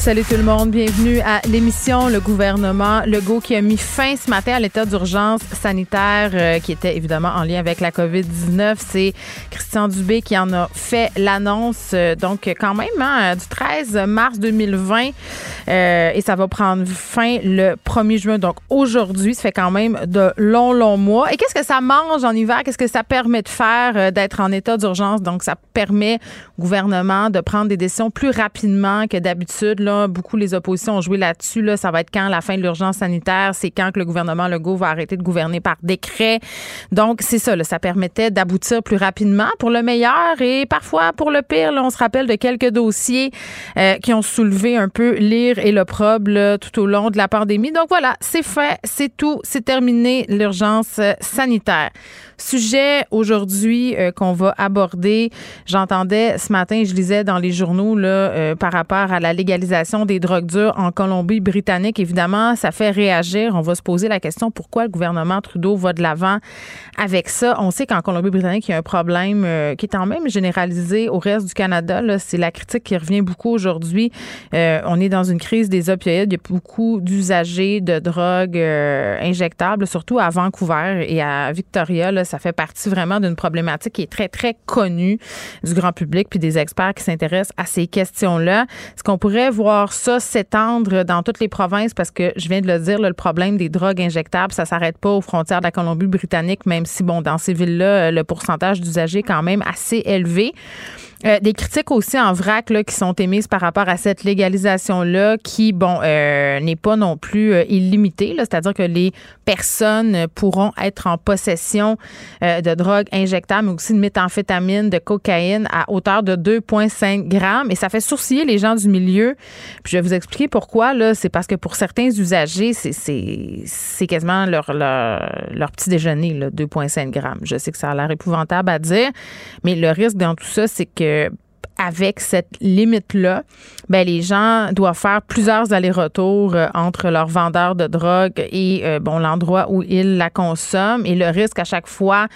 Salut tout le monde, bienvenue à l'émission Le gouvernement Legault qui a mis fin ce matin à l'état d'urgence sanitaire euh, qui était évidemment en lien avec la COVID-19. C'est Christian Dubé qui en a fait l'annonce euh, donc quand même hein, du 13 mars 2020 euh, et ça va prendre fin le 1er juin. Donc aujourd'hui, ça fait quand même de longs longs mois. Et qu'est-ce que ça mange en hiver? Qu'est-ce que ça permet de faire d'être en état d'urgence? Donc ça permet au gouvernement de prendre des décisions plus rapidement que d'habitude beaucoup les oppositions ont joué là-dessus. Là, ça va être quand la fin de l'urgence sanitaire, c'est quand que le gouvernement Legault va arrêter de gouverner par décret? Donc, c'est ça, ça permettait d'aboutir plus rapidement pour le meilleur et parfois pour le pire. on se rappelle de quelques dossiers euh, qui ont soulevé un peu l'ire et l'opprobre tout au long de la pandémie. Donc voilà, c'est fait, c'est tout, c'est terminé l'urgence euh, sanitaire. Sujet aujourd'hui euh, qu'on va aborder. J'entendais ce matin, je lisais dans les journaux par rapport à la légalisation des drogues dures en Colombie-Britannique. Évidemment, ça fait réagir. On va se poser la question pourquoi le gouvernement Trudeau va de l'avant avec ça? On sait qu'en Colombie-Britannique, il y a un problème euh, qui est en même généralisé au reste du Canada. C'est la critique qui revient beaucoup aujourd'hui. on est dans une crise des opioïdes. Il y a beaucoup d'usagers de drogues injectables, surtout à Vancouver et à Victoria. Là, ça fait partie vraiment d'une problématique qui est très, très connue du grand public puis des experts qui s'intéressent à ces questions-là. Est-ce qu'on pourrait voir ça s'étendre dans toutes les provinces? Parce que je viens de le dire, le problème des drogues injectables, ça s'arrête pas aux frontières de la Colombie-Britannique, même si, bon, dans ces villes-là, le pourcentage d'usagers est quand même assez élevé. Euh, des critiques aussi en vrac là, qui sont émises par rapport à cette légalisation-là, qui, bon, euh, n'est pas non plus euh, illimitée. C'est-à-dire que les personnes pourront être en possession de drogues injectables, mais aussi de méthamphétamine, de cocaïne à hauteur de 2,5 grammes. Et ça fait sourciller les gens du milieu. Puis je vais vous expliquer pourquoi. C'est parce que pour certains usagers, c'est, c'est, quasiment leur, leur, leur petit déjeuner, 2,5 grammes. Je sais que ça a l'air épouvantable à dire, mais le risque dans tout ça, c'est que avec cette limite-là, ben les gens doivent faire plusieurs allers-retours euh, entre leur vendeur de drogue et euh, bon l'endroit où ils la consomment et le risque à chaque fois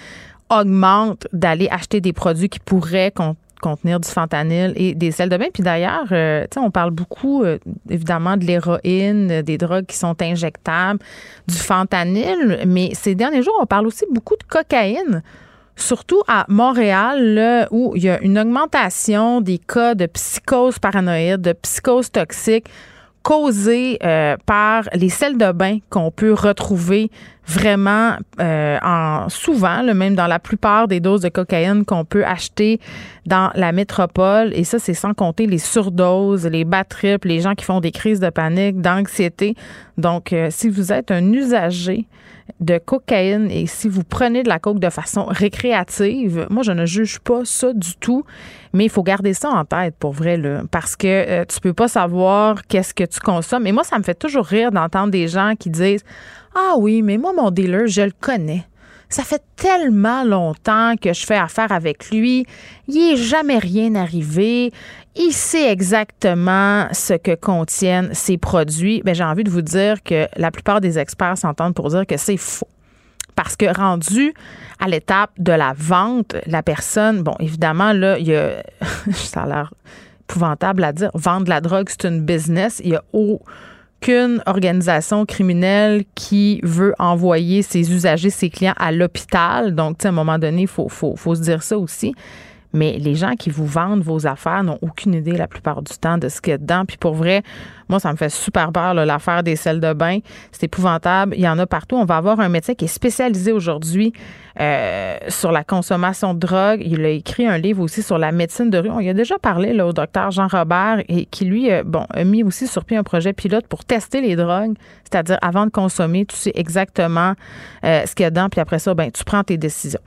augmente d'aller acheter des produits qui pourraient contenir du fentanyl et des sels de bain. Puis d'ailleurs, euh, on parle beaucoup, évidemment, de l'héroïne, des drogues qui sont injectables, du fentanyl, mais ces derniers jours, on parle aussi beaucoup de cocaïne surtout à Montréal, où il y a une augmentation des cas de psychose paranoïde, de psychose toxique causée euh, par les sels de bain qu'on peut retrouver vraiment euh, en souvent, même dans la plupart des doses de cocaïne qu'on peut acheter dans la métropole. Et ça, c'est sans compter les surdoses, les bas les gens qui font des crises de panique, d'anxiété. Donc, euh, si vous êtes un usager de cocaïne et si vous prenez de la coke de façon récréative, moi je ne juge pas ça du tout, mais il faut garder ça en tête pour vrai parce que euh, tu peux pas savoir qu'est-ce que tu consommes. Et moi ça me fait toujours rire d'entendre des gens qui disent "Ah oui, mais moi mon dealer, je le connais." Ça fait tellement longtemps que je fais affaire avec lui. Il n'est jamais rien arrivé. Il sait exactement ce que contiennent ces produits. Ben, j'ai envie de vous dire que la plupart des experts s'entendent pour dire que c'est faux. Parce que rendu à l'étape de la vente, la personne, bon, évidemment, là, il y a, ça a l'air épouvantable à dire, vendre la drogue, c'est une business. Il y a aucune organisation criminelle qui veut envoyer ses usagers, ses clients à l'hôpital. Donc, à un moment donné, il faut, faut, faut se dire ça aussi. Mais les gens qui vous vendent vos affaires n'ont aucune idée la plupart du temps de ce qu'il y a dedans. Puis pour vrai, moi, ça me fait super peur, l'affaire des selles de bain. C'est épouvantable. Il y en a partout. On va avoir un médecin qui est spécialisé aujourd'hui euh, sur la consommation de drogue. Il a écrit un livre aussi sur la médecine de rue. On y a déjà parlé là, au docteur Jean Robert et qui, lui, euh, bon, a mis aussi sur pied un projet pilote pour tester les drogues. C'est-à-dire, avant de consommer, tu sais exactement euh, ce qu'il y a dedans. Puis après ça, ben, tu prends tes décisions.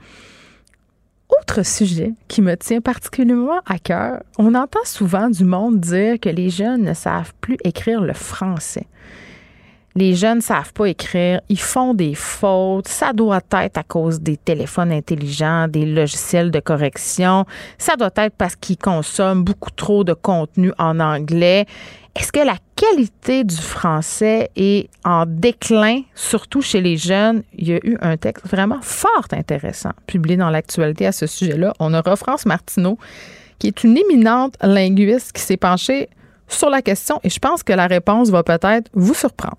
Autre sujet qui me tient particulièrement à cœur, on entend souvent du monde dire que les jeunes ne savent plus écrire le français. Les jeunes ne savent pas écrire, ils font des fautes, ça doit être à cause des téléphones intelligents, des logiciels de correction, ça doit être parce qu'ils consomment beaucoup trop de contenu en anglais. Est-ce que la qualité du français est en déclin, surtout chez les jeunes? Il y a eu un texte vraiment fort intéressant publié dans l'actualité à ce sujet-là. On aura France Martineau, qui est une éminente linguiste qui s'est penchée sur la question et je pense que la réponse va peut-être vous surprendre.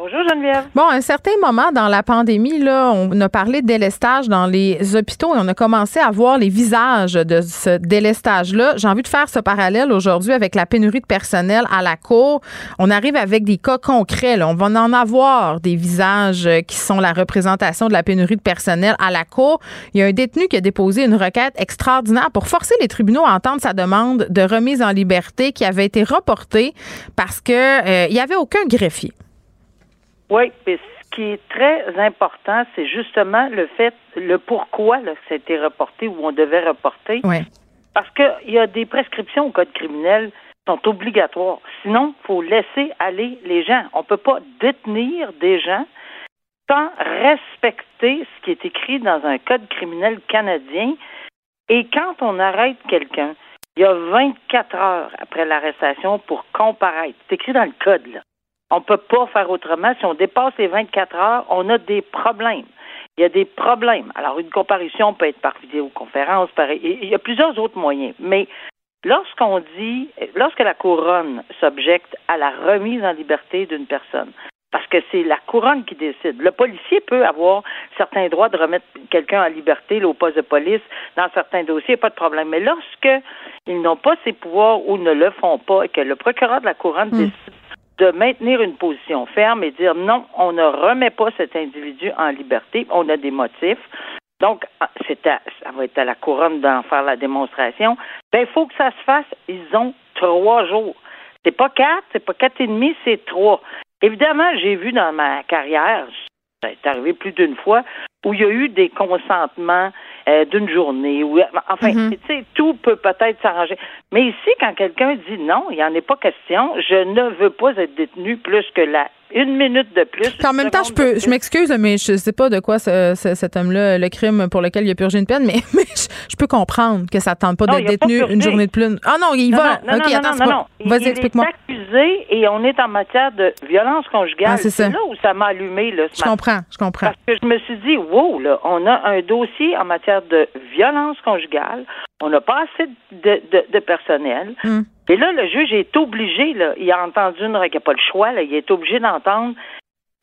Bonjour, Geneviève. Bon, à un certain moment dans la pandémie, là, on a parlé de délestage dans les hôpitaux et on a commencé à voir les visages de ce délestage-là. J'ai envie de faire ce parallèle aujourd'hui avec la pénurie de personnel à la cour. On arrive avec des cas concrets. On va en avoir des visages euh, qui sont la représentation de la pénurie de personnel à la cour. Il y a un détenu qui a déposé une requête extraordinaire pour forcer les tribunaux à entendre sa demande de remise en liberté qui avait été reportée parce que euh, il y avait aucun greffier. Oui, mais ce qui est très important, c'est justement le fait, le pourquoi là, ça a été reporté ou on devait reporter. Ouais. Parce qu'il y a des prescriptions au code criminel qui sont obligatoires. Sinon, il faut laisser aller les gens. On ne peut pas détenir des gens sans respecter ce qui est écrit dans un code criminel canadien. Et quand on arrête quelqu'un, il y a 24 heures après l'arrestation pour comparaître. C'est écrit dans le code, là. On ne peut pas faire autrement. Si on dépasse les 24 heures, on a des problèmes. Il y a des problèmes. Alors, une comparution peut être par vidéoconférence, par... il y a plusieurs autres moyens. Mais lorsqu'on dit, lorsque la couronne s'objecte à la remise en liberté d'une personne, parce que c'est la couronne qui décide. Le policier peut avoir certains droits de remettre quelqu'un en liberté là, au poste de police dans certains dossiers, pas de problème. Mais lorsque ils n'ont pas ces pouvoirs ou ne le font pas et que le procureur de la couronne décide de maintenir une position ferme et dire non, on ne remet pas cet individu en liberté, on a des motifs. Donc, c'est à, ça va être à la couronne d'en faire la démonstration. Ben, il faut que ça se fasse. Ils ont trois jours. C'est pas quatre, c'est pas quatre et demi, c'est trois. Évidemment, j'ai vu dans ma carrière, ça est arrivé plus d'une fois, où il y a eu des consentements euh, d'une journée. Où, enfin, Mhm. tu sais, tout peut peut-être s'arranger. Mais ici, quand quelqu'un dit non, il n'y en est pas question, je ne veux pas être détenu plus que la une minute de plus. En même temps, je peux, je m'excuse, mais je sais pas de quoi ce- ce- cet homme-là, le crime pour lequel il a purgé une peine, mais, mais je, je peux comprendre que ça ne tente pas d'être il pas détenu une journée de plus. Ah non, il Non, va. non, non, ok, non, attends, non, non. Il- Vas-y, il explique-moi. est accusé et on est en matière de violence conjugale. Ah, c'est ça. là où ça m'a allumé là, ce Je matin. comprends, je comprends. Parce que je me suis dit, wow, là, on a un dossier en matière de violence conjugale. On n'a pas assez de, de, de personnel. Hmm. Et là, le juge est obligé, là, il a entendu une il n'a pas le choix, là, il est obligé d'entendre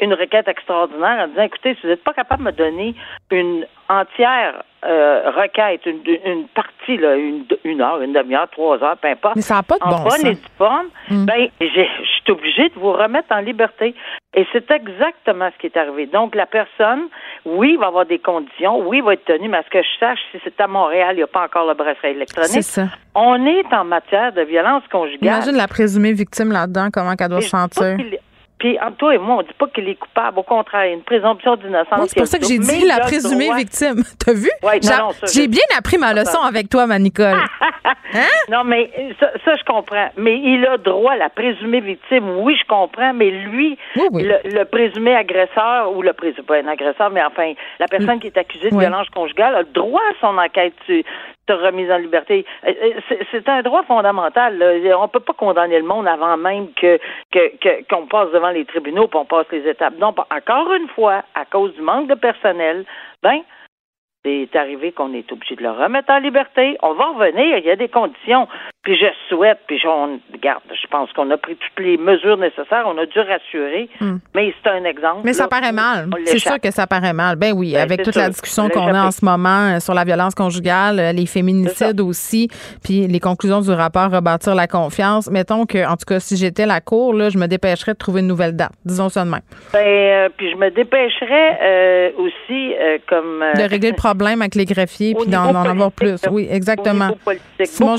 une requête extraordinaire en disant, écoutez, si vous n'êtes pas capable de me donner une entière euh, requête, une, une partie, là, une, une heure, une demi-heure, trois heures, peu importe, Mais ça n'a pas de en bon bonne sens. et due forme, Mm. ben, je suis obligée de vous remettre en liberté. Et c'est exactement ce qui est arrivé. Donc, la personne, oui, il va avoir des conditions, oui, il va être tenu, mais à ce que je sache, si c'est à Montréal, il n'y a pas encore le bracelet C'est électronique. ça. On est en matière de violence conjugale. Imagine la présumée victime là-dedans, comment qu'elle doit se sentir. Puis, entre toi et moi, on dit pas qu'il est coupable. Au contraire, il y a une présomption d'innocence. Oui, c'est pour ça que j'ai dit la présumée droit- victime. T'as vu? Ouais, J'ai- bien appris ma leçon avec toi, ma Nicole. Hein? Non, mais ça, ça, je comprends. Mais il a droit à la présumée victime. Oui, je comprends. Mais lui, Oui, oui. Le, le présumé agresseur, ou le présumé, pas un agresseur, mais enfin, la personne qui est accusée de violence conjugale a le droit à son enquête. Remise en liberté. Euh, euh, c'est un droit fondamental. Là. On peut pas condamner le monde avant même que qu'on passe devant les tribunaux, qu'on passe les étapes. Non, encore une fois, à cause du manque de personnel, ben c'est arrivé qu'on est obligé de le remettre en liberté. On va revenir, il y a des conditions. Puis je souhaite, puis on, regarde, je pense qu'on a pris toutes les mesures nécessaires, on a dû rassurer, hmm. mais c'est un exemple. Mais ça paraît mal. C'est sûr que ça paraît mal. Ben oui, ben, avec toute la discussion qu'on a en ce moment euh, sur la violence conjugale, euh, les féminicides aussi, puis les conclusions du rapport Rebâtir la confiance. Mettons que, en tout cas, si j'étais la cour, là, je me dépêcherais de trouver une nouvelle date. Disons ça de même. Ben, euh, puis je me dépêcherais aussi comme. de régler le problème avec les greffiers, puis d'en avoir plus. Oui, exactement. Simon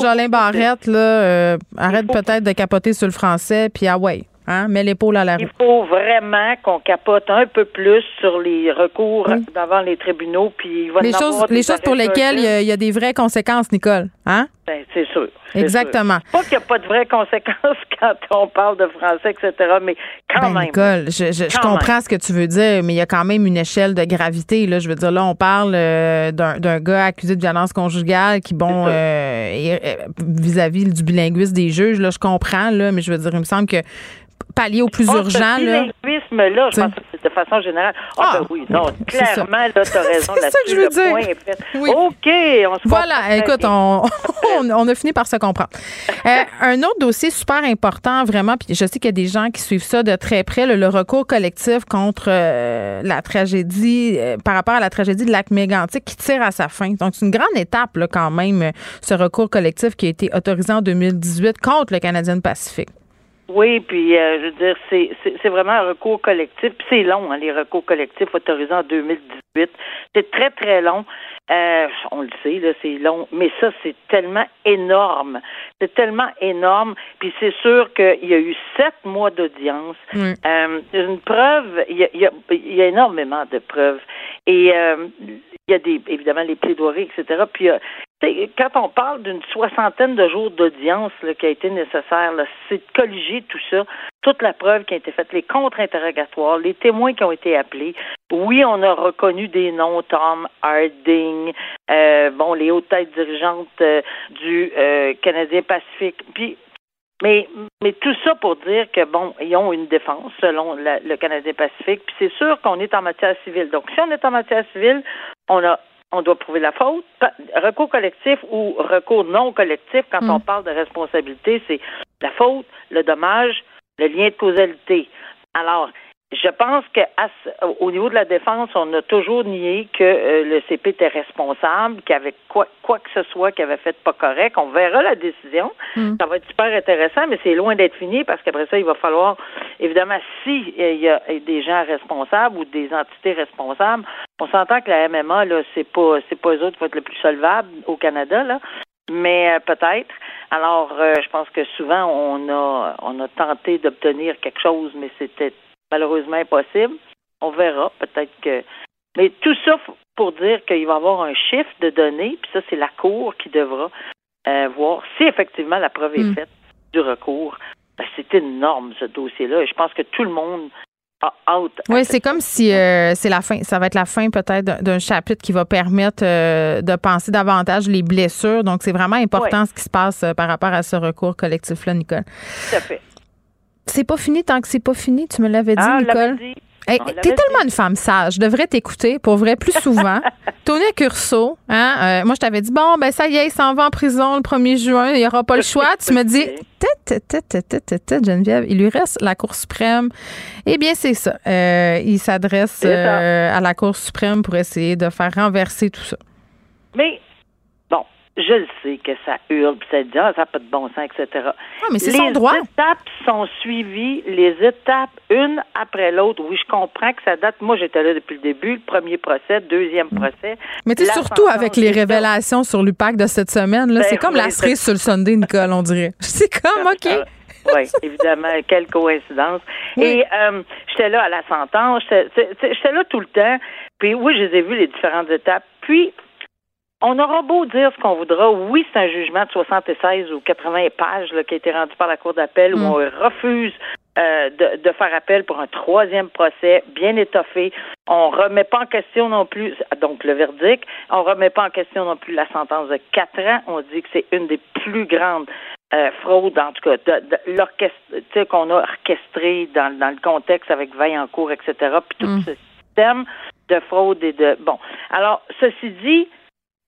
Euh, arrête, peut-être de capoter sur le français, puis ah ouais. Hein, mets l'épaule à la. Il faut vraiment qu'on capote un peu plus sur les recours devant les tribunaux. Puis les choses, les choses pour lesquelles il y, a, des vraies conséquences, Nicole. Hein? Ben, c'est sûr. Exactement. Pas qu'il n'y a pas de vraies conséquences quand on parle de français, etc., mais quand ben, même. Nicole, je, comprends ce que tu veux dire, mais il y a quand même une échelle de gravité. Là. Je veux dire, là, on parle euh, d'un gars accusé de violence conjugale qui, bon, euh, vis-à-vis du bilinguisme des juges, là, je comprends, là, mais je veux dire, il me semble que pallier au plus urgent. Ce bilinguisme-là, je pense que c'est de façon générale. Ah, ah ben oui, non, clairement, là, tu as raison là-dessus. C'est ça que je veux dire. Oui. OK, on se Voilà, écoute, on, on, a fini par se comprendre. Euh, un autre dossier super important, vraiment, puis je sais qu'il y a des gens qui suivent ça de très près, le, recours collectif contre euh, la tragédie, euh, par rapport à la tragédie de lac mégantic qui tire à sa fin. Donc, c'est une grande étape, là, quand même, ce recours collectif qui a été autorisé en 2018 contre le Canadien Pacifique. Oui, puis euh, je veux dire, c'est, c'est, vraiment un recours collectif. Puis c'est long, hein, les recours collectifs autorisés en 2018. C'est très, très long. Euh, on le sait, là, c'est long, mais ça, c'est tellement énorme. C'est tellement énorme. Puis c'est sûr qu'il y a eu sept mois d'audience. Euh, une preuve, il y a, il y a, énormément de preuves. Et euh, il y a des, évidemment les plaidoiries, etc. Puis quand on parle d'une soixantaine de jours d'audience qui a été nécessaire, c'est de colliger tout ça, toute la preuve qui a été faite, les contre-interrogatoires, les témoins qui ont été appelés. Oui, on a reconnu des noms, Tom Harding, euh, bon, les hautes têtes dirigeantes euh, du euh, Canadien Pacifique. Puis mais, mais tout ça pour dire que, bon, ils ont une défense selon le Canadien Pacifique. Puis c'est sûr qu'on est en matière civile. Donc, si on est en matière civile, on a on doit prouver la faute. Recours collectif ou recours non collectif, quand mm. on parle de responsabilité, c'est la faute, le dommage, le lien de causalité. Alors, je pense qu'au niveau de la défense, on a toujours nié que euh, le CP était responsable, qu'il y avait quoi, quoi que ce soit qui avait fait pas correct. On verra la décision. Mm. Ça va être super intéressant, mais c'est loin d'être fini parce qu'après ça, il va falloir, évidemment, si euh, il y a des gens responsables ou des entités responsables, on s'entend que la MMA, là, c'est pas c'est pas eux autres qui vont être le plus solvable au Canada, là. Mais euh, peut-être. Alors, je pense que souvent on a on a tenté d'obtenir quelque chose, mais c'était malheureusement impossible. On verra, peut-être que. Mais tout ça pour dire qu'il va y avoir un chiffre de données, puis ça, c'est la Cour qui devra euh, voir si effectivement la preuve est hmm. faite du recours. Ben, c'est énorme, ce dossier-là. Et je pense que tout le monde a hâte. Oui, c'est comme si euh, c'est la fin. Ça va être la fin peut-être d'un chapitre qui va permettre euh, de penser davantage les blessures. Donc, c'est vraiment important ce qui se passe par rapport à ce recours collectif-là, Nicole. Tout à fait. C'est pas fini tant que c'est pas fini, tu me l'avais dit, ah, Nicole. t'es tellement une femme sage. Je devrais t'écouter, pour vrai, plus souvent. Tony Curso, hein, euh, moi, je t'avais dit, bon, ben ça y est, il s'en va en prison le 1er juin, il n'y aura pas le choix. tu me dis, Geneviève, il lui reste la Cour suprême. Eh bien, c'est ça. Euh, il s'adresse euh, à la Cour suprême pour essayer de faire renverser tout ça. Mais je le sais que ça hurle, puis ça dit, ah, ça n'a pas de bon sens, etc. Ah, mais c'est son droit. Les étapes sont suivies, les étapes, une après l'autre. Oui, je comprends que ça date. Moi, j'étais là depuis le début, le premier procès, deuxième mm. procès. Mais tu sais, surtout avec les révélations sur l'UPAC de cette semaine, là, ben c'est comme la cerise sur le Sunday, Nicole, on dirait. C'est comme, OK. oui, évidemment, quelle coïncidence. Et euh, j'étais là à la sentence, j'étais là tout le temps. Puis oui, je les ai vues, les différentes étapes. Puis, on aura beau dire ce qu'on voudra. Oui, c'est un jugement de 76 ou 80 pages qui a été rendu par la Cour d'appel où mm. on refuse euh, de, de, faire appel pour un troisième procès bien étoffé. On remet pas en question non plus, donc le verdict, on remet pas en question non plus la sentence de quatre ans. On dit que c'est une des plus grandes euh, fraudes, en tout cas, de, de l'orchestre qu'on a orchestré dans, dans le contexte avec Vaillancourt, etc., puis tout mm. ce système de fraude et de... Bon, alors, ceci dit,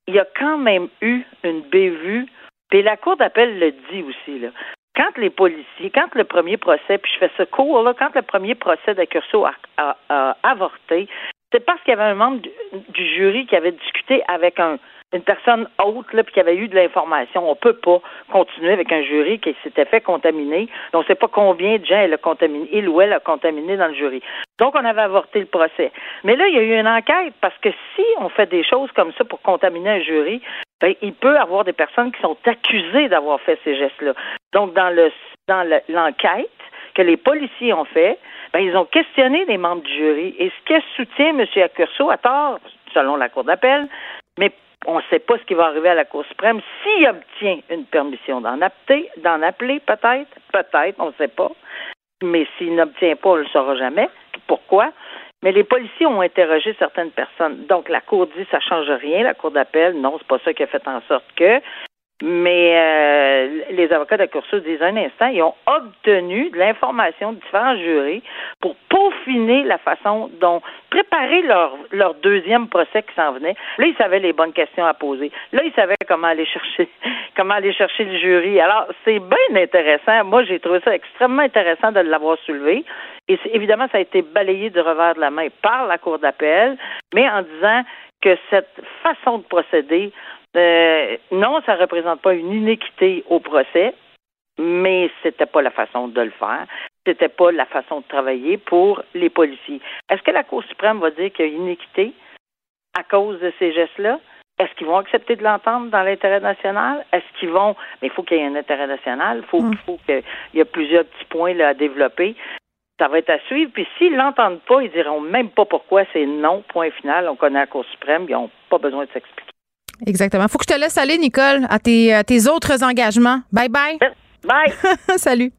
il y a quand même eu une bévue, et la Cour d'appel le dit aussi, là. Quand les policiers, quand le premier procès, puis je fais ce cours, là, quand le premier procès de Curso a, avorté, c'est parce qu'il y avait un membre du, jury qui avait discuté avec un, une personne autre, là, puis qui avait eu de l'information. On peut pas continuer avec un jury qui s'était fait contaminer. On ne sait pas combien de gens elle a contaminé, il ou elle a contaminé dans le jury. Donc, on avait avorté le procès. Mais là, il y a eu une enquête parce que si on fait des choses comme ça pour contaminer un jury, ben, il peut avoir des personnes qui sont accusées d'avoir fait ces gestes-là. Donc, dans le dans l'enquête que les policiers ont fait, ben, ils ont questionné les membres du jury. Et ce que soutient M. Accurso, à tort, selon la Cour d'appel, mais on ne sait pas ce qui va arriver à la Cour suprême. S'il obtient une permission d'en appeler, d'en appeler peut-être, peut-être, on ne sait pas. Mais s'il n'obtient pas, on ne le saura jamais. Pourquoi? Mais les policiers ont interrogé certaines personnes. Donc, la Cour dit ça change rien, la Cour d'appel. Non, c'est pas ça qui a fait en sorte que. Mais euh, les avocats de la disent un instant, ils ont obtenu de l'information de différents jurés pour peaufiner la façon dont préparer leur, leur deuxième procès qui s'en venait. Là, ils savaient les bonnes questions à poser. Là, ils savaient comment aller chercher comment aller chercher le jury. Alors, c'est bien intéressant. Moi, j'ai trouvé ça extrêmement intéressant de l'avoir soulevé. Et évidemment, ça a été balayé du revers de la main par la Cour d'appel, mais en disant que cette façon de procéder euh, non, ça ne représente pas une inéquité au procès, mais c'était pas la façon de le faire. C'était pas la façon de travailler pour les policiers. Est-ce que la Cour suprême va dire qu'il y a une inéquité à cause de ces gestes-là? Est-ce qu'ils vont accepter de l'entendre dans l'intérêt national? Est-ce qu'ils vont? Mais il faut qu'il y ait un intérêt national. Il faut, mm. faut qu'il y ait plusieurs petits points là, à développer. Ça va être à suivre. Puis s'ils l'entendent pas, ils diront même pas pourquoi c'est non, point final. On connaît la Cour suprême. Ils n'ont pas besoin de s'expliquer. Exactement. Faut que je te laisse aller, Nicole, à tes, autres engagements. Bye bye. Bye. Salut.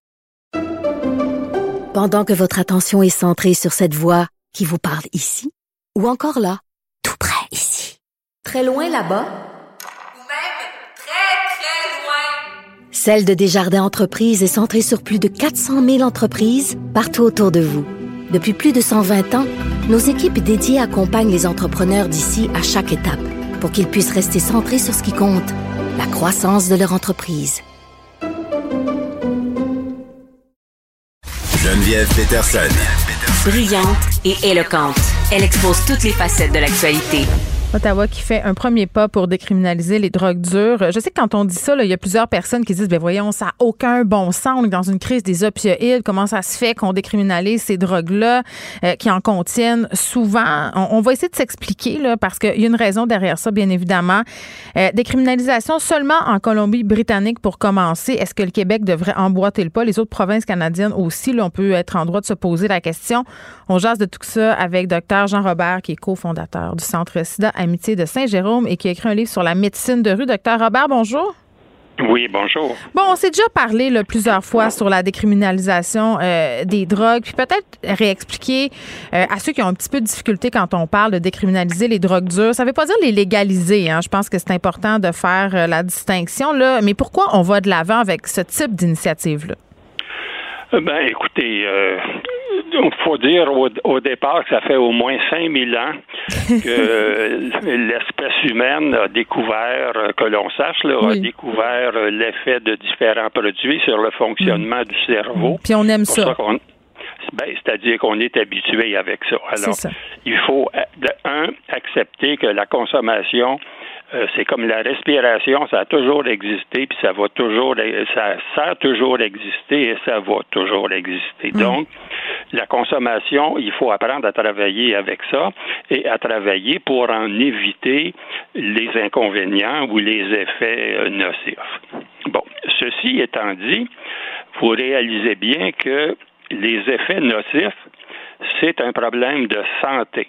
Pendant que votre attention est centrée sur cette voix qui vous parle ici, ou encore là, tout près ici, très loin là-bas, ou même très, très loin, Celle de Desjardins Entreprises est centrée sur plus de 400 000 entreprises partout autour de vous. Depuis plus de 120 ans, nos équipes dédiées accompagnent les entrepreneurs d'ici à chaque étape pour qu'ils puissent rester centrés sur ce qui compte, la croissance de leur entreprise. Geneviève Peterson. Brillante et éloquente, elle expose toutes les facettes de l'actualité. Ottawa qui fait un premier pas pour décriminaliser les drogues dures. Je sais que quand on dit ça, il y a plusieurs personnes qui disent, ben voyons, ça n'a aucun bon sens. On est dans une crise des opioïdes. Comment ça se fait qu'on décriminalise ces drogues-là euh, qui en contiennent souvent? On, va essayer de s'expliquer là, parce qu'il y a une raison derrière ça, bien évidemment. Euh, décriminalisation seulement en Colombie-Britannique pour commencer. Est-ce que le Québec devrait emboîter le pas? Les autres provinces canadiennes aussi, là, on peut être en droit de se poser la question. On jase de tout ça avec Dr Jean Robert, qui est cofondateur du Centre SIDA Amitié de Saint-Jérôme et qui a écrit un livre sur la médecine de rue. Docteur Robert, bonjour. Oui, bonjour. Bon, on s'est déjà parlé plusieurs fois sur la décriminalisation euh, des drogues, puis peut-être réexpliquer euh, à ceux qui ont un petit peu de difficulté quand on parle de décriminaliser les drogues dures. Ça ne veut pas dire les légaliser. Hein. Je pense que c'est important de faire euh, la distinction là. Mais pourquoi on va de l'avant avec ce type d'initiative là? Ben, écoutez, il faut dire au, départ que ça fait au moins 5000 ans que l'espèce humaine a découvert, que l'on sache, a découvert l'effet de différents produits sur le fonctionnement du cerveau. Puis on aime ça. Ben, c'est-à-dire qu'on est habitué avec ça. Alors, il faut, de un, accepter que la consommation euh, c'est comme la respiration, ça a toujours existé, puis ça va toujours, ça sert toujours exister et ça va toujours exister. Mm. Donc, la consommation, il faut apprendre à travailler avec ça et à travailler pour en éviter les inconvénients ou les effets euh, nocifs. Bon, ceci étant dit, vous réalisez bien que les effets nocifs, c'est un problème de santé.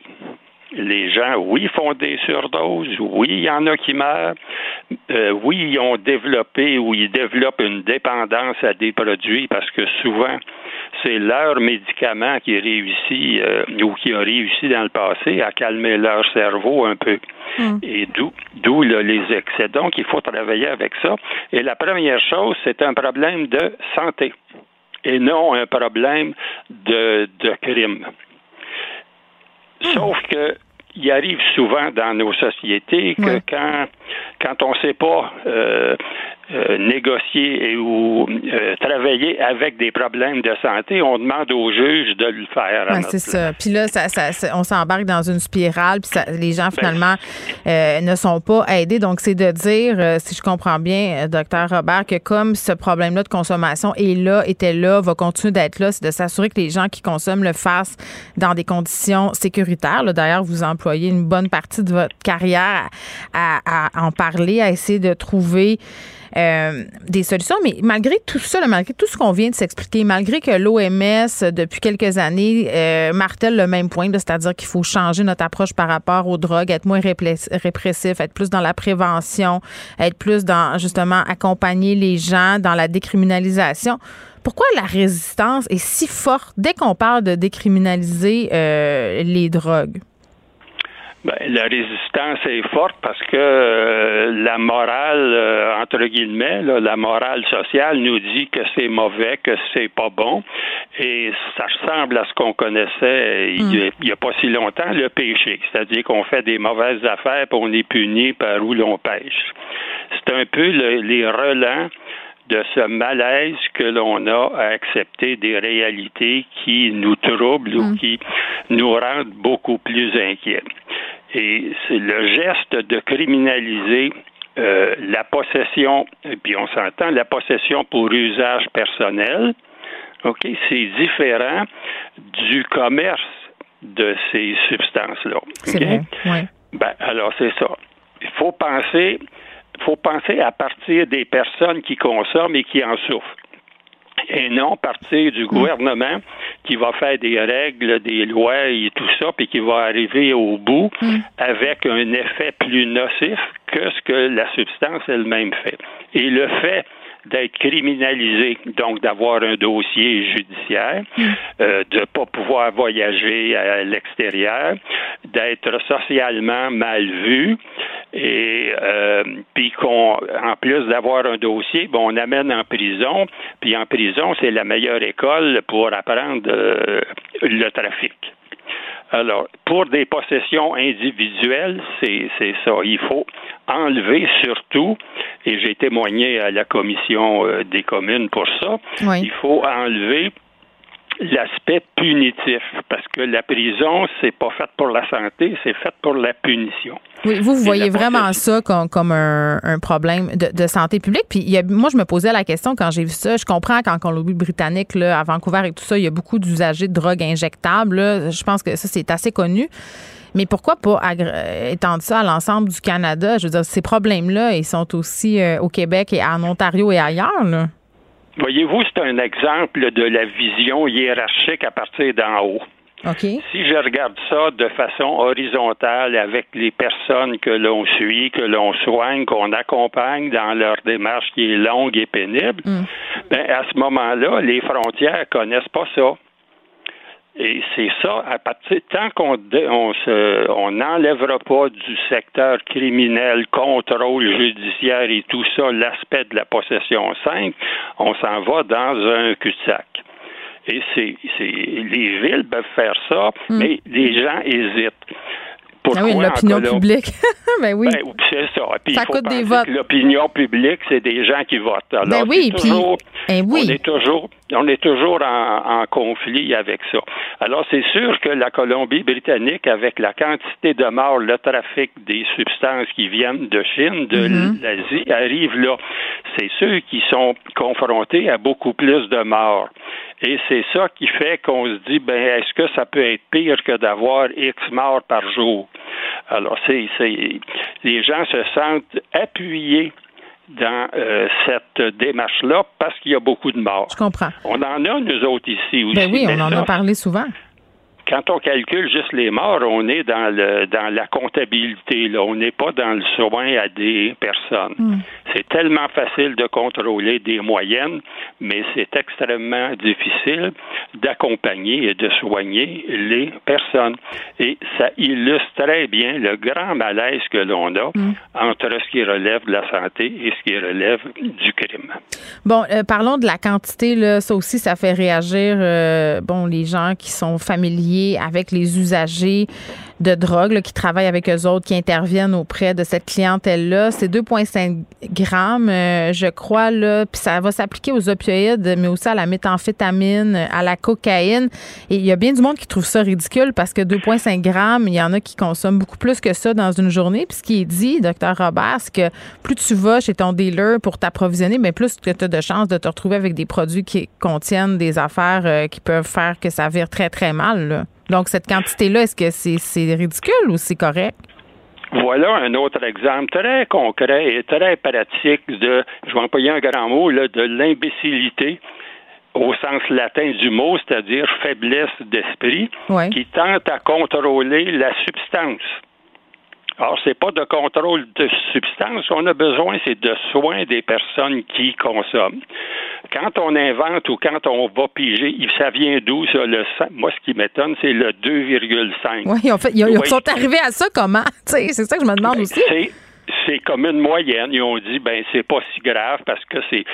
Les gens, oui, font des surdoses, oui, il y en a qui meurent, euh, oui, ils ont développé ou ils développent une dépendance à des produits parce que souvent, c'est leur médicament qui réussit euh, ou qui a réussi dans le passé à calmer leur cerveau un peu. Hmm. Et d'où, d'où les excès. Donc, il faut travailler avec ça. Et la première chose, c'est un problème de santé et non un problème de, de crime. Sauf que il arrive souvent dans nos sociétés que quand quand on ne sait pas euh, euh, négocier et ou euh, travailler avec des problèmes de santé, on demande aux juges de le faire. c'est ça. Puis là, ça, ça, on s'embarque dans une spirale, puis les gens ben, finalement ne sont pas aidés. Donc, c'est de dire, si je comprends bien, docteur Robert, que comme ce problème-là de consommation est là, était là, va continuer d'être là, c'est de s'assurer que les gens qui consomment le fassent dans des conditions sécuritaires. D'ailleurs, vous employez une bonne partie de votre carrière à, à en parler, à essayer de trouver euh, des solutions. Mais malgré tout ça, malgré tout ce qu'on vient de s'expliquer, malgré que l'OMS, depuis quelques années, euh, martèle le même point, c'est-à-dire qu'il faut changer notre approche par rapport aux drogues, être moins répressif, être plus dans la prévention, être plus dans, justement, accompagner les gens dans la décriminalisation. Pourquoi la résistance est si forte dès qu'on parle de décriminaliser euh, les drogues? Ben, la résistance est forte parce que euh, la morale, euh, entre guillemets, la morale sociale nous dit que c'est mauvais, que c'est pas bon. Et ça ressemble à ce qu'on connaissait il n'y a, pas si longtemps, le péché. C'est-à-dire qu'on fait des mauvaises affaires et on est puni par où l'on pêche. C'est un peu les relents de ce malaise que l'on a à accepter des réalités qui nous troublent ou mm. qui nous rendent beaucoup plus inquiets. Et c'est le geste de criminaliser euh, la possession, et puis on s'entend, la possession pour usage personnel, OK, c'est différent du commerce de ces substances-là. C'est vrai, Ben, alors, c'est ça. Il faut penser, faut penser à partir des personnes qui consomment et qui en souffrent et non partir du mm. gouvernement qui va faire des règles, des lois et tout ça, puis qui va arriver au bout mm. avec un effet plus nocif que ce que la substance elle-même fait. Et le fait d'être criminalisé, donc d'avoir un dossier judiciaire, mm. euh, de ne pas pouvoir voyager à l'extérieur, d'être socialement mal vu, et euh, puis qu'on, en plus d'avoir un dossier, bon, on amène en prison, puis en prison, c'est la meilleure école pour apprendre euh, le trafic. Alors, pour des possessions individuelles, c'est ça. Il faut enlever surtout, et j'ai témoigné à la commission euh, des communes pour ça, il faut enlever l'aspect punitif, parce que la prison, c'est pas fait pour la santé, c'est fait pour la punition. Oui, vous, vous voyez vraiment ça comme, comme un, problème de, santé publique. Puis il y a, moi, je me posais la question quand j'ai vu ça. Je comprends qu'en Colombie-Britannique, à Vancouver et tout ça, il y a beaucoup d'usagers de drogues injectables. Je pense que ça, c'est assez connu. Mais pourquoi pas étendre ça à l'ensemble du Canada? Je veux dire, ces problèmes-là, ils sont aussi euh, au Québec et en Ontario et ailleurs. Là. Voyez-vous, c'est un exemple de la vision hiérarchique à partir d'en haut. Si je regarde ça de façon horizontale avec les personnes que l'on suit, que l'on soigne, qu'on accompagne dans leur démarche qui est longue et pénible, mm. ben à ce moment-là, les frontières connaissent pas ça. Et c'est ça, à partir tant qu'on on se, on n'enlèvera pas du secteur criminel, contrôle judiciaire et tout ça, l'aspect de la possession simple, on s'en va dans un cul-de-sac. Et c'est, c'est les villes peuvent faire ça, hmm. mais les gens hésitent. Pourquoi ah oui, l'opinion publique. ben oui. Ben, c'est ça. Puis ça coûte des votes. L'opinion publique, c'est des gens qui votent. Alors, ben oui, puis, ben oui. On est toujours, on est toujours en, conflit avec ça. Alors, c'est sûr que la Colombie-Britannique, avec la quantité de morts, le trafic des substances qui viennent de Chine, de mm-hmm. l'Asie, arrive là. C'est ceux qui sont confrontés à beaucoup plus de morts. Et c'est ça qui fait qu'on se dit, ben, est-ce que ça peut être pire que d'avoir X morts par jour? Alors, c'est, les gens se sentent appuyés dans euh, cette démarche-là parce qu'il y a beaucoup de morts. Je comprends. On en a, nous autres, ici aussi. Ben oui, on en a parlé souvent quand on calcule juste les morts, on est dans le dans la comptabilité. Là. On n'est pas dans le soin à des personnes. Hmm. C'est tellement facile de contrôler des moyennes, mais c'est extrêmement difficile d'accompagner et de soigner les personnes. Et ça illustre très bien le grand malaise que l'on a hmm. entre ce qui relève de la santé et ce qui relève du crime. Bon, euh, parlons de la quantité. Là. Ça aussi, ça fait réagir euh, bon, les gens qui sont familiers avec les usagers de drogue, qui travaillent avec eux autres, qui interviennent auprès de cette clientèle-là. C'est 2,5 grammes, euh, je crois, là, puis ça va s'appliquer aux opioïdes, mais aussi à la méthamphétamine, à la cocaïne. Et il y a bien du monde qui trouve ça ridicule parce que 2,5 grammes, il y en a qui consomment beaucoup plus que ça dans une journée. Puis ce qui est dit, docteur Robert, c'est que plus tu vas chez ton dealer pour t'approvisionner, mais plus tu as de chances de te retrouver avec des produits qui contiennent des affaires euh, qui peuvent faire que ça vire très, très mal. Donc, cette quantité-là, est-ce que c'est ridicule ou c'est correct? Voilà un autre exemple très concret et très pratique de, je vais employer un grand mot, là, de l'imbécilité au sens latin du mot, c'est-à-dire faiblesse d'esprit, qui tente à contrôler la substance. Alors, c'est pas de contrôle de substance qu'on a besoin, c'est de soins des personnes qui consomment. Quand on invente ou quand on va piger, ça vient d'où, ça, le Moi, ce qui m'étonne, c'est le 2,5. Oui, en fait, ils, sont arrivés à ça comment? c'est ça que je me demande ben, aussi c'est comme une moyenne. Ils ont dit ben c'est pas si grave parce que c'est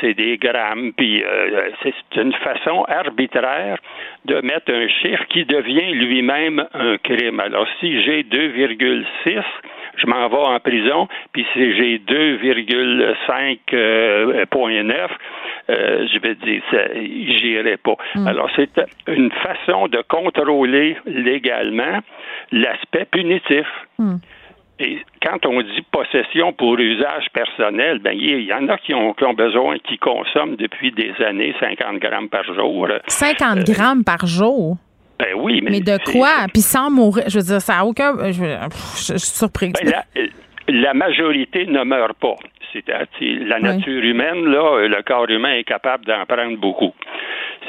c'est des grammes puis euh, c'est une façon arbitraire de mettre un chiffre qui devient lui-même un crime. Alors si j'ai 2,6 je m'en vais en prison, puis si j'ai 2,5.9, euh, euh, je vais dire, j'irai pas. Hmm. Alors, c'est une façon de contrôler légalement l'aspect punitif. Hmm. Et quand on dit possession pour usage personnel, ben il y, en a qui ont, besoin, qui consomment depuis des années 50 grammes par jour. 50 euh, grammes par jour? Ben oui, mais. Mais de quoi? Puis sans mourir. Je veux dire, ça n'a aucun. Je, suis surprise. Ben, la, majorité ne meurt pas. La nature humaine, là, le corps humain est capable d'en prendre beaucoup.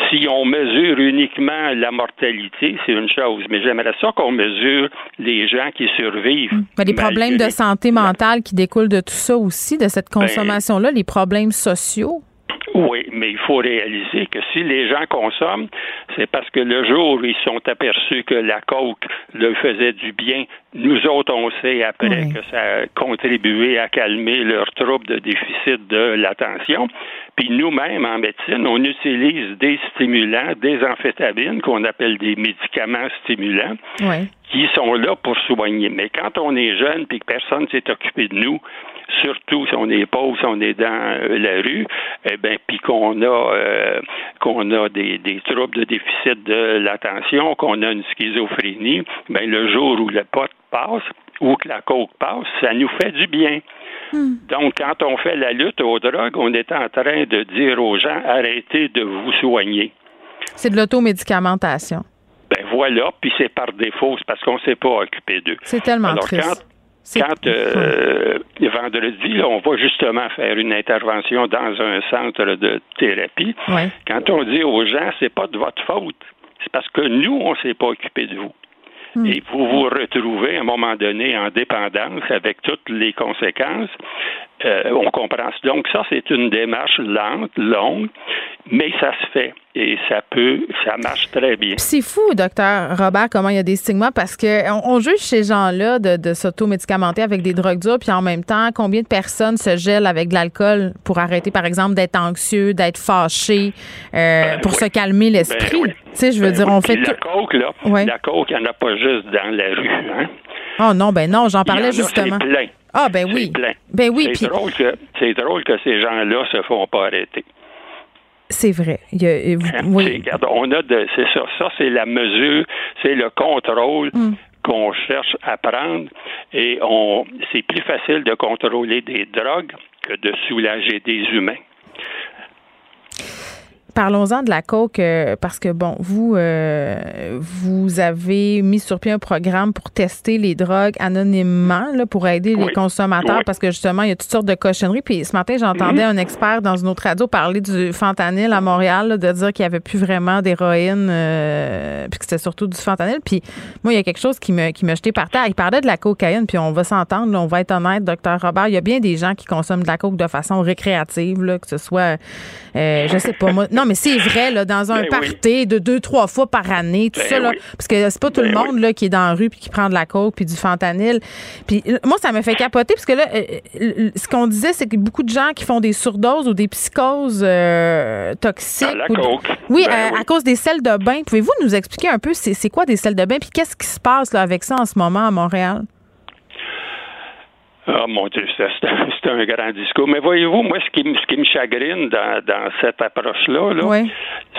Si on mesure uniquement la mortalité, c'est une chose, mais j'aimerais ça qu'on mesure les gens qui survivent. Mais ben, les problèmes de santé mentale qui découlent de tout ça aussi, de cette ben, consommation-là, les problèmes sociaux. Oui, mais il faut réaliser que si les gens consomment, c'est parce que le jour où ils sont aperçus que la coke leur faisait du bien, nous autres, on sait après que ça a contribué à calmer leurs troubles de déficit de l'attention. Puis nous-mêmes, en médecine, on utilise des stimulants, des amphétamines, qu'on appelle des médicaments stimulants, qui sont là pour soigner. Mais quand on est jeune puis que personne s'est occupé de nous, surtout si on est pauvre, si on est dans euh, la rue, eh ben, puis qu'on a euh, qu'on a des, des, troubles de déficit de l'attention, qu'on a une schizophrénie, ben le jour où le pot passe ou que la coke passe, ça nous fait du bien. Hmm. Donc, quand on fait la lutte aux drogues, on est en train de dire aux gens arrêtez de vous soigner. C'est de l'automédicamentation. Ben voilà, puis c'est par défaut, c'est parce qu'on ne s'est pas occupé d'eux. C'est tellement triste. Quand euh, vendredi, on va justement faire une intervention dans un centre de thérapie. Quand on dit aux gens, c'est pas de votre faute, c'est parce que nous, on s'est pas occupé de vous. Hmm. Et vous vous retrouvez à un moment donné en dépendance avec toutes les conséquences. Euh, on comprend. Donc ça, c'est une démarche lente, longue, mais ça se fait et ça peut, ça marche très bien. C'est fou, docteur Robert, comment il y a des stigmas parce que on, juge ces gens-là de, de s'automédicamenter avec des drogues dures, puis en même temps, combien de personnes se gèlent avec de l'alcool pour arrêter, par exemple, d'être anxieux, d'être fâché, euh, ben pour se calmer l'esprit? Ben tu sais, je veux ben dire, on fait la coke là, la coke, il n'y en a pas juste dans la rue. Hein? Oh non, ben non, j'en parlais justement. Ah ben oui. Plein. Ben oui. C'est drôle que c'est drôle que ces gens-là se font pas arrêter. C'est vrai. oui. on a de, c'est ça. Ça, c'est la mesure, c'est le contrôle. Mm. qu'on cherche à prendre et on c'est plus facile de contrôler des drogues que de soulager des humains. Parlons-en de la coke euh, parce que bon, vous euh, vous avez mis sur pied un programme pour tester les drogues anonymement là, pour aider les consommateurs parce que justement il y a toutes sortes de cochonneries. Puis ce matin j'entendais mhm. un expert dans une autre radio parler du fentanyl à Montréal, de dire qu'il y avait plus vraiment d'héroïne, euh, puis que c'était surtout du fentanyl. Puis moi il y a quelque chose qui me qui m'a jeté par terre. Il parlait de la cocaïne, puis on va s'entendre, on va être honnête, docteur Robert. Il y a bien des gens qui consomment de la coke de façon récréative, là, que ce soit, je sais pas moi. Non mais c'est vrai, là, dans un ben party de deux, trois fois par année, tout ben ça, là, parce que c'est pas tout le ben monde là, qui est dans la rue puis qui prend de la coke puis du fentanyl. Puis moi, ça me fait capoter parce que là, euh, euh, ce qu'on disait, c'est que beaucoup de gens qui font des surdoses ou des psychoses euh, toxiques. À la coke. Oui, à, cause des selles de bain. Pouvez-vous nous expliquer un peu c'est quoi des selles de bain? Puis qu'est-ce qui se passe là, avec ça en ce moment à Montréal? Ah mon Dieu, c'est un grand discours. Mais voyez-vous, moi, ce qui, ce qui me chagrine dans, dans cette approche-là, -là,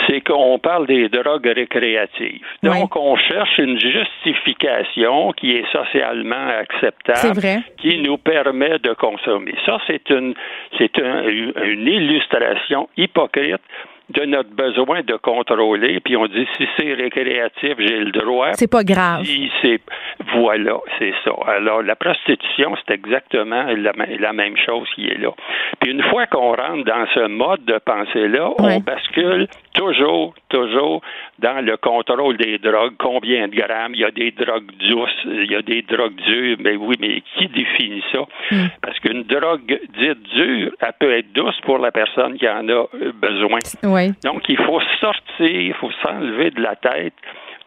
c'est qu'on parle des drogues récréatives. Donc, on cherche une justification qui est socialement acceptable, qui nous permet de consommer. Ça, c'est une, c'est une illustration hypocrite de notre besoin de contrôler, puis on dit si c'est récréatif, j'ai le droit. C'est pas grave. Si c'est voilà, c'est ça. Alors la prostitution, c'est exactement la, la, même chose qui est là. Puis une fois qu'on rentre dans ce mode de pensée là, on bascule toujours, toujours dans le contrôle des drogues. Combien de grammes Il y a des drogues douces, il y a des drogues dures. Mais oui, mais qui définit ça? Hmm. Parce qu'une drogue dite dure, elle peut être douce pour la personne qui en a besoin. Donc, il faut sortir, il faut s'enlever de la tête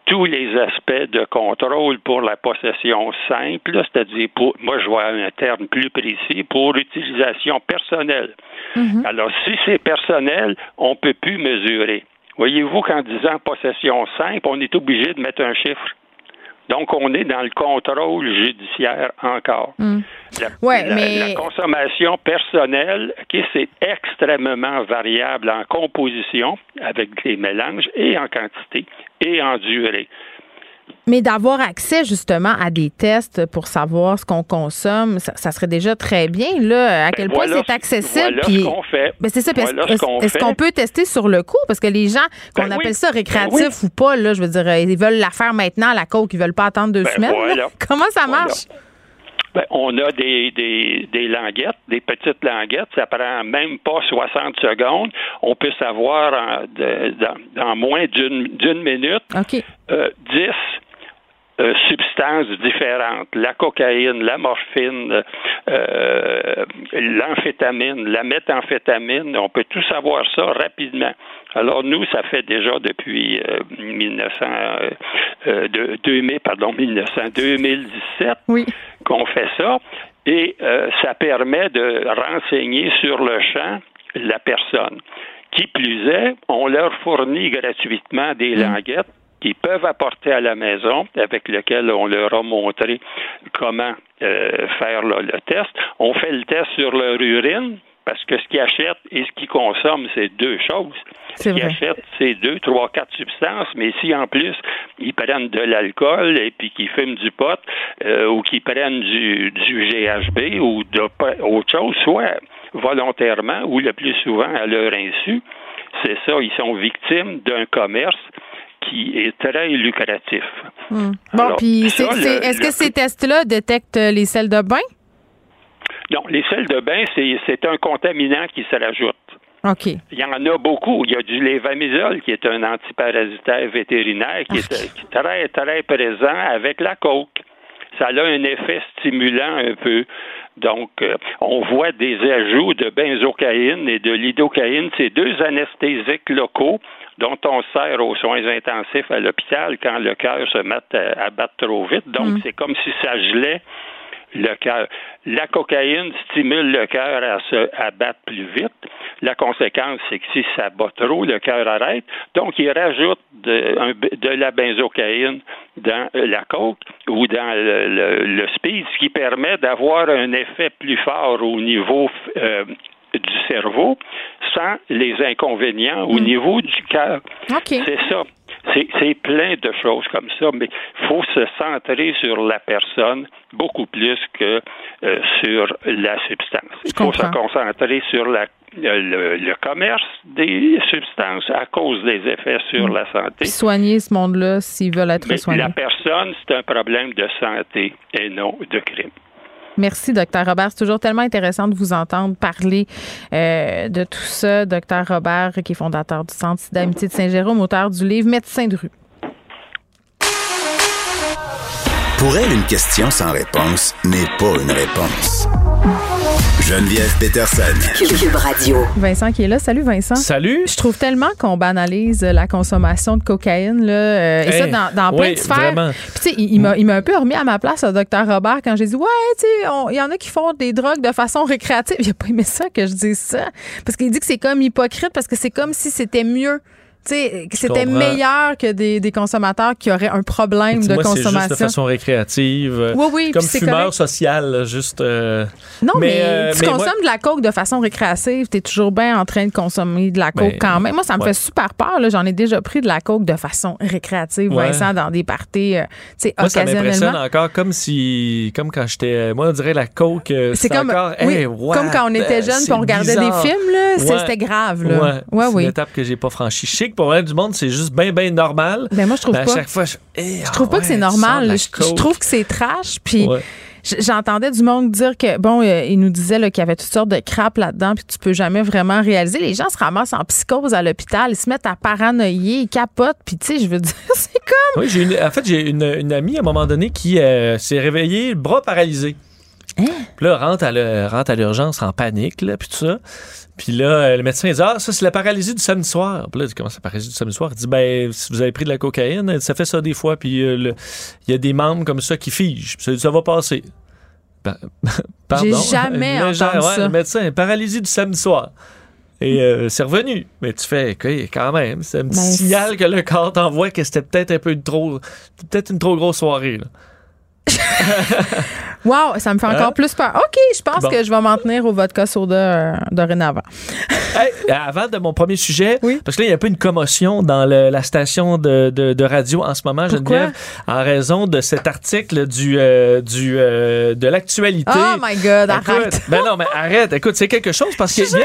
tous les aspects de contrôle pour la possession simple, c'est-à-dire pour, moi je vois un terme plus précis, pour utilisation personnelle. Mm-hmm. Alors, si c'est personnel, on ne peut plus mesurer. Voyez-vous qu'en disant possession simple, on est obligé de mettre un chiffre? Donc, on est dans le contrôle judiciaire encore. Hmm. La, mais... la, consommation personnelle, c'est extrêmement variable en composition avec des mélanges et en quantité et en durée. Mais d'avoir accès justement à des tests pour savoir ce qu'on consomme, ça, serait déjà très bien. Là, à ben quel point c'est accessible. Voilà ce qu'on fait. Ben c'est ça. est-ce qu'on peut tester sur le coup? Parce que les gens, qu'on ben appelle ça récréatif ou pas, là, je veux dire, ils veulent la faire maintenant, la coke, ils veulent pas attendre deux semaines. Comment ça marche? On a des, des, des, languettes, des petites languettes. Ça prend même pas 60 secondes. On peut savoir dans, moins d'une minute okay. 10 euh, substances différentes, la cocaïne, la morphine, euh, l'amphétamine, la méthamphétamine, on peut tout savoir ça rapidement. Alors nous, ça fait déjà depuis 1900, euh, 2000, pardon, 1900, 2017 qu'on fait ça, et ça permet de renseigner sur le champ la personne. Qui plus est, on leur fournit gratuitement des mmh. languettes qu'ils peuvent apporter à la maison, avec lequel on leur a montré comment euh, faire le test. On fait le test sur leur urine, parce que ce qu'ils achètent et ce qu'ils consomment, c'est deux choses. Ce qu'ils achètent, c'est deux, trois, quatre substances, mais si en plus ils prennent de l'alcool et puis qu'ils fument du pot euh, ou qu'ils prennent du, du GHB ou d'autres choses, soit volontairement ou le plus souvent à leur insu, c'est ça, ils sont victimes d'un commerce qui est très lucratif. Hmm. Bon, puis est-ce que ces tests-là détectent les sels de bain? Non, les sels de bain, c'est un contaminant qui se rajoute. OK. Il y en a beaucoup. Il y a du lévamisole, qui est un antiparasitaire vétérinaire, qui est, très, très présent avec la coke. Ça a un effet stimulant un peu. Donc, euh, on voit des ajouts de benzocaïne et de lidocaïne, ces deux anesthésiques locaux dont on sert aux soins intensifs à l'hôpital quand le cœur se met à, battre trop vite. Donc, mm. c'est comme si ça gelait le cœur. La cocaïne stimule le cœur à se à battre plus vite. La conséquence, c'est que si ça bat trop, le cœur arrête. Donc, il rajoute de, de, la benzocaïne dans la coke ou dans le, le, speed, ce qui permet d'avoir un effet plus fort au niveau euh, du cerveau sans les inconvénients au hmm. niveau du cœur. C'est ça. C'est plein de choses comme ça, mais il faut se centrer sur la personne beaucoup plus que euh, sur la substance. Il faut se concentrer sur la le, le, commerce des substances à cause des effets sur Mm. la santé. Soigner ce monde-là s'ils veulent être Mais soignés. la personne, c'est un problème de santé et non de crime. Merci, docteur Robert. C'est toujours tellement intéressant de vous entendre parler euh, de tout ça. Docteur Robert, qui est fondateur du Centre d'amitié de Saint-Jérôme, auteur du livre Médecin de rue. Pour elle, une question sans réponse n'est pas une réponse. Geneviève Peterson. Cube Radio. Vincent qui est là. Salut, Vincent. Salut. Je trouve tellement qu'on banalise la consommation de cocaïne, là, euh, et ça dans, dans plein oui, de sphères. vraiment. Puis, tu sais, il, il m'a, il m'a un peu remis à ma place, le docteur Robert, quand j'ai dit, ouais, tu sais, on- il y en a qui font des drogues de façon récréative. Il a pas aimé ça que je dise ça. Parce qu'il dit que c'est comme hypocrite, parce que c'est comme si c'était mieux. Tu c'était meilleur que des, des consommateurs qui auraient un problème de c'est juste de consommation. façon récréative. Oui, oui, Comme fumeur social, juste. euh, Non, mais, Mais, euh, tu mais moi- consommes de la coke de façon récréative, t'es toujours bien en train de consommer de la coke Ben, quand même. Moi, ça me ouais. fait super peur. J'en ai déjà pris de la coke de façon récréative, Ouais. Vincent, dans des parties, euh, tu sais, Moi, ça m'impressionne occasionnellement. encore comme si, comme quand j'étais, moi, on dirait la coke. euh, C'est comme, encore, oui, hey, what? comme quand on était jeune C'est puis on regardait bizarre. des films, Ouais. c'était grave. Là. Ouais, Ouais, c'est oui. une étape que j'ai pas franchie. Pour elle du monde, c'est juste bien, bien normal. Ben, moi, je trouve Mais à pas. chaque fois, je, hey, Je trouve pas que c'est normal. Je, trouve que c'est trash. Puis Ouais. j'entendais du monde dire que, bon, euh, il nous disait qu'il y avait toutes sortes de crap là-dedans, puis tu peux jamais vraiment réaliser. Les gens se ramassent en psychose à l'hôpital, ils se mettent à paranoïer, ils capotent, puis tu sais, je veux dire, c'est comme. Oui, une, en fait, j'ai une, une amie à un moment donné qui euh, s'est réveillée, le bras paralysé. Hein? Puis là, rentre à, le- rentre à l'urgence en panique, là, puis tout ça. Puis là, euh, le médecin dit Ah, ça, c'est la paralysie du samedi soir. Puis là, il dit Comment c'est la paralysie du samedi soir Il dit Ben, si vous avez pris de la cocaïne, ça fait ça des fois. Puis euh, le- il y a des membres comme ça qui figent. Puis ça, ça va passer. Ben, pardon. J'ai jamais entendu ouais, ça. Le médecin, paralysie du samedi soir. Et euh, c'est revenu. Mais tu fais, quand même, c'est un petit Ben, signal que le corps t'envoie que c'était peut-être un peu trop, peut-être une trop grosse soirée. Là. Wow, ça me fait encore Hein? plus peur. OK, je pense Bon. que je vais m'en tenir au vodka soda euh, dorénavant. Hey, avant de mon premier sujet, Oui. parce que là, il y a un peu une commotion dans le- la station de, de- de radio en ce moment, Pourquoi? Geneviève, en raison de cet article du, euh, du, euh, de l'actualité. Oh my God, Écoute, arrête. Ben non, mais arrête. Écoute, c'est quelque chose parce qu'on vient,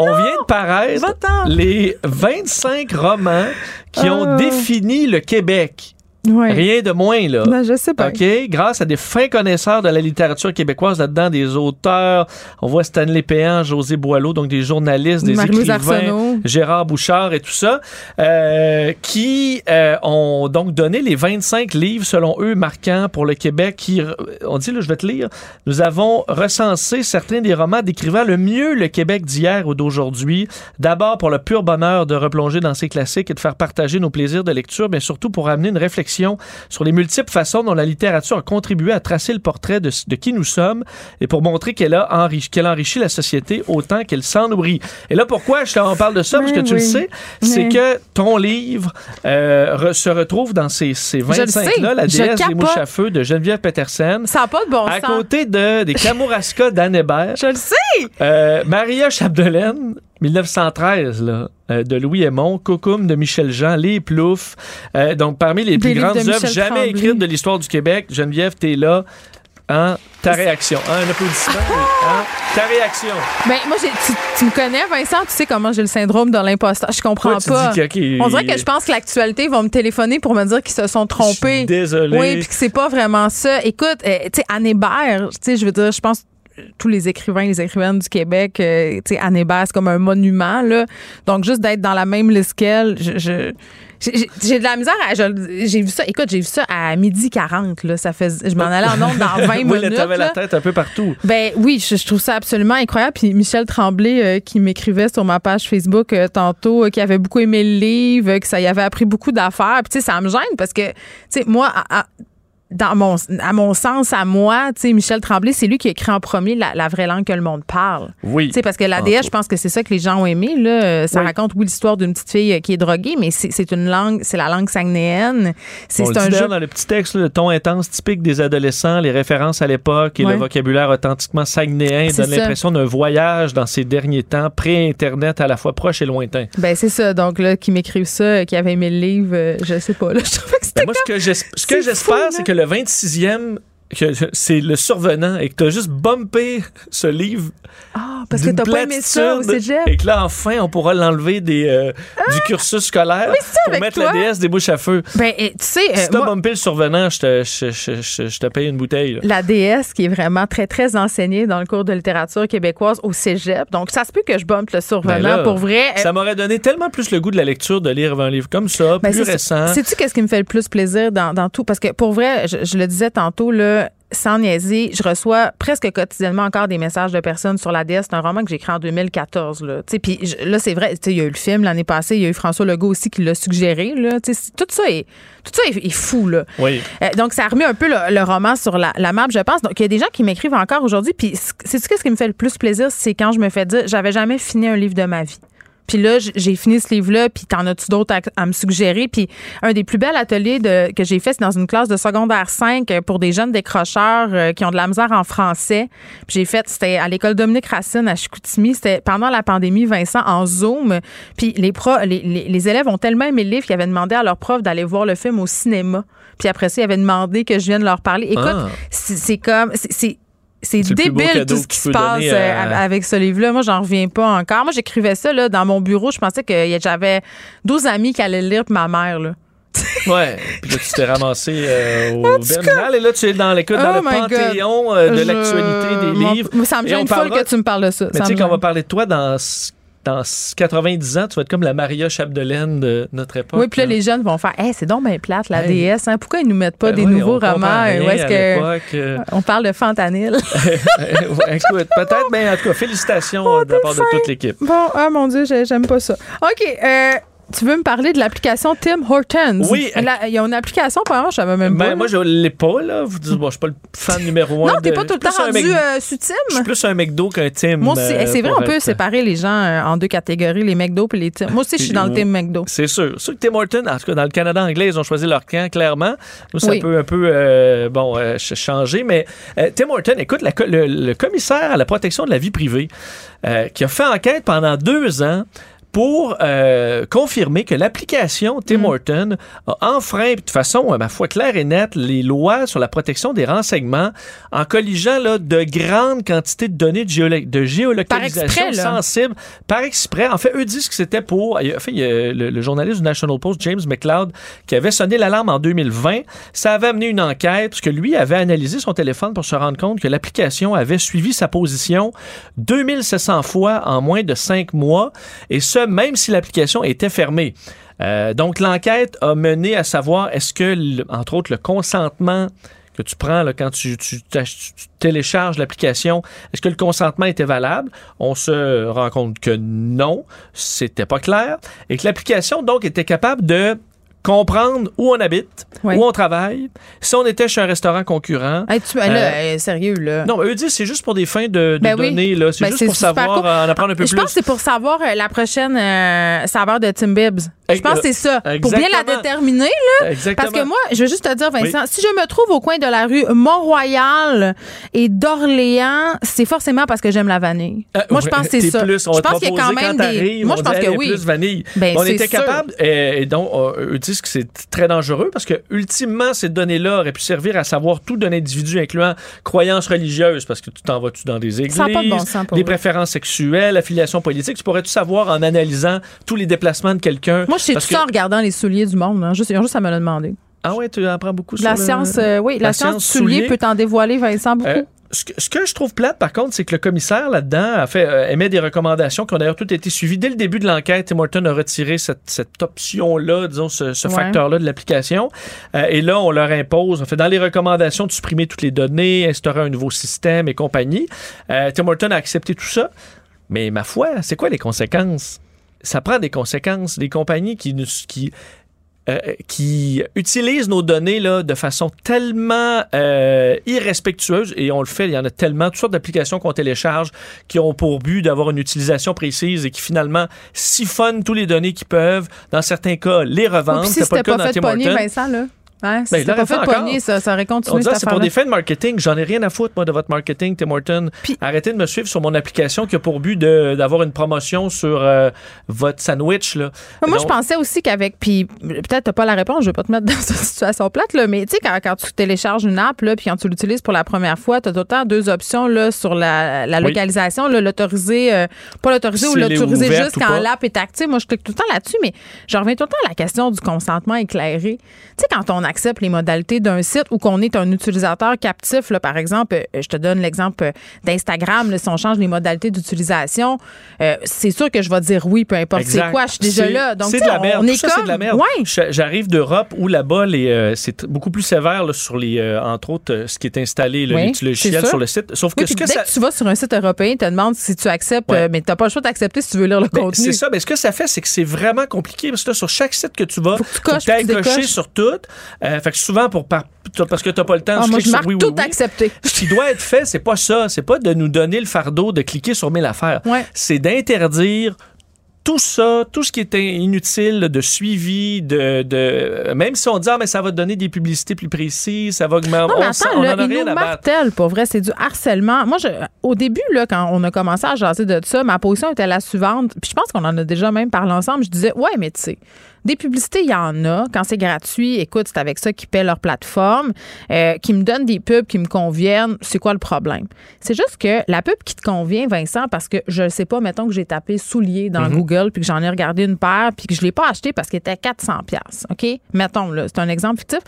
de paraître les 25 romans qui ont Ah. défini le Québec. Rien de moins, là. Ben, je sais pas. OK, grâce à des fins connaisseurs de la littérature québécoise là-dedans, des auteurs, on voit Stanley Péan, José Boileau, donc des journalistes, des écrivains, Arsenault. Gérard Bouchard et tout ça, euh, qui euh, ont donc donné les 25 livres, selon eux, marquants pour le Québec, qui, on dit, là, je vais te lire, nous avons recensé certains des romans décrivant le mieux le Québec d'hier ou d'aujourd'hui, d'abord pour le pur bonheur de replonger dans ces classiques et de faire partager nos plaisirs de lecture, mais surtout pour amener une réflexion sur les multiples façons dont la littérature a contribué à tracer le portrait de, de qui nous sommes et pour montrer qu'elle a enrichi, qu'elle enrichit la société autant qu'elle s'en nourrit. Et là, pourquoi je t'en parle de ça? Parce que Oui, tu le sais, c'est Oui. que ton livre euh, re- se retrouve dans ces, ces le sais. 25-là, La déesse des mouches à feu de Geneviève Petersen. Ça n'a pas de bon À sens. côté de, des Kamouraska d'Anne Hébert. Je le sais. Euh, Maria Chapdelaine, 1913, là, euh, de Louis Aymon, Coucoum de Michel Jean, Les Ploufs. Euh, donc, parmi les Des plus grandes de œuvres jamais Tremblay. écrites de l'histoire du Québec. Geneviève, t'es là. Hein? Ta réaction. Hein, un applaudissement. Hein? Ta réaction. Ben, moi, j'ai- tu, tu me connais, Vincent, tu sais comment j'ai le syndrome de l'imposteur. Je comprends tu pas. dis que- ok, On dirait que je pense que l'actualité va me téléphoner pour me dire qu'ils se sont trompés. Désolé. Oui, puis que c'est pas vraiment ça. Écoute, euh, tu sais, Anne Hébert, tu sais, je veux dire, je pense tous les écrivains, les écrivaines du Québec, euh, tu sais, Anne Hébert, c'est comme un monument, là. Donc, juste d'être dans la même liste qu'elle, je... je- j'ai- de la misère à. J'ai vu ça. Écoute, j'ai vu ça à midi 40. Là. Ça fait, je m'en allais en onde dans 20 oui, minutes. là, t'avais la tête un peu partout. Ben oui, je, je trouve ça absolument incroyable. Puis Michel Tremblay euh, qui m'écrivait sur ma page Facebook euh, tantôt, euh, qui avait beaucoup aimé le livre, que ça y avait appris beaucoup d'affaires. Puis tu sais, ça me gêne parce que tu sais, moi, à, à- dans mon, à mon sens, à moi, tu sais, Michel Tremblay, c'est lui qui a écrit en premier la, la vraie langue que le monde parle. Oui. Tu sais, parce que la Entre déesse, autres. je pense que c'est ça que les gens ont aimé. Là. Ça Oui. raconte, oui, l'histoire d'une petite fille euh, qui est droguée, mais c'est une langue, c'est la langue sagnéenne. C'est un dit jeu. dans le petit texte, le ton intense typique des adolescents, les références à l'époque et le vocabulaire authentiquement sagnéen ça. l'impression d'un voyage dans ces derniers temps, pré-Internet à la fois proche et lointain. Ben c'est ça. Donc là, qui m'écrivent ça, euh, qui avait aimé le livre, euh, je sais pas. Là, je trouvais que c'était Ben, moi, ce que ce j'espère, c'est que le 26e que c'est le survenant et que tu as juste bumpé ce livre. Ah, parce que t'as pas aimé ça au cégep? Et que là, enfin, on pourra l'enlever des, euh, du cursus scolaire pour mettre la DS des bouches à feu. Ben, tu sais. si t'as bumpé le survenant, je te, je, je, je, te paye une bouteille. Là. La DS qui est vraiment très, très enseignée dans le cours de littérature québécoise au cégep. Donc, ça se peut que je bumpe le survenant Ben là, pour vrai. Ça m'aurait donné tellement plus le goût de la lecture de lire un livre comme ça, Ben, plus récent. Sais-tu qu'est-ce qui me fait le plus plaisir dans, dans tout? Parce que pour vrai, je, je le disais tantôt, là, sans niaiser, je reçois presque quotidiennement encore des messages de personnes sur la DS. C'est un roman que j'ai écrit en 2014. Là, puis là c'est vrai, il y a eu le film l'année passée, il y a eu François Legault aussi qui l'a suggéré. Là, tout ça est, tout ça est, est fou. Là. Oui. Euh, donc, ça a remis un peu le, le roman sur la, la map, je pense. Donc, il y a des gens qui m'écrivent encore aujourd'hui. Puis, c'est ce ce qui me fait le plus plaisir, c'est quand je me fais dire, j'avais jamais fini un livre de ma vie. Puis là, j'ai fini ce livre-là, puis t'en as-tu d'autres à, à me suggérer? Puis un des plus bels ateliers de, que j'ai fait, c'est dans une classe de secondaire 5 euh, pour des jeunes décrocheurs euh, qui ont de la misère en français. Puis j'ai fait, c'était à l'école Dominique Racine à Chicoutimi. C'était pendant la pandémie, Vincent, en Zoom. Puis les, pro, les, les, les élèves ont tellement aimé le livre qu'ils avaient demandé à leur prof d'aller voir le film au cinéma. Puis après ça, ils avaient demandé que je vienne leur parler. Écoute, Ah. c'est c'est comme... c'est- c'est débile tout ce qui se passe euh, à- avec ce livre-là. Moi, j'en reviens pas encore. Moi, j'écrivais ça là, dans mon bureau. Je pensais que j'avais 12 amis qui allaient le lire, puis ma mère. Là. Ouais. Puis là, tu t'es ramassé euh, au Berminal et là, tu es dans, l'écoute, dans Oh le panthéon euh, de Je- l'actualité des livres. Ça me gêne folle parlera- que tu me parles de ça. Mais tu sais, me quand on va parler de toi dans, dans 90 ans, tu vas être comme la Maria Chapdelaine de notre époque. Oui, puis là, les jeunes vont faire Hey, c'est donc bien plate, la Hey. DS. Hein? Pourquoi ils nous mettent pas Ben des oui, nouveaux romans? rien Où est-ce à que. l'époque, euh. On parle de fentanyl? Écoute, peut-être, mais en tout cas, félicitations Oh, euh, de la part de toute l'équipe. bon, ah mon Dieu, j'ai- j'aime pas ça. OK. euh, tu veux me parler de l'application Tim Hortons? Oui. La- Il y a une application, apparemment, je savais même pas. Ben, moi, je l'ai pas, là. Vous dites, bon, je suis pas le fan numéro un. non, t'es pas tout le temps rendu euh, sur Tim? Je suis plus un McDo qu'un Tim. Moi aussi, euh, Eh, c'est vrai, on peut être- séparer les gens euh, en deux catégories, les McDo et les Tim. Moi aussi, je suis dans le. Tim McDo. C'est sûr. Sûr que Tim Horton, en tout cas, dans le Canada anglais, ils ont choisi leur camp, clairement. Nous, ça Oui. peut un peu, euh, bon, ch- changer. Mais Tim Horton, écoute, la le, le commissaire à la protection de la vie privée, qui a fait enquête pendant deux ans pour euh, confirmer que l'application Tim Mm. Horton a enfreint de façon, euh, ma foi, claire et nette, les lois sur la protection des renseignements en colligeant là, de grandes quantités de données de, géolo- de géolocalisation Par exprès, sensibles par exprès. En fait, eux disent que c'était pour. il y a- En fait, il y a le, le journaliste du National Post, James McLeod, qui avait sonné l'alarme en 2020. Ça avait amené une enquête, parce que lui avait analysé son téléphone pour se rendre compte que l'application avait suivi sa position 2700 fois en moins de cinq mois, et ce, même si l'application était fermée. Euh, donc, l'enquête a mené à savoir est-ce que, entre autres, le consentement que tu prends quand tu, tu télécharges l'application, est-ce que le consentement était valable? On se rend compte que non, c'était pas clair, et que l'application, donc, était capable de comprendre où on habite, où on travaille, si on était chez un restaurant concurrent. Hey, tu, là, euh, sérieux, là. Non, mais eux disent c'est juste pour des fins de, de Ben oui. données, là. C'est Ben, juste pour savoir, cool. euh, en apprendre un peu je plus. pense que c'est pour savoir euh, la prochaine euh, saveur de Tim Bibbs. Je pense que c'est ça. Pour bien la déterminer, là. Exactement. Parce que moi, je veux juste te dire, Vincent, si je me trouve au coin de la rue Mont-Royal et d'Orléans, c'est forcément parce que j'aime la vanille. Euh, moi, je pense que c'est ça. Plus, je pense qu'il y a quand même quand des. Moi, je pense dit, que oui. plus vanille. Ben, on était sûr. capable, euh, et donc, euh, eux disent que c'est très dangereux parce que, ultimement, ces données-là auraient pu servir à savoir tout d'un individu, incluant croyances religieuses, parce que tu t'en vas-tu dans des églises, bon des préférences sexuelles, affiliations politiques. Tu pourrais tout savoir en analysant tous les déplacements de quelqu'un. Moi, je sais tout que- ça en regardant les souliers du monde. hein. Juste, ils ont juste à me le demander. Ah ouais, tu apprends beaucoup La sur le- science, euh, oui, la, la science, soulier soulier. peut t'en dévoiler, Vincent, beaucoup. Euh, ce, que, ce que je trouve plate, par contre, c'est que le commissaire là-dedans a fait euh, émet des recommandations qui ont d'ailleurs toutes été suivies. Dès le début de l'enquête, Tim Horton a retiré cette, cette option-là, disons, ce, ce Ouais. facteur-là de l'application. Et là, on leur impose, en fait, dans les recommandations, de supprimer toutes les données, instaurer un nouveau système et compagnie. Tim Horton a accepté tout ça. Mais ma foi, c'est quoi les conséquences? Ça prend des conséquences. Des compagnies qui, nous- qui euh, qui utilisent nos données là, de façon tellement euh, irrespectueuse, et on le fait, il y en a tellement, toutes sortes d'applications qu'on télécharge qui ont pour but d'avoir une utilisation précise et qui finalement siphonnent tous les données qu'ils peuvent, dans certains cas, les revendent. si C'est pas c'était le cas pas dans fait. Vincent, là. Hein, si Ben, c'était pas fait fait de encore. pogner, ça, ça aurait continué cette c'est pour des fins de marketing. J'en ai rien à foutre, moi, de votre marketing, Tim Horton. Arrêtez de me suivre sur mon application qui a pour but d'avoir une promotion sur euh, votre sandwich. Là. Moi, Donc, je pensais aussi qu'avec, puis peut-être t'as pas la réponse, je vais pas te mettre dans cette situation plate, là, mais tu sais, quand, quand tu télécharges une app, puis quand tu l'utilises pour la première fois, t'as tout le temps deux options là, sur la, la localisation, l'autoriser, euh, pas l'autoriser ou Si l'autoriser juste quand l'app est active. Moi, je clique tout le temps là-dessus, mais je reviens tout le temps à la question du consentement éclairé. Tu sais, quand on accepte les modalités d'un site ou qu'on est un utilisateur captif, là, par exemple, euh, je te donne l'exemple euh, d'Instagram, si on change les modalités d'utilisation, euh, c'est sûr que je vais dire oui, peu importe c'est quoi, je suis déjà là. Donc, c'est de la merde. on est ça, comme, de la merde. Ouais. J'arrive d'Europe où là-bas, euh, c'est beaucoup plus sévère là, sur les, euh, entre autres, ce qui est installé, là, Oui, logiciels sûr. sur le site. Sauf que Oui, ce que dès ça. que tu vas sur un site européen, te demandent si tu acceptes, Ouais. mais tu n'as pas le choix d'accepter si tu veux lire le Ben, contenu. c'est ça. Mais ce que ça fait, c'est que c'est vraiment compliqué. Parce que là, sur chaque site que tu vas, tu coches, tu cocher sur tout. Euh, fait que souvent, pour par- parce que tu n'as pas le temps, Ah, tu moi, je marque oui, tout oui. accepté. Ce qui doit être fait, c'est pas ça. C'est pas de nous donner le fardeau de cliquer sur mille affaires. Ouais. C'est d'interdire tout ça, tout ce qui est inutile de suivi, de, de même si on dit ah mais ça va donner des publicités plus précises, ça va augmenter, Non, mais attends, on là, il nous martèle, pour vrai, c'est du harcèlement. Moi, je, au début, là, quand on a commencé à jaser de ça, ma position était la suivante. Puis je pense qu'on en a déjà même parlé ensemble. Je disais, ouais, mais tu sais, des publicités, il y en a. Quand c'est gratuit, écoute, c'est avec ça qu'ils paient leur plateforme, euh, qui me donnent des pubs qui me conviennent. C'est quoi le problème? C'est juste que la pub qui te convient, Vincent, parce que je ne sais pas, mettons que j'ai tapé soulier dans Mhm. Google, puis que j'en ai regardé une paire, puis que je ne l'ai pas acheté parce qu'il était 400$. pièces OK? Mettons, là, c'est un exemple fictif.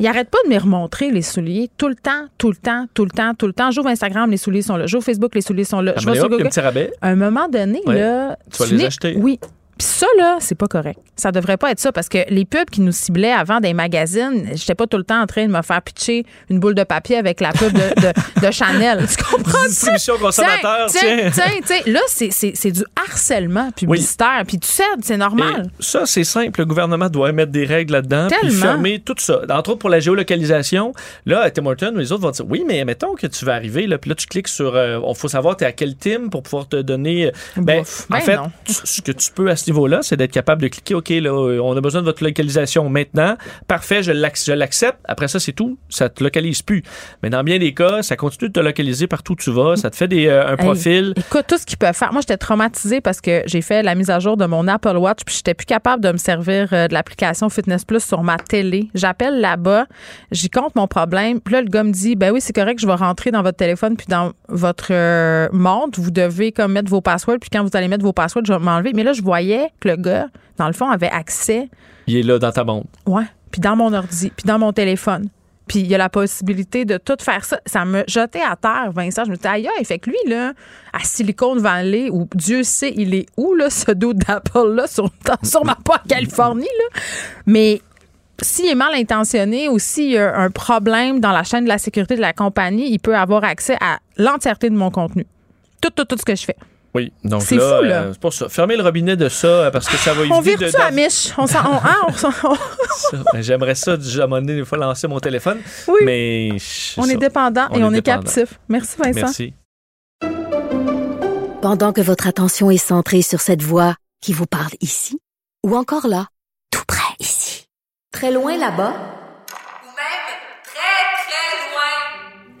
Il arrête pas de me remontrer les souliers tout le temps, tout le temps, tout le temps, tout le temps. J'ouvre Instagram, les souliers sont là. J'ouvre Facebook, les souliers sont là. Je vais sur a un Google. petit rabais? À un moment donné, là, Tu vas les acheter. Oui. Puis ça, là, c'est pas correct. Ça devrait pas être ça parce que les pubs qui nous ciblaient avant des magazines, j'étais pas tout le temps en train de me faire pitcher une boule de papier avec la pub de, de- de Chanel. Tu comprends? Distribution consommateur, tiens. tiens, tiens, tiens. Là, c'est- c'est c'est du harcèlement publicitaire. Puis tu sais, c'est normal. Et ça, c'est simple. Le gouvernement doit mettre des règles là-dedans, puis fermer tout ça. Entre autres, pour la géolocalisation, là, Tim Horton, les autres vont dire, oui, mais mettons que tu vas arriver, là, puis là, tu cliques sur, euh, il faut savoir, tu es à quel team pour pouvoir te donner. euh, Ben, en Ben fait, tu- ce que tu peux à ce niveau-là, c'est d'être capable de cliquer, OK, là, euh, on a besoin de votre localisation maintenant. Parfait, je l'ac- je l'accepte. Après ça, c'est tout. Ça te localise plus. Mais dans bien des cas, ça continue de te localiser partout où tu vas. Ça te fait des, euh, un Hey, profil. écoute, tout ce qu'ils peuvent faire. Moi, j'étais traumatisée parce que j'ai fait la mise à jour de mon Apple Watch puis j'étais plus capable de me servir euh, de l'application Fitness Plus sur ma télé. J'appelle là-bas, j'y compte mon problème. Puis là, le gars me dit, ben oui, c'est correct, je vais rentrer dans votre téléphone puis dans votre euh, montre. Vous devez comme mettre vos passwords puis quand vous allez mettre vos passwords, je vais m'enlever. Mais là, je voyais que le gars, dans le fond, avait accès, Il est là dans ta montre. ouais, puis dans mon ordi, puis dans mon téléphone. Puis il y a la possibilité de tout faire ça. Ça me jetait à terre, Vincent. Je me disais, aïe, aïe, fait que lui, là, à Silicon Valley, où Dieu sait, il est où, là, ce dos d'Apple-là, sur, sûrement pas en Californie, là. Mais s'il est mal intentionné ou s'il y a un problème dans la chaîne de la sécurité de la compagnie, il peut avoir accès à l'entièreté de mon contenu. Tout, tout, tout ce que je fais. Oui, donc C'est là, fou, là. euh, c'est pour ça. Fermez le robinet de ça euh, parce que ça va éviter On vire de. ça à. On s'en. on- hein, on s'en- on- ça. Ben, J'aimerais ça, à un moment donné, des fois, lancer mon téléphone. Oui. Mais. on est dépendant On et est on est captif. Merci, Vincent. Merci. Pendant que votre attention est centrée sur cette voix qui vous parle ici, ou encore là, tout près ici, très loin là-bas, Ou même très, très loin.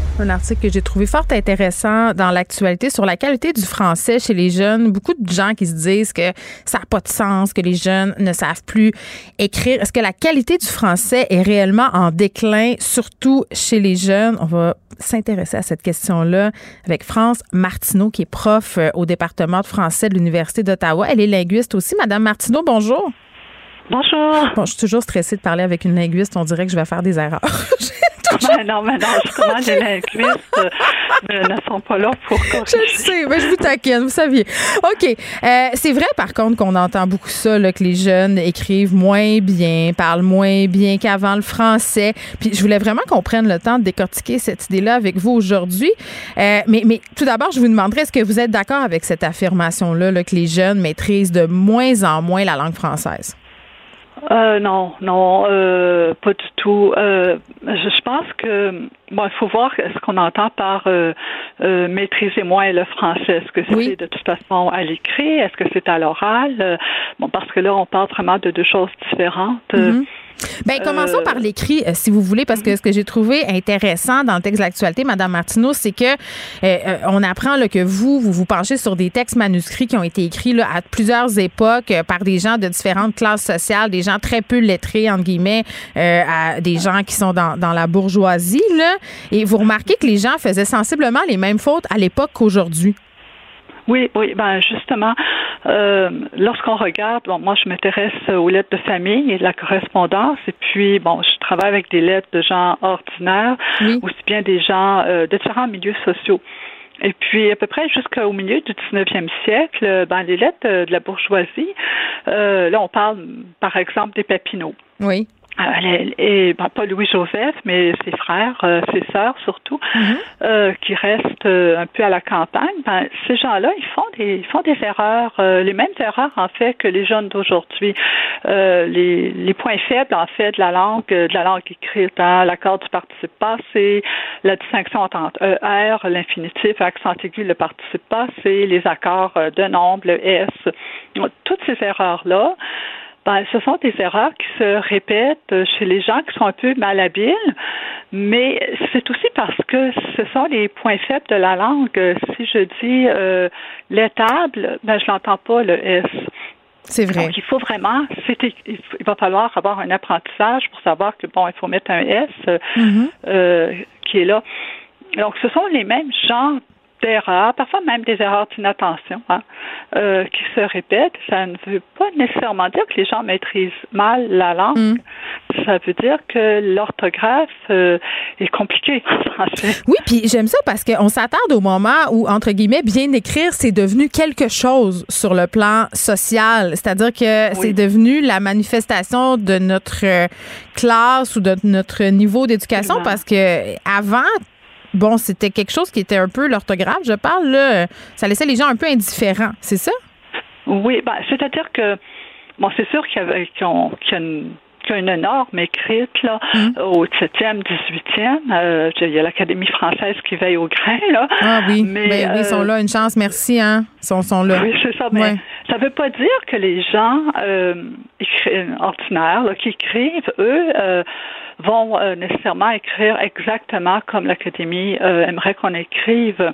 Un article que j'ai trouvé fort intéressant dans l'actualité sur la qualité du français chez les jeunes. Beaucoup de gens qui se disent que ça n'a pas de sens, que les jeunes ne savent plus écrire. Est-ce que la qualité du français est réellement en déclin, surtout chez les jeunes? On va s'intéresser à cette question-là avec France Martineau, qui est prof euh, au département de français de l'Université d'Ottawa. Elle est linguiste aussi. Madame Martineau, bonjour. Bonjour. Bon, je suis toujours stressée de parler avec une linguiste. On dirait que je vais faire des erreurs. non, mais non, justement, les linguistes euh, ne sont pas là pour corriger. Je sais, mais je vous taquine, vous saviez. OK. Euh, c'est vrai, par contre, qu'on entend beaucoup ça, là, que les jeunes écrivent moins bien, parlent moins bien qu'avant le français. Puis je voulais vraiment qu'on prenne le temps de décortiquer cette idée-là avec vous aujourd'hui. Euh, mais, mais tout d'abord, je vous demanderais, est-ce que vous êtes d'accord avec cette affirmation-là, là, que les jeunes maîtrisent de moins en moins la langue française? Euh, non, non, euh, pas du tout. Euh, je, pense que bon, il faut voir ce qu'on entend par euh, euh, maîtriser moins le français. Est-ce que c'est de toute façon à l'écrit? Est-ce que c'est à l'oral? Bon, parce que là, on parle vraiment de deux choses différentes. Mm-hmm. Ben, commençons par l'écrit, euh, si vous voulez, parce que ce que j'ai trouvé intéressant dans le texte de l'actualité, Madame Martineau, c'est que euh, euh, on apprend là, que vous, vous vous penchez sur des textes manuscrits qui ont été écrits là, à plusieurs époques par des gens de différentes classes sociales, des gens très peu lettrés, entre guillemets, à des gens qui sont dans, dans la bourgeoisie. Là, et vous remarquez que les gens faisaient sensiblement les mêmes fautes à l'époque qu'aujourd'hui. Oui, oui, ben justement, euh, lorsqu'on regarde, bon, moi je m'intéresse aux lettres de famille et de la correspondance, et puis bon, je travaille avec des lettres de gens ordinaires, aussi bien des gens euh, de différents milieux sociaux. Et puis, à peu près jusqu'au milieu du 19e siècle, ben, les lettres de la bourgeoisie, euh, là, on parle, par exemple, des Papineaux. Oui. Euh, et ben, pas Louis-Joseph, mais ses frères, euh, ses sœurs surtout, mhm. euh, qui restent un peu à la campagne, ben, ces gens-là, ils font des ils font des erreurs, les mêmes erreurs en fait que les jeunes d'aujourd'hui. les, les points faibles en fait de la langue, de la langue écrite, hein, l'accord du participe passé, la distinction entre ER, l'infinitif, accent aigu, le participe passé, les accords de nombre, le S, toutes ces erreurs-là ben, ce sont des erreurs qui se répètent chez les gens qui sont un peu malhabiles, mais c'est aussi parce que ce sont les points faibles de la langue. Si je dis euh, l'étable, ben, je n'entends pas le S. C'est vrai. Donc, il faut vraiment, il va falloir avoir un apprentissage pour savoir que, bon, il faut mettre un S mm-hmm. euh, qui est là. Donc, ce sont les mêmes genres d'erreurs, parfois même des erreurs d'inattention, hein, euh, qui se répètent. Ça ne veut pas nécessairement dire que les gens maîtrisent mal la langue. Mm. Ça veut dire que l'orthographe euh, est compliquée en français. Oui, puis j'aime ça parce qu'on s'attarde au moment où, entre guillemets, bien écrire, c'est devenu quelque chose sur le plan social. C'est-à-dire que c'est devenu la manifestation de notre classe ou de notre niveau d'éducation parce que avant, bon, c'était quelque chose qui était un peu l'orthographe, je parle, là, ça laissait les gens un peu indifférents, c'est ça? Oui, ben, c'est-à-dire que, bon, c'est sûr qu'il y, avait, qu'il y a une une norme écrite là, hum. au 7e, 18e. Euh, il y a l'Académie française qui veille au grain. Là. Ah oui, mais, ben ils sont euh, là. Une chance, merci. Hein. Ils sont, sont là. Oui, c'est ça. Mais ça ne veut pas dire que les gens euh, ordinaires là, qui écrivent, eux, euh, vont euh, nécessairement écrire exactement comme l'Académie euh, aimerait qu'on écrive.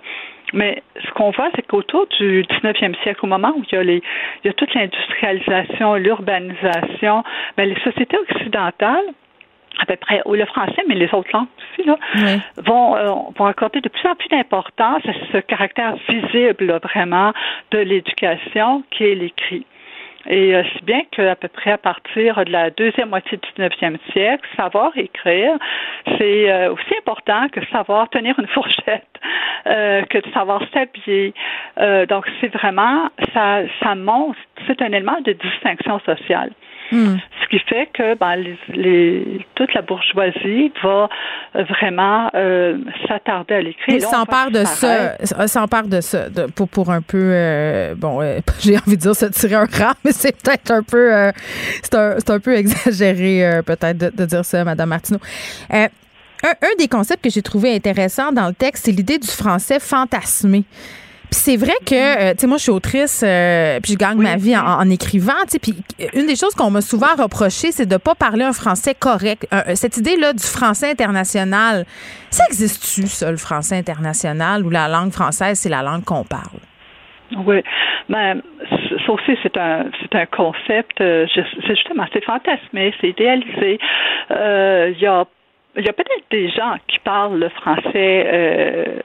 Mais ce qu'on voit, c'est qu'autour du 19e siècle, au moment où il y a, les, il y a toute l'industrialisation, l'urbanisation, ben, les sociétés occidentales, à peu près, ou le français, mais les autres langues aussi, là, vont, euh, vont accorder de plus en plus d'importance à ce caractère visible, vraiment, de l'éducation qui est l'écrit. Et euh, si bien qu'à peu près à partir de la deuxième moitié du 19e siècle, savoir écrire, c'est euh, aussi important que savoir tenir une fourchette, euh, que de savoir s'habiller. donc, c'est vraiment, ça, ça montre, c'est un élément de distinction sociale. Hmm. Ce qui fait que ben, les, toute la bourgeoisie va vraiment euh, s'attarder à l'écrire. s'empare de ça, s'empare de ça, pour, pour un peu, euh, bon, euh, j'ai envie de dire se tirer un rang, mais c'est peut-être un peu, c'est un, un, peu exagéré peut-être de, de, dire ça, Madame Martineau. Un, un, des concepts que j'ai trouvé intéressant dans le texte, c'est l'idée du français fantasmé. Puis c'est vrai que, euh, tu sais, moi, je suis autrice, euh, puis je gagne ma vie en, écrivant, tu sais. Puis une des choses qu'on m'a souvent reproché, c'est de pas parler un français correct. cette idée-là du français international, ça existe-tu, ça, le français international, où la langue française, c'est la langue qu'on parle? Oui, ben, ça aussi, c'est un, c'est un concept, euh, c'est justement, c'est fantasmé, c'est idéalisé. Il y a il y a peut-être des gens qui parlent le français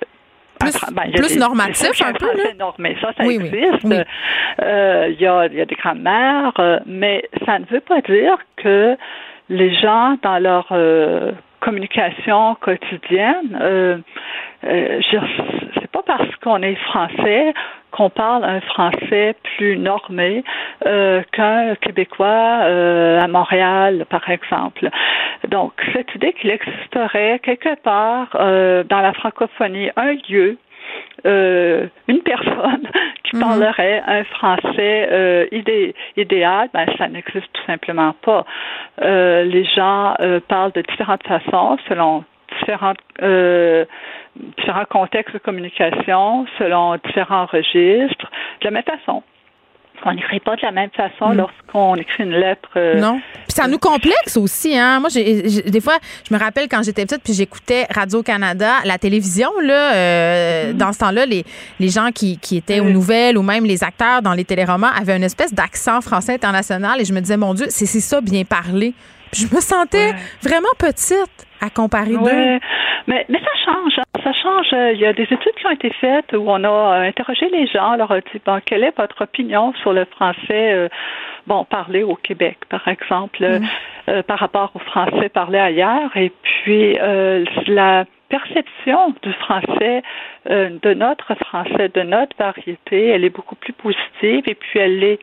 plus, ben, normatif un peu. Mais ça, ça existe. Euh, il y, a, y, a, des grandes-mères, euh, mais ça ne veut pas dire que les gens, dans leur euh, communication quotidienne. Euh, euh, c'est pas parce qu'on est français qu'on parle un français plus normé euh, qu'un Québécois euh, à Montréal, par exemple. Donc, cette idée qu'il existerait quelque part euh, dans la francophonie un lieu euh, une personne qui mhm. parlerait un français euh, idé idéal, ben, ça n'existe tout simplement pas. Euh, les gens euh, parlent de différentes façons selon différentes différents contextes de communication, selon différents registres, de la même façon. On n'écrit pas de la même façon mm. lorsqu'on écrit une lettre. Euh, non. Puis ça nous complexe aussi, hein. Moi, j'ai, des fois, je me rappelle quand j'étais petite, puis j'écoutais Radio-Canada, la télévision, là, euh, mm. dans ce temps-là, les, les gens qui, qui étaient aux nouvelles ou même les acteurs dans les téléromans avaient une espèce d'accent français international et je me disais, mon Dieu, c'est, c'est ça, bien parler. Puis je me sentais vraiment petite à comparer d'eux? Mais, mais ça change. Hein. Ça change. Il y a des études qui ont été faites où on a euh, interrogé les gens, leur a dit bon, quelle est votre opinion sur le français euh, bon parlé au Québec, par exemple, mm. euh, par rapport au français parlé ailleurs, et puis la perception du français, de notre français, de notre variété, elle est beaucoup plus positive, et puis elle est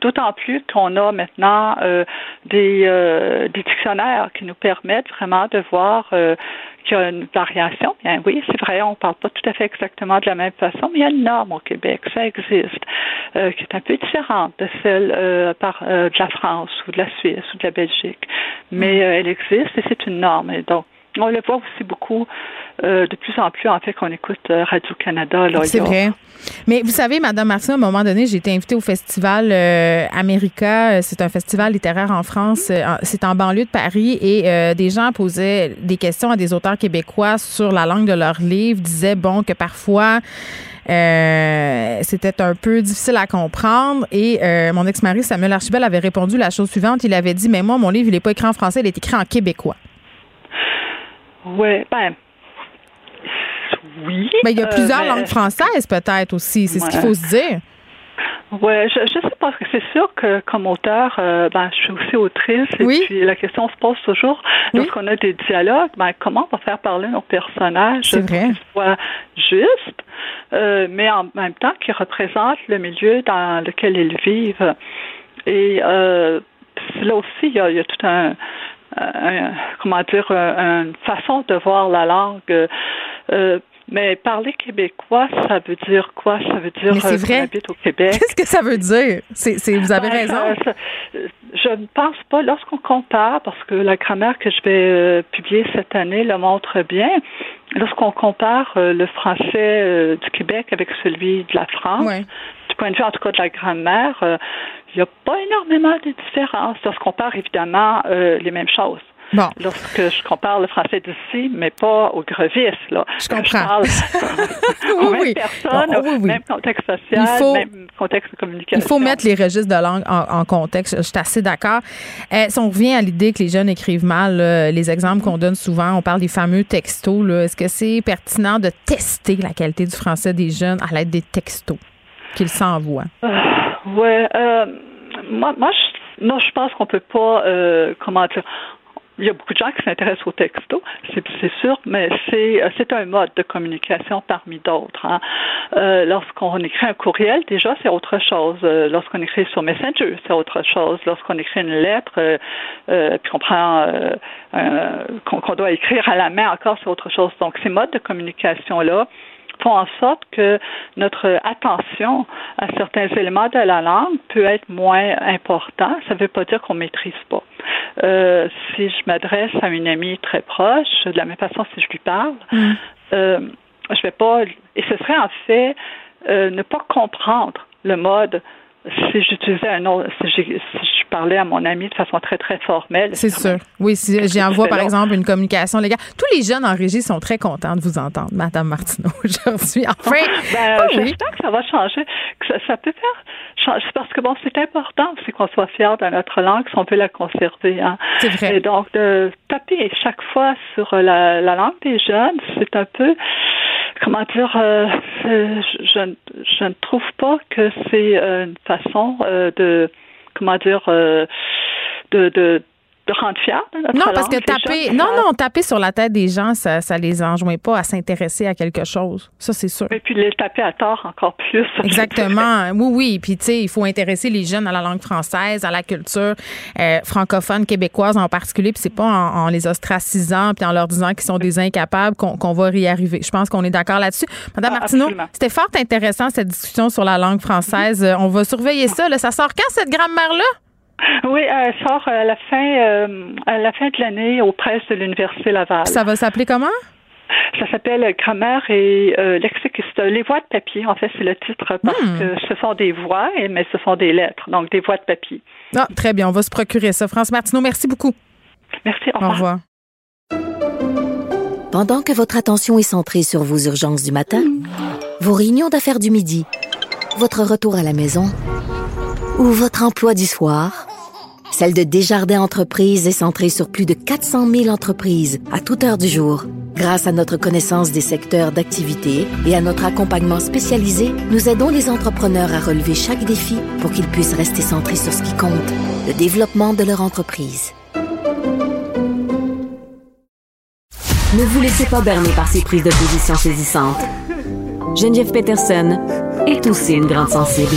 D'autant plus qu'on a maintenant euh, des, euh, des, dictionnaires qui nous permettent vraiment de voir euh, qu'il y a une variation. Bien oui, c'est vrai, on ne parle pas tout à fait exactement de la même façon, mais il y a une norme au Québec, ça existe, qui est un peu différente de celle par, de la France ou de la Suisse ou de la Belgique. Mais elle existe et c'est une norme. Et donc, on le voit aussi beaucoup euh, de plus en plus, en fait, qu'on écoute euh, Radio-Canada. C'est vrai. Mais vous savez, Madame Martin, à un moment donné, j'ai été invitée au festival euh, America. C'est un festival littéraire en France. C'est en banlieue de Paris. Et des gens posaient des questions à des auteurs québécois sur la langue de leurs livres, disaient, bon, que parfois... c'était un peu difficile à comprendre. Et mon ex-mari, Samuel Archibald, avait répondu la chose suivante. Il avait dit, mais moi, mon livre, il n'est pas écrit en français, il est écrit en québécois. Oui, ben, oui. Mais il y a plusieurs euh, langues françaises, peut-être aussi. C'est ce qu'il faut se dire. Oui, je, je sais pas, c'est sûr que comme auteur, euh, ben, je suis aussi autrice et puis la question se pose toujours lorsqu'on a des dialogues, ben, comment on va faire parler nos personnages pour qu'ils soient justes, euh, mais en même temps qu'ils représentent le milieu dans lequel ils vivent. Et là aussi, il y a, il y a tout un, euh, comment dire, euh, une façon de voir la langue. Euh, mais parler québécois, ça veut dire quoi? Ça veut dire c'est vrai. habite au Québec. Qu'est-ce que ça veut dire? C'est, vous avez ben, raison. je ne pense pas, lorsqu'on compare, parce que la grammaire que je vais publier cette année le montre bien, lorsqu'on compare le français du Québec avec celui de la France, du point de vue en tout cas de la grammaire, il n'y a pas énormément de différences lorsqu'on compare évidemment euh, les mêmes choses. Bon. Lorsque je compare le français d'ici, mais pas au grevis, là. Je comprends. oui, même personne, même contexte social, même contexte de communication. Il faut mettre les registres de langue en, contexte. Je suis assez d'accord. Euh, si on revient à l'idée que les jeunes écrivent mal, les exemples qu'on donne souvent, on parle des fameux textos. Est-ce que c'est pertinent de tester la qualité du français des jeunes à l'aide des textos? Qu'ils s'envoient? Euh, oui. Euh, moi, moi, je, je pense qu'on peut pas, euh, comment dire, il y a beaucoup de gens qui s'intéressent au texto, c'est sûr, mais c'est euh, c'est un mode de communication parmi d'autres. Hein. Euh, Lorsqu'on écrit un courriel, déjà c'est autre chose. Lorsqu'on écrit sur Messenger, c'est autre chose. Lorsqu'on écrit une lettre, puis qu'on prend qu'on doit écrire à la main, encore c'est autre chose. Donc ces modes de communication là font en sorte que notre attention à certains éléments de la langue peut être moins important. Ça ne veut pas dire qu'on ne maîtrise pas. Euh, si je m'adresse à une amie très proche, de la même façon si je lui parle, mm. euh, je vais pas, et ce serait en fait euh, ne pas comprendre le mode si j'utilisais un autre, si, je parlais à mon ami de façon très, très formelle. C'est sûr. Oui, si j'y envoie, par exemple, une communication légale. Tous les jeunes en régie sont très contents de vous entendre, Madame Martineau, aujourd'hui. Enfin, ben, ah j'espère que ça va changer, que ça, peut faire changer, parce que bon, c'est important aussi qu'on soit fier de notre langue si on peut la conserver. Hein. C'est vrai. Et donc, de taper chaque fois sur la, la langue des jeunes, c'est un peu comment dire, euh, je, je, ne trouve pas que c'est une façon euh, de, comment dire, euh, de, de de rendre notre Non, langue, parce que taper, non, non, taper sur la tête des gens, ça, ça les enjoint pas à s'intéresser à quelque chose. Ça, c'est sûr. Et puis les taper à tort encore plus. Exactement. Oui, oui. Puis, tu sais, il faut intéresser les jeunes à la langue française, à la culture euh, francophone, québécoise en particulier. Puis, c'est pas en, en les ostracisant puis en leur disant qu'ils sont des incapables qu'on va y arriver. Je pense qu'on est d'accord là-dessus. Madame Ah, Martineau, c'était fort intéressant cette discussion sur la langue française. Euh, On va surveiller ça. là. Ça sort quand cette grammaire-là? Oui, elle sort à la fin, euh, à la fin de l'année aux presses de l'Université Laval. Ça va s'appeler comment? Ça s'appelle Grammaire et euh, lexique. c'est- Les voix de papier, en fait, c'est le titre parce Hmm. que ce sont des voix, mais ce sont des lettres, donc des voix de papier. Ah, très bien. On va se procurer ça. France Martineau, merci beaucoup. Merci, au Au revoir. revoir. Pendant que votre attention est centrée sur vos urgences du matin, vos réunions d'affaires du midi, votre retour à la maison ou votre emploi du soir, celle de Desjardins Entreprises est centrée sur plus de 400 000 entreprises à toute heure du jour. Grâce à notre connaissance des secteurs d'activité et à notre accompagnement spécialisé, nous aidons les entrepreneurs à relever chaque défi pour qu'ils puissent rester centrés sur ce qui compte, le développement de leur entreprise. Ne vous laissez pas berner par ces prises de position saisissantes. Geneviève Peterson est aussi une grande sensible.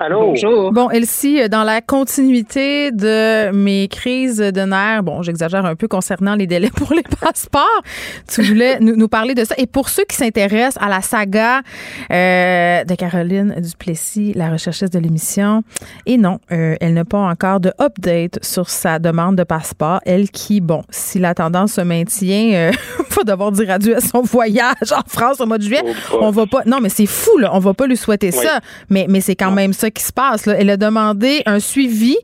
Allô? Bonjour. Bon, Elsie, dans la continuité de mes crises de nerfs, bon, j'exagère un peu concernant les délais pour les passeports, tu voulais nous, nous parler de ça. Et pour ceux qui s'intéressent à la saga euh, de Caroline Duplessis, la recherchiste de l'émission, et non, euh, elle n'a pas encore de update sur sa demande de passeport. Elle qui, bon, si la tendance se maintient, euh, va devoir dire adieu à son voyage en France au mois de juillet. Oh, On va pas, non, mais c'est fou, là. On va pas lui souhaiter ça. Mais, mais c'est quand même ça qui se passe, là. Elle a demandé un suivi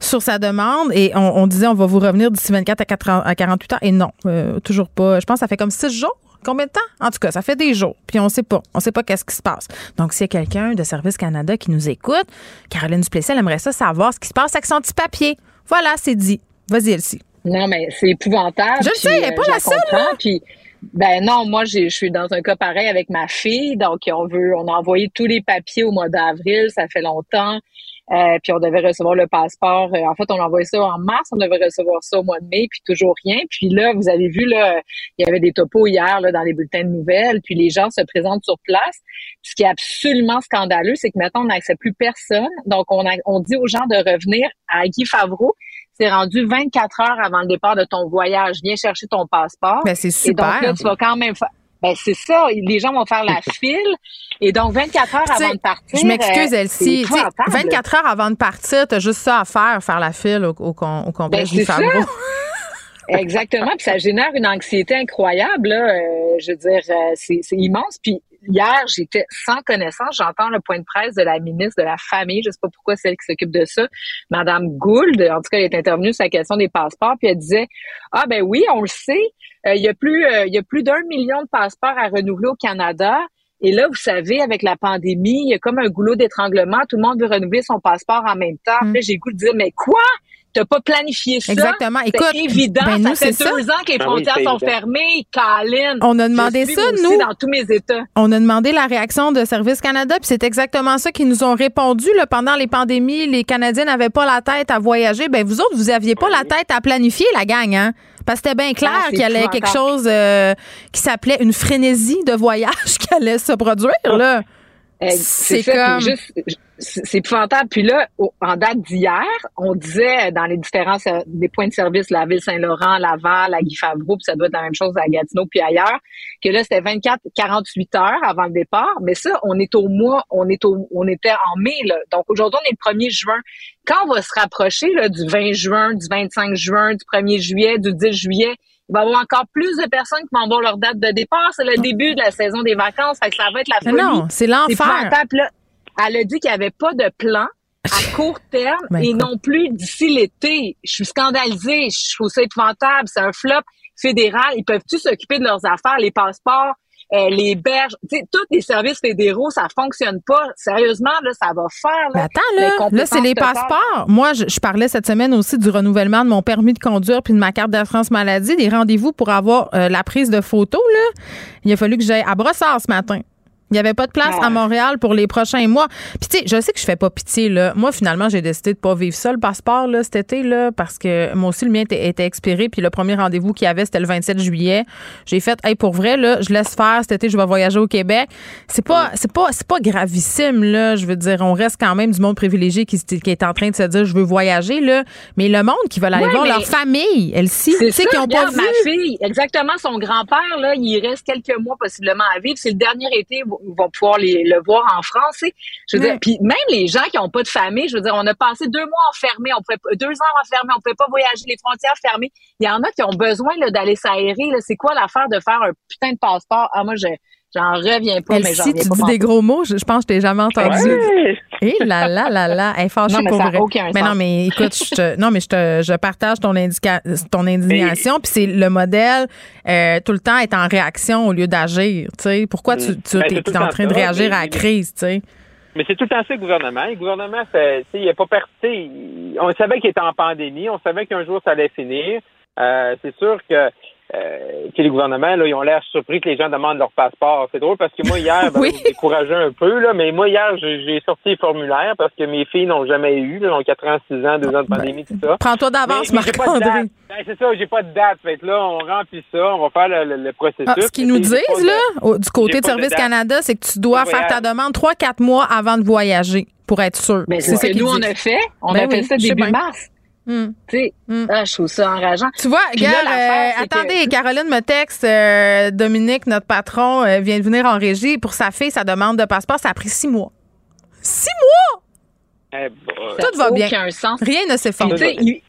sur sa demande et on, on disait on va vous revenir d'ici 24 à, 4 à 48 heures. Et non, euh, toujours pas. Je pense que ça fait comme six jours. Combien de temps? En tout cas, ça fait des jours. Puis on sait pas. On sait pas qu'est-ce qui se passe. Donc, s'il y a quelqu'un de Service Canada qui nous écoute, Caroline Duplessis, elle aimerait ça savoir ce qui se passe avec son petit papier. Voilà, c'est dit. Vas-y, Elsie. Non, mais c'est épouvantable. Je le sais, elle est euh, pas la seule, Puis, ben non, moi, je suis dans un cas pareil avec ma fille. Donc, on veut, on a envoyé tous les papiers au mois d'avril. Ça fait longtemps. Euh, puis on devait recevoir le passeport. Euh, en fait, on a envoyé ça en mars. On devait recevoir ça au mois de mai, puis toujours rien. Puis là, vous avez vu, là, il y avait des topos hier là, dans les bulletins de nouvelles. Puis les gens se présentent sur place. Ce qui est absolument scandaleux, c'est que maintenant, on n'accepte plus personne. Donc, on, a, on dit aux gens de revenir à Guy Favreau. C'est rendu 24 heures avant le départ de ton voyage. Viens chercher ton passeport. Ben, c'est Et donc super. là, tu vas quand même faire. Ben, c'est ça. Les gens vont faire la file. Et donc, 24 heures avant de partir. Je m'excuse, euh, Elsie. c'est Tu sais, épouvantable. 24 heures avant de partir, t'as juste ça à faire, faire la file au, au, con- au complet Ben, c'est ça. Favreau. Exactement. Puis ça génère une anxiété incroyable. Là. Euh, je veux dire, euh, c'est immense. Puis hier, j'étais sans connaissance. J'entends le point de presse de la ministre de la Famille. Je sais pas pourquoi c'est elle qui s'occupe de ça. Madame Gould, en tout cas, elle est intervenue sur la question des passeports. Puis elle disait, ah ben oui, on le sait. Euh, il y a plus, euh, il y a plus d'un million de passeports à renouveler au Canada. Et là, vous savez, avec la pandémie, il y a comme un goulot d'étranglement. Tout le monde veut renouveler son passeport en même temps. Mm. Là, j'ai le goût de dire, mais quoi? T'as pas planifié ça? Exactement. Écoute, c'est évident. ben, nous, ça fait c'est deux ça. ans que les Ah oui, frontières sont évident. fermées. Colin. On a demandé Je suis ça, aussi nous. dans tous mes états. On a demandé la réaction de Service Canada, puis c'est exactement ça qu'ils nous ont répondu. Là, pendant les pandémies, les Canadiens n'avaient pas la tête à voyager. Ben vous autres, vous aviez pas la tête à planifier, la gang, hein? Parce que c'était bien clair Ah, c'est qu'il y allait épouvantable. quelque chose euh, qui s'appelait une frénésie de voyage qui allait se produire, là. C'est comme- c'est épouvantable. Puis là, en date d'hier, on disait dans les différents des points de service, la ville Saint-Laurent, Laval, à Guy Favreau, puis ça doit être la même chose à Gatineau, puis ailleurs, que là, c'était 24, 48 heures avant le départ. Mais ça, on est au mois, on est au, on était en mai, là. Donc aujourd'hui, on est le 1er juin. Quand on va se rapprocher, là, du 20 juin, du 25 juin, du 1er juillet, du 10 juillet, il va y avoir encore plus de personnes qui vont avoir leur date de départ. C'est le début de la saison des vacances. Fait que ça va être la folie. non, c'est l'enfer. elle a dit qu'il n'y avait pas de plan. à court terme Ben, et non plus d'ici l'été. Je suis scandalisée. Je trouve ça épouvantable. C'est un flop fédéral. Ils peuvent-tu s'occuper de leurs affaires, les passeports, euh, les berges, tu sais, tous les services fédéraux, ça fonctionne pas. Sérieusement, là, ça va faire. Là, attends, là, là, c'est les totales. passeports. Moi, je, je parlais cette semaine aussi du renouvellement de mon permis de conduire puis de ma carte d'assurance maladie, des rendez-vous pour avoir euh, la prise de photos, là. Il a fallu que j'aille à Brossard ce matin. Il n'y avait pas de place Ah. à Montréal pour les prochains mois. Puis tu sais, je sais que je fais pas pitié là. Moi finalement, j'ai décidé de pas vivre ça le passeport là cet été là parce que moi aussi le mien était, était expiré puis le premier rendez-vous qu'il y avait c'était le 27 juillet. J'ai fait hey pour vrai là, je laisse faire cet été, je vais voyager au Québec. C'est pas c'est pas c'est pas gravissime là, je veux dire on reste quand même du monde privilégié qui, qui est en train de se dire je veux voyager là, mais le monde qui veut aller Ouais, voir leur famille, elle si, C'est tu sais qui ont pas vu ma fille, exactement, son grand-père, là, il reste quelques mois possiblement à vivre. C'est le dernier été vont pouvoir les, le voir en France. Je veux dire, puis même les gens qui n'ont pas de famille, je veux dire, on a passé deux mois enfermés, on pouvait, pas- deux ans enfermés, on pouvait pas voyager, les frontières fermées. Il y en a qui ont besoin là, d'aller s'aérer. là. C'est quoi l'affaire de faire un putain de passeport? Ah, moi, je j'en reviens pas, Elle mais j'en si reviens tu pas. dis des gros mots, je, je pense que je t'ai jamais entendu. Ouais. Et là là là là, elle est fâchée Non, mais pour ça vrai. aucun mais sens. non, mais écoute, je te- non, mais je te, je partage ton indica, ton indignation, puis c'est le modèle euh, tout le temps être en réaction au lieu d'agir. Tu sais, pourquoi tu, tu Ben, es, en train de réagir mais- à la crise, tu sais? Mais c'est tout le temps ça le gouvernement. Le gouvernement, c'est- tu sais, il a pas il- On savait qu'il était en pandémie, on savait qu'un jour ça allait finir. Euh, c'est sûr que euh, que les gouvernements, là, ils ont l'air surpris que les gens demandent leur passeport. C'est drôle parce que moi, hier, ben, Oui. décourageais un peu, là, mais moi, hier, j'ai sorti les formulaires parce que mes filles n'ont jamais eu, là, ont 4 ans, 6 ans, 2 ans de pandémie, tout ça. Prends-toi d'avance, Marc-André. Ben, c'est ça, j'ai pas de date. Fait que là, on remplit ça, on va faire le, le- le processus. Ah, ce qu'ils nous disent, de- là, au- du côté de Service. Canada, c'est que tu dois faire ta demande 3-4 mois avant de voyager pour être sûr. Mais c'est ce que qu'ils nous, on a fait. On Ben a fait oui, ça début mars. Hum. Tu sais, Mm. ah, je trouve ça enrageant. Tu vois, l'affaire, euh, que- attendez, Caroline me texte, euh, Dominique, notre patron, euh, vient de venir en régie pour sa fille, sa demande de passeport, ça a pris six mois. Six mois! Eh, bah, Tout va bien. sens. Rien ne s'effondre. il-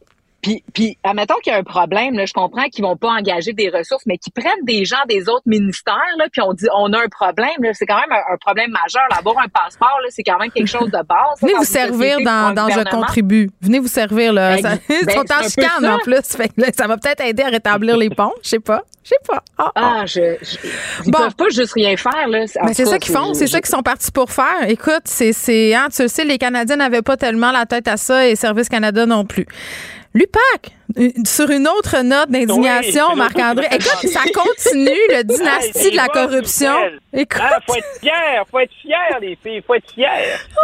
puis, puis, admettons qu'il y a un problème, là, je comprends qu'ils vont pas engager des ressources, mais qu'ils prennent des gens des autres ministères, là, puis on dit on a un problème, là, c'est quand même un, un problème majeur. Là, avoir un passeport, là, c'est quand même quelque chose de base. Venez vous servir dans, dans Je contribue. Venez vous servir, là. Ben, Ça- ben, ils sont en chicane, en plus. Fait que là, ça va peut-être aider à rétablir les ponts. Je sais pas. Je sais pas. Ah, ah. Ah, je, je- ils Bon. peuvent pas juste rien faire, là. Tout c'est ça qu'ils font, c'est ça qu'ils sont partis pour faire. Écoute, c'est, c'est, hein, tu le sais, les Canadiens n'avaient pas tellement la tête à ça et Service Canada non plus. L'UPAC, sur une autre note d'indignation, Oui, Marc-André. Écoute, ça continue, le dynastie Hey, de la corruption. Écoute. Hein, faut être fier, faut être fier, les filles, faut être fier.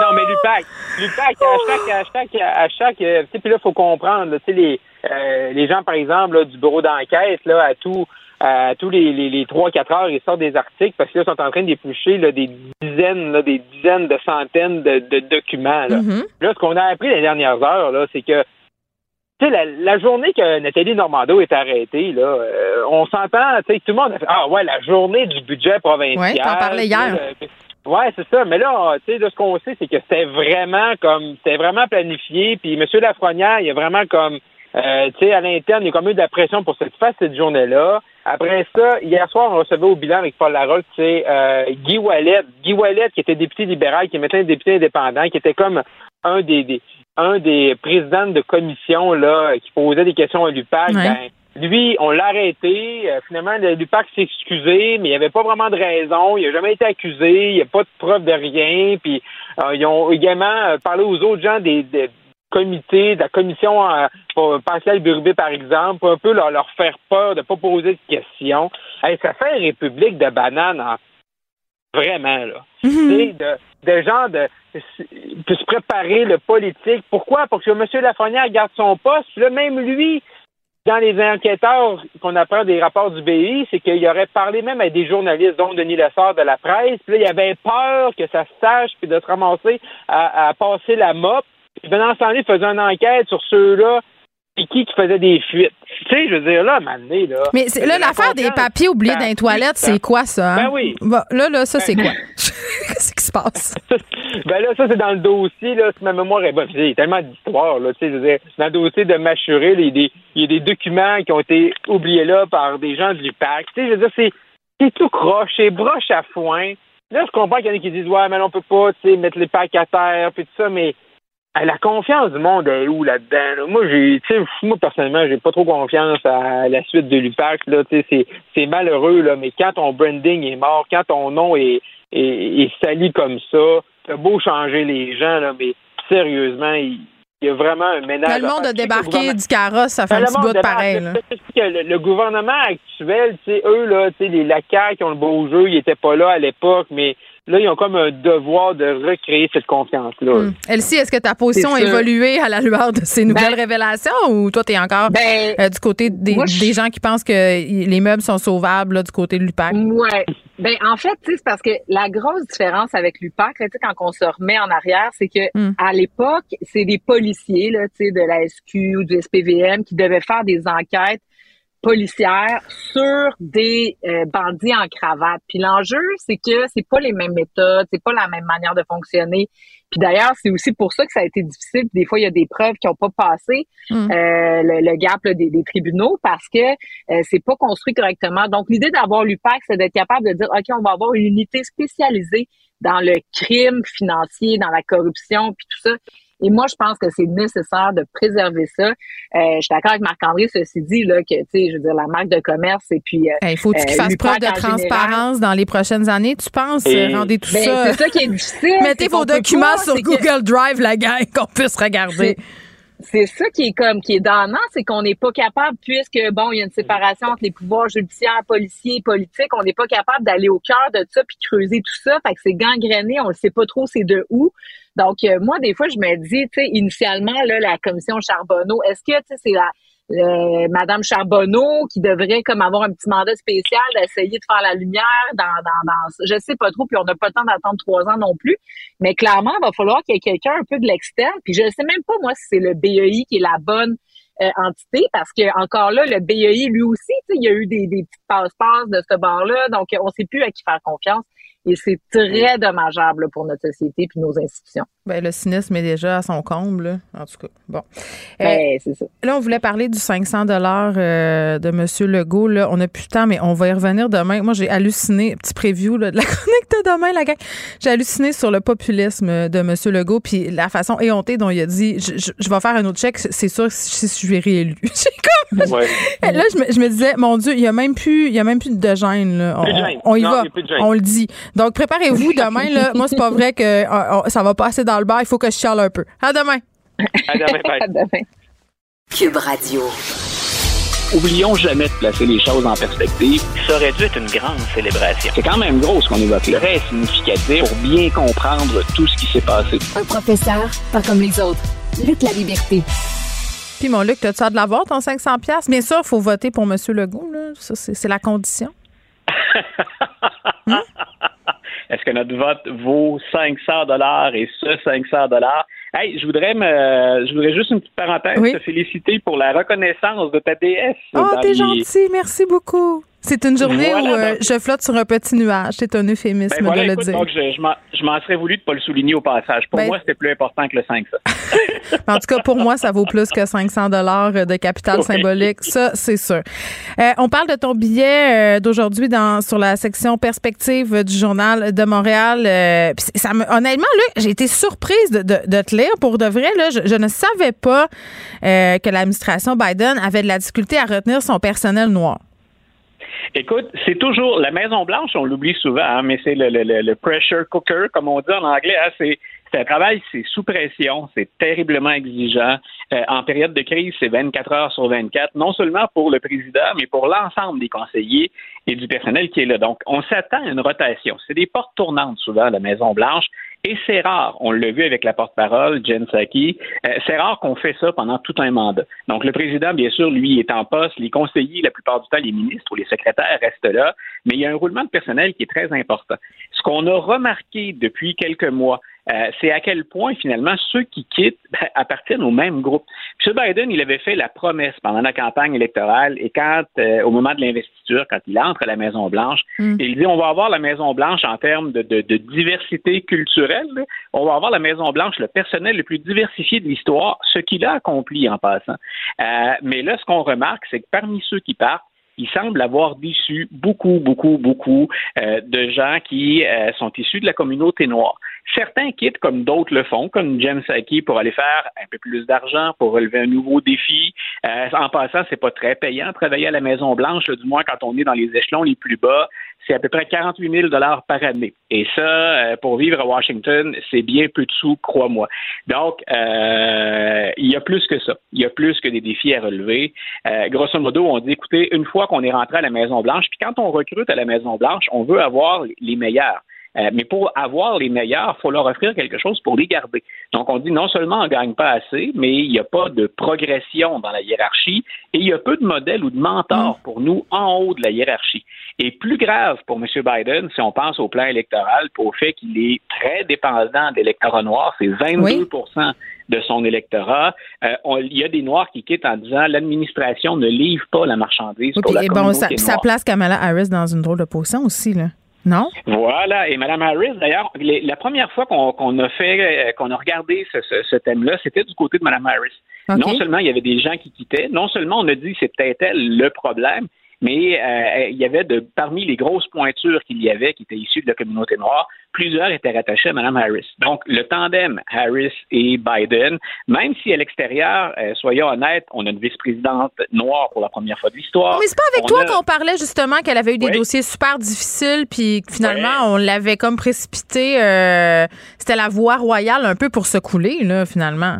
Non, mais l'UPAC, l'UPAC, à chaque, à chaque, à chaque, euh, tu sais, puis là, faut comprendre, tu sais, les, euh, les gens, par exemple, là, du bureau d'enquête, là, à tout, à tous les, les, les 3-4 heures, ils sortent des articles parce que là, ils sont en train d'éplucher, là, des dizaines, là, des dizaines de centaines de, de documents, là. Mhm. Là, ce qu'on a appris les dernières heures, là, c'est que tu sais, la, la journée que Nathalie Normando est arrêtée, là, euh, on s'entend, tu sais, tout le monde a fait Ah ouais, la journée du budget provincial. Ouais, t'en parlais hier. Euh, ouais, c'est ça. Mais là, tu sais, de ce qu'on sait, c'est que c'était vraiment comme c'était vraiment planifié. Puis M. Lafrenière, il a vraiment comme euh, tu sais, à l'interne, il y a comme eu de la pression pour se fasse cette journée-là. Après ça, hier soir, on recevait au bilan avec Paul Larocque, c'est euh, Guy Wallet. Guy Wallet, qui était député libéral, qui est maintenant député indépendant, qui était comme un des, des un des présidents de commission là, qui posait des questions à l'UPAC. Ouais. Ben, lui, on l'a arrêté. Euh, finalement, le- l'UPAC s'est excusé, mais il n'y avait pas vraiment de raison. Il n'a jamais été accusé. Il n'y a pas de preuve de rien. Puis euh, ils ont également euh, parlé aux autres gens des, des comités, de la commission euh, pour Pascal Burubé, par exemple, pour un peu leur, leur faire peur de ne pas poser de questions. Hey, ça fait une république de bananes en vraiment là. Tu sais, de, de gens de, de se préparer le politique. Pourquoi? Pour que M. Lafrenière garde son poste. Puis là, même lui, dans les enquêteurs qu'on apprend des rapports du BI, c'est qu'il aurait parlé même à des journalistes, dont Denis Lessard de la presse. Puis là, il avait peur que ça se sache, puis de se ramasser à, à passer la mop. Puis Benoît Stanley faisait une enquête sur ceux-là, puis qui qui faisait des fuites. Tu sais, je veux dire, là, à un moment donné, là... Mais là, la l'affaire des papiers oubliés dans les toilettes, c'est quoi ça? hein? Ben oui. Bon, là, là, ça, c'est Ben- quoi? Qu'est-ce qui se passe? ben là, ça, c'est dans le dossier, là, si ma mémoire est bonne. Il y a tellement d'histoires, là, tu sais, je veux dire, dans le dossier de Machuré, il y, a des, il y a des documents qui ont été oubliés là par des gens de l'UPAC. Tu sais, je veux dire, c'est, c'est tout croche, c'est broche à foin. Là, je comprends qu'il y en a qui disent, ouais, mais on peut pas, tu sais, mettre les packs à terre, puis tout ça, mais la confiance du monde est où là-dedans? Moi, j'ai, moi, personnellement, j'ai pas trop confiance à la suite de l'UPAC. Là, c'est, c'est malheureux, là, mais quand ton branding est mort, quand ton nom est, est, sali comme ça, t'as beau changer les gens, là, mais sérieusement, il, y a vraiment un ménage. le monde a débarqué du carrosse, ça fait un petit bout de pareil. Le, gouvernement actuel, eux, là, les lacailles qui ont le beau jeu, ils n'étaient pas là à l'époque, mais là, ils ont comme un devoir de recréer cette confiance-là. Hmm. Elsie, est-ce que ta position a évolué à la lueur de ces nouvelles ben, révélations ou toi, tu es encore ben, euh, du côté des, gens qui pensent que les meubles sont sauvables du côté de l'UPAC? Oui. Ben, en fait, c'est parce que la grosse différence avec l'UPAC, quand on se remet en arrière, c'est que hmm. à l'époque, c'est des policiers là, de la SQ ou du SPVM qui devaient faire des enquêtes policière sur des euh, bandits en cravate. Puis l'enjeu, c'est que c'est pas les mêmes méthodes, c'est pas la même manière de fonctionner. Puis d'ailleurs, c'est aussi pour ça que ça a été difficile. Des fois, il y a des preuves qui n'ont pas passé mm. euh, le, gap des, tribunaux parce que euh, c'est pas construit correctement. Donc, l'idée d'avoir l'UPAC, c'est d'être capable de dire, OK, on va avoir une unité spécialisée dans le crime financier, dans la corruption, puis tout ça. Et moi, je pense que c'est nécessaire de préserver ça. Euh, je suis d'accord avec Marc-André, ceci dit, là, que, tu sais, je veux dire, la marque de commerce et puis... Euh, il faut qu'il fasse preuve de transparence dans les prochaines années, tu penses? Rendez tout ben, ça... C'est ça qui est difficile. Mettez vos documents sur Google Drive, la gang, qu'on puisse regarder c'est ça qui est comme qui est donnant, c'est qu'on n'est pas capable, puisque bon, il y a une séparation entre les pouvoirs judiciaires, policiers, politiques, on n'est pas capable d'aller au cœur de ça puis creuser tout ça. Fait que c'est gangréné, on ne sait pas trop c'est de où. Donc euh, moi, des fois, je me dis, tu sais, initialement là, la commission Charbonneau, est-ce que tu sais, c'est la Madame Charbonneau qui devrait comme avoir un petit mandat spécial d'essayer de faire la lumière dans, dans, dans je sais pas trop puis on n'a pas le temps d'attendre trois ans non plus. Mais clairement il va falloir qu'il y ait quelqu'un un peu de l'externe. Puis je sais même pas moi si c'est le BEI qui est la bonne euh, entité parce que encore là le BEI lui aussi il y a eu des, des petites passe-passe de ce bord là donc on sait plus à qui faire confiance et c'est très dommageable pour notre société puis nos institutions. Ben, le cynisme est déjà à son comble, en tout cas. Bon. Ben, euh, c'est ça. Là, on voulait parler du 500 dollars euh, de M. Legault. Là, on n'a plus de temps, mais on va y revenir demain. Moi, j'ai halluciné, petit preview de la chronique de demain, la gang. J'ai halluciné sur le populisme de M. Legault, puis la façon éhontée dont il a dit je, vais faire un autre chèque, c'est sûr si je suis réélu. comme. Là, je me, disais, mon Dieu, il n'y a même plus, il y a même plus de gêne. Là. On, y va. On le dit. Donc, préparez-vous demain. Là. Moi, c'est pas vrai que euh, ça va passer dans le bar. Il faut que je chiale un peu. À demain. À demain. à demain. Cube Radio. Oublions jamais de placer les choses en perspective. Ça aurait dû être une grande célébration. C'est quand même gros ce qu'on évoque là. Très significatif pour bien comprendre tout ce qui s'est passé. Un professeur, pas comme les autres. Lutte la liberté. Puis mon Luc, t'as-tu de l'avoir, ton 500$? Bien sûr, il faut voter pour M. Legault. Là. Ça, c'est la condition. Hmm? Est-ce que notre vote vaut 500 dollars? Et ce 500 dollars? Hey, je voudrais me, je voudrais juste une petite parenthèse te féliciter pour la reconnaissance de ta DS. Oh, t'es gentil, merci beaucoup. C'est une journée où euh, je flotte sur un petit nuage. C'est un euphémisme ben de le dire. Donc, je, m'en serais voulu de pas le souligner au passage. Pour ben moi, c'était plus important que le 500. en tout cas, pour moi, ça vaut plus que 500 dollars de capital symbolique. Ça, c'est sûr. Euh, on parle de ton billet euh, d'aujourd'hui dans sur la section perspective du journal de Montréal. ça me, honnêtement, là, j'ai été surprise de, de, te Pour de vrai, je, ne savais pas que l'administration Biden avait de la difficulté à retenir son personnel noir. Écoute, c'est toujours la Maison Blanche, on l'oublie souvent, hein, mais c'est le, pressure cooker, comme on dit en anglais. Hein, c'est un travail, c'est sous pression, c'est terriblement exigeant. Euh, en période de crise, c'est 24 heures sur 24, non seulement pour le président, mais pour l'ensemble des conseillers et du personnel qui est là. Donc, on s'attend à une rotation. C'est des portes tournantes souvent la Maison-Blanche. Et c'est rare, on l'a vu avec la porte-parole, Jen Psaki, euh, c'est rare qu'on fait ça pendant tout un mandat. Donc le président, bien sûr, lui, est en poste, les conseillers, la plupart du temps, les ministres ou les secrétaires restent là, mais il y a un roulement de personnel qui est très important. Ce qu'on a remarqué depuis quelques mois, euh, c'est à quel point finalement ceux qui quittent ben, appartiennent au même groupe. M. Biden, il avait fait la promesse pendant la campagne électorale et quand, euh, au moment de l'investiture, quand il entre à la Maison Blanche, mm. il dit on va avoir la Maison Blanche en termes de, diversité culturelle, on va avoir la Maison Blanche, le personnel le plus diversifié de l'histoire, ce qu'il a accompli en passant. Euh, mais là, ce qu'on remarque, c'est que parmi ceux qui partent, il semble avoir déçu beaucoup, beaucoup, beaucoup de gens qui sont issus de la communauté noire. Certains quittent comme d'autres le font, comme Jen Psaki pour aller faire un peu plus d'argent, pour relever un nouveau défi. Euh, en passant, c'est pas très payant travailler à la Maison Blanche, du moins quand on est dans les échelons les plus bas c'est à peu près 48 000 dollars par année. Et ça, euh, pour vivre à Washington, c'est bien peu de sous, crois-moi. Donc, euh, il y a plus que ça. Il y a plus que des défis à relever. Euh, grosso modo, on dit, écoutez, une fois qu'on est rentré à la Maison-Blanche, puis quand on recrute à la Maison-Blanche, on veut avoir les meilleurs. Euh, mais pour avoir les meilleurs, il faut leur offrir quelque chose pour les garder. Donc, on dit non seulement on ne gagne pas assez, mais il n'y a pas de progression dans la hiérarchie et il y a peu de modèles ou de mentors mm. pour nous en haut de la hiérarchie. Et plus grave pour M. Biden, si on pense au plan électoral, pour le fait qu'il est très dépendant d'électorat noir, c'est 22 de son électorat. Euh, il y a des Noirs qui quittent en disant l'administration ne livre pas la marchandise pour la bon, ça, ça place Kamala Harris dans une drôle de position aussi, là. Non? Voilà. Et Mme Harris, d'ailleurs, la première fois qu'on a fait, euh, qu'on a regardé ce, thème-là, c'était du côté de Mme Harris. Non seulement il y avait des gens qui quittaient, non seulement on a dit que c'est peut-être elle le problème, mais euh, il y avait de parmi les grosses pointures qu'il y avait qui étaient issues de la communauté noire, plusieurs étaient rattachés à Mme Harris. Donc, le tandem Harris et Biden, même si à l'extérieur, euh, soyons honnêtes, on a une vice-présidente noire pour la première fois de l'histoire. Mais c'est pas avec toi qu'on parlait justement qu'elle avait eu des dossiers super difficiles, puis finalement, on l'avait comme précipité. Euh, c'était la voie royale un peu pour se couler, là, finalement.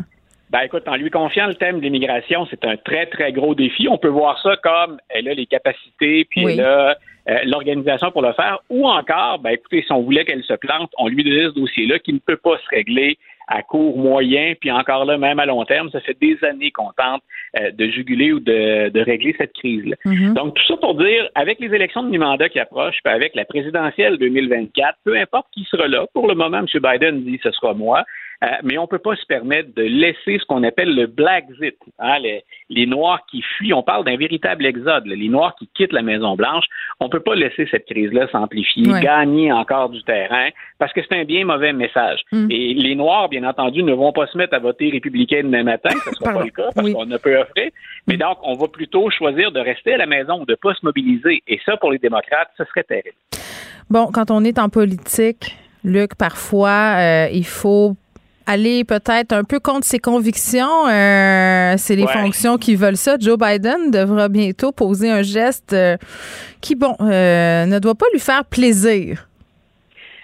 Ben écoute, en lui confiant le thème de l'immigration, c'est un très, très gros défi. On peut voir ça comme elle a les capacités, puis elle a euh, l'organisation pour le faire, ou encore, ben écoutez, si on voulait qu'elle se plante, on lui donnait ce dossier-là qui ne peut pas se régler à court, moyen, puis encore là, même à long terme. Ça fait des années qu'on tente euh, de juguler ou de, de régler cette crise-là. Mm-hmm. Donc, tout ça pour dire, avec les élections de mi-mandat qui approchent, puis avec la présidentielle 2024, peu importe qui sera là, pour le moment, M. Biden dit ce sera moi. Euh, mais on ne peut pas se permettre de laisser ce qu'on appelle le Blackzit, hein, les, les, Noirs qui fuient. On parle d'un véritable exode, les Noirs qui quittent la Maison-Blanche. On ne peut pas laisser cette crise-là s'amplifier, gagner encore du terrain, parce que c'est un bien mauvais message. Mm. Et les Noirs, bien entendu, ne vont pas se mettre à voter républicain demain matin, ce ne sera pas le cas, parce qu'on ne peut offrir. Mais mm. donc, on va plutôt choisir de rester à la maison ou de ne pas se mobiliser. Et ça, pour les démocrates, ce serait terrible. Bon, quand on est en politique, Luc, parfois, euh, il faut aller peut-être un peu contre ses convictions. Euh, c'est les fonctions qui veulent ça. Joe Biden devra bientôt poser un geste euh, qui, bon, euh, ne doit pas lui faire plaisir.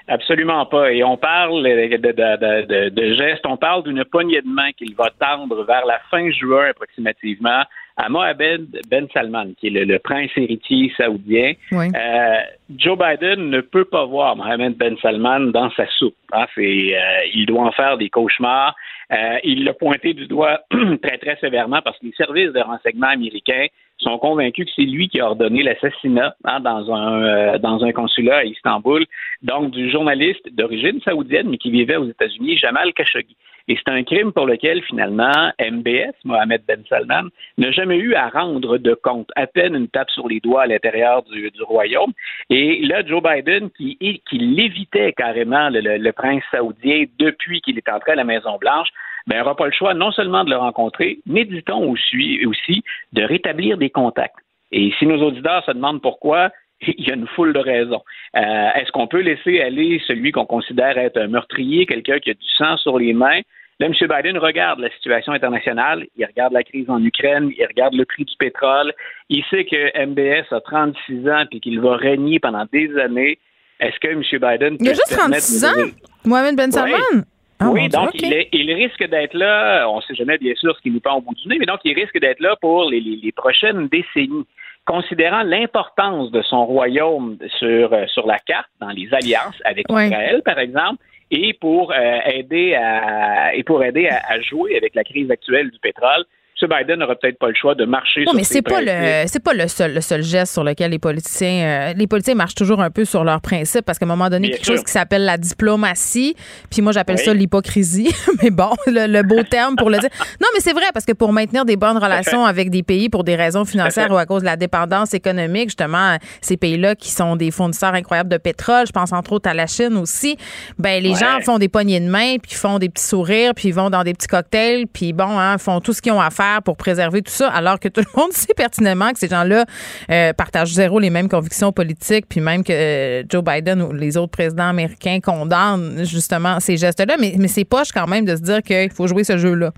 Absolument pas. Et on parle de, de, de gestes, on parle d'une poignée de main qu'il va tendre vers la fin juin approximativement à Mohamed Ben Salman, qui est le, prince héritier saoudien. Euh, Joe Biden ne peut pas voir Mohamed Ben Salman dans sa soupe. Hein. C'est, euh, il doit en faire des cauchemars. Euh, il l'a pointé du doigt très, très sévèrement parce que les services de renseignement américains sont convaincus que c'est lui qui a ordonné l'assassinat hein, dans un dans un consulat à Istanbul, donc du journaliste d'origine saoudienne mais qui vivait aux États-Unis, Jamal Khashoggi. Et c'est un crime pour lequel, finalement, MBS, Mohamed Ben Salman, n'a jamais eu à rendre de compte, à peine une tape sur les doigts à l'intérieur du, royaume. Et là, Joe Biden, qui, qui l'évitait carrément, le, prince saoudien, depuis qu'il est entré à la Maison-Blanche, ben, n'aura pas le choix non seulement de le rencontrer, mais dit-on aussi, aussi de rétablir des contacts. Et si nos auditeurs se demandent pourquoi, il y a une foule de raisons. Euh, est-ce qu'on peut laisser aller celui qu'on considère être un meurtrier, quelqu'un qui a du sang sur les mains? Là, M. Biden regarde la situation internationale, il regarde la crise en Ukraine, il regarde le prix du pétrole, il sait que MBS a 36 ans et qu'il va régner pendant des années. Est-ce que M. Biden peut Il a juste 36 ans? Mohamed Ben Salman? oui, ah, donc il, risque d'être là, on ne sait jamais bien sûr ce qui nous prend au bout du nez, mais donc il risque d'être là pour les, prochaines décennies considérant l'importance de son royaume sur, euh, sur la carte, dans les alliances avec Israël, par exemple, et pour euh, aider à et pour aider à, jouer avec la crise actuelle du pétrole M. Biden n'aura peut-être pas le choix de marcher non, mais c'est pas le c'est pas le seul le seul geste sur lequel les politiciens euh, les politiciens marchent toujours un peu sur leurs principes parce qu'à un moment donné quelque chose qui s'appelle la diplomatie puis moi j'appelle ça l'hypocrisie mais bon le, beau terme pour le dire. Non mais c'est vrai parce que pour maintenir des bonnes relations avec des pays pour des raisons financières ou à cause de la dépendance économique justement ces pays-là qui sont des fournisseurs incroyables de pétrole je pense entre autres à la Chine aussi ben les gens font des poignées de main puis font des petits sourires puis ils vont dans des petits cocktails puis bon hein, font tout ce qu'ils ont à faire faire pour préserver tout ça, alors que tout le monde sait pertinemment que ces gens-là euh, partagent zéro les mêmes convictions politiques, puis même que euh, Joe Biden ou les autres présidents américains condamnent justement ces gestes-là. Mais, mais c'est poche quand même de se dire qu'il faut jouer ce jeu-là.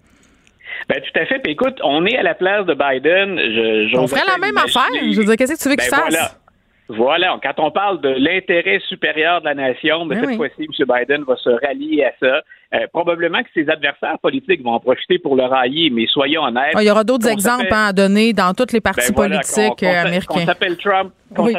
Ben, tout à fait. Puis écoute, on est à la place de Biden. Je, on ferait la même affaire. Je veux dire, qu'est-ce que tu veux qu'il ben, fasse? Voilà. Voilà, quand on parle de l'intérêt supérieur de la nation, ben, Ben cette oui. fois-ci, M. Biden va se rallier à ça. Euh, probablement que ses adversaires politiques vont en profiter pour le railler, mais soyons honnêtes. Ah, il y aura d'autres exemples à donner dans tous les partis Ben voilà, politiques qu'on- qu'on s'a- américains. Qu'on s'appelle Trump, Oui.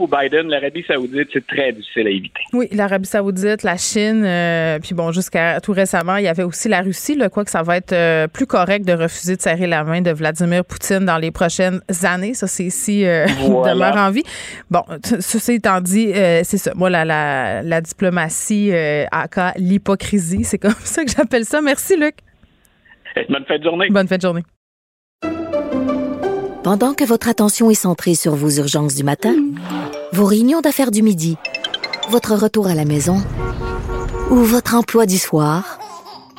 ou Biden, l'Arabie Saoudite, c'est très difficile à éviter. Oui, l'Arabie Saoudite, la Chine, euh, puis bon, jusqu'à tout récemment, il y avait aussi la Russie. Là, quoi que ça va être euh, plus correct de refuser de serrer la main de Vladimir Poutine dans les prochaines années. Ça, c'est si il Voilà. demeure en vie. Bon, ceci étant dit, c'est ça. Moi, la, la, la diplomatie, aka l'hypocrisie, c'est comme ça que j'appelle ça. Merci, Luc. Bonne fin de journée. Bonne fin de journée. Pendant que votre attention est centrée sur vos urgences du matin, vos réunions d'affaires du midi, votre retour à la maison ou votre emploi du soir,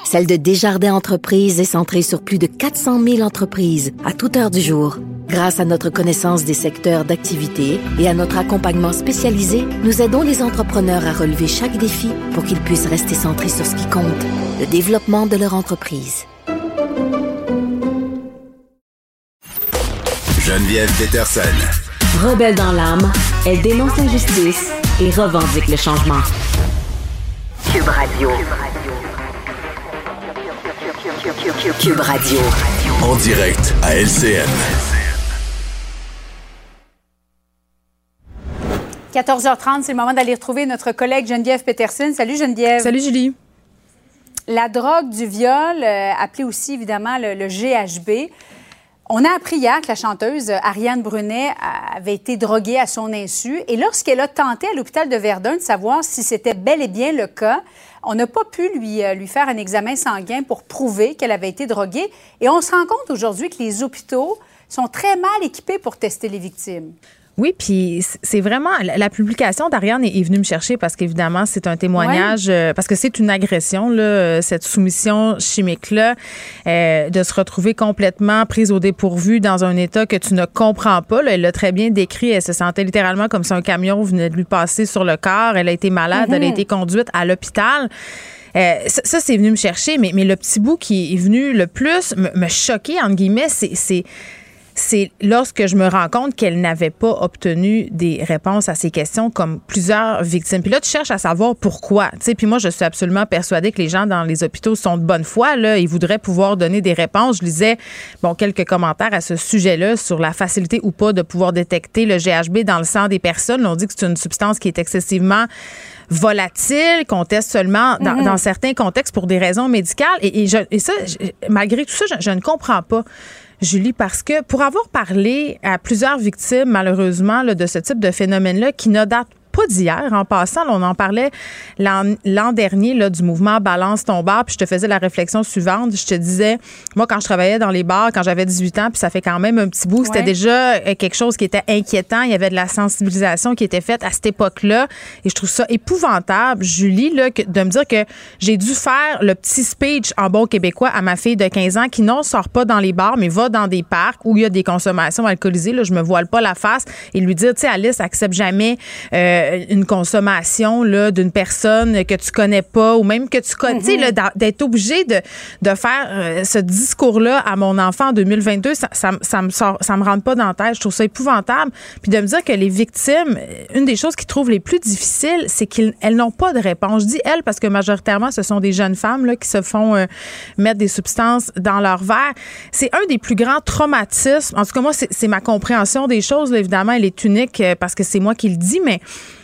celle de Desjardins Entreprises est centrée sur plus de 400 000 entreprises à toute heure du jour. Grâce à notre connaissance des secteurs d'activité et à notre accompagnement spécialisé, nous aidons les entrepreneurs à relever chaque défi pour qu'ils puissent rester centrés sur ce qui compte, le développement de leur entreprise. Geneviève Peterson. Rebelle dans l'âme, elle dénonce l'injustice et revendique le changement. Cube Radio. Cube Radio. En direct à LCN. 14h30, c'est le moment d'aller retrouver notre collègue Geneviève Peterson. Salut Geneviève. Salut Julie. La drogue du viol, euh, appelée aussi évidemment le, le GHB. On a appris hier que la chanteuse Ariane Brunet avait été droguée à son insu. Et lorsqu'elle a tenté à l'hôpital de Verdun de savoir si c'était bel et bien le cas, on n'a pas pu lui, euh, lui faire un examen sanguin pour prouver qu'elle avait été droguée. Et on se rend compte aujourd'hui que les hôpitaux sont très mal équipés pour tester les victimes. Oui, puis c'est vraiment la publication d'Ariane est, venue me chercher parce qu'évidemment c'est un témoignage euh, parce que c'est une agression là, euh, cette soumission chimique là, de se retrouver complètement prise au dépourvu dans un état que tu ne comprends pas. là. Elle l'a très bien décrit. Elle se sentait littéralement comme si un camion venait de lui passer sur le corps. Elle a été malade. Elle a été conduite à l'hôpital. Euh, ça, ça, c'est venu me chercher, mais, mais le petit bout qui est venu le plus me, me choquer, entre guillemets, c'est- c'est lorsque je me rends compte qu'elle n'avait pas obtenu des réponses à ces questions comme plusieurs victimes. Puis là, tu cherches à savoir pourquoi. Tu sais, puis moi, je suis absolument persuadée que les gens dans les hôpitaux sont de bonne foi. Là, ils voudraient pouvoir donner des réponses. Je lisais bon quelques commentaires à ce sujet-là sur la facilité ou pas de pouvoir détecter le GHB dans le sang des personnes. On dit que c'est une substance qui est excessivement volatile, qu'on teste seulement dans, Mhm. dans certains contextes pour des raisons médicales. Et, et je- et ça, je- malgré tout ça, je, je ne comprends pas. Julie, parce que pour avoir parlé à plusieurs victimes, malheureusement, de ce type de phénomène-là, qui ne date pas d'hier. En passant, là, on en parlait l'an dernier là, du mouvement Balance ton bar, puis je te faisais la réflexion suivante. Je te disais, moi, quand je travaillais dans les bars, quand j'avais 18 ans, puis ça fait quand même un petit bout, c'était déjà euh, quelque chose qui était inquiétant. Il y avait de la sensibilisation qui était faite à cette époque-là. Et je trouve ça épouvantable, Julie, là, que- de me dire que j'ai dû faire le petit speech en bon québécois à ma fille de 15 ans qui non sort pas dans les bars, mais va dans des parcs où il y a des consommations alcoolisées. Là, je me voile pas la face et lui dire, tu sais, Alice, accepte jamais euh, une consommation là d'une personne que tu connais pas ou même que tu connais, là, d'a- d'être obligé de, de faire euh, ce discours-là à mon enfant en 2022, ça, ça, me- ça me sort, ça me rentre pas dans la tête. Je trouve ça épouvantable. Puis de me dire que les victimes, euh, une des choses qu'ils trouvent les plus difficiles, c'est qu'elles n'ont pas de réponse. Je dis elles parce que majoritairement, ce sont des jeunes femmes là, qui se font euh, mettre des substances dans leur verre. C'est un des plus grands traumatismes. En tout cas, moi, c'est c'est ma compréhension des choses. là. évidemment, elle est unique euh, parce que c'est moi qui le dis, mais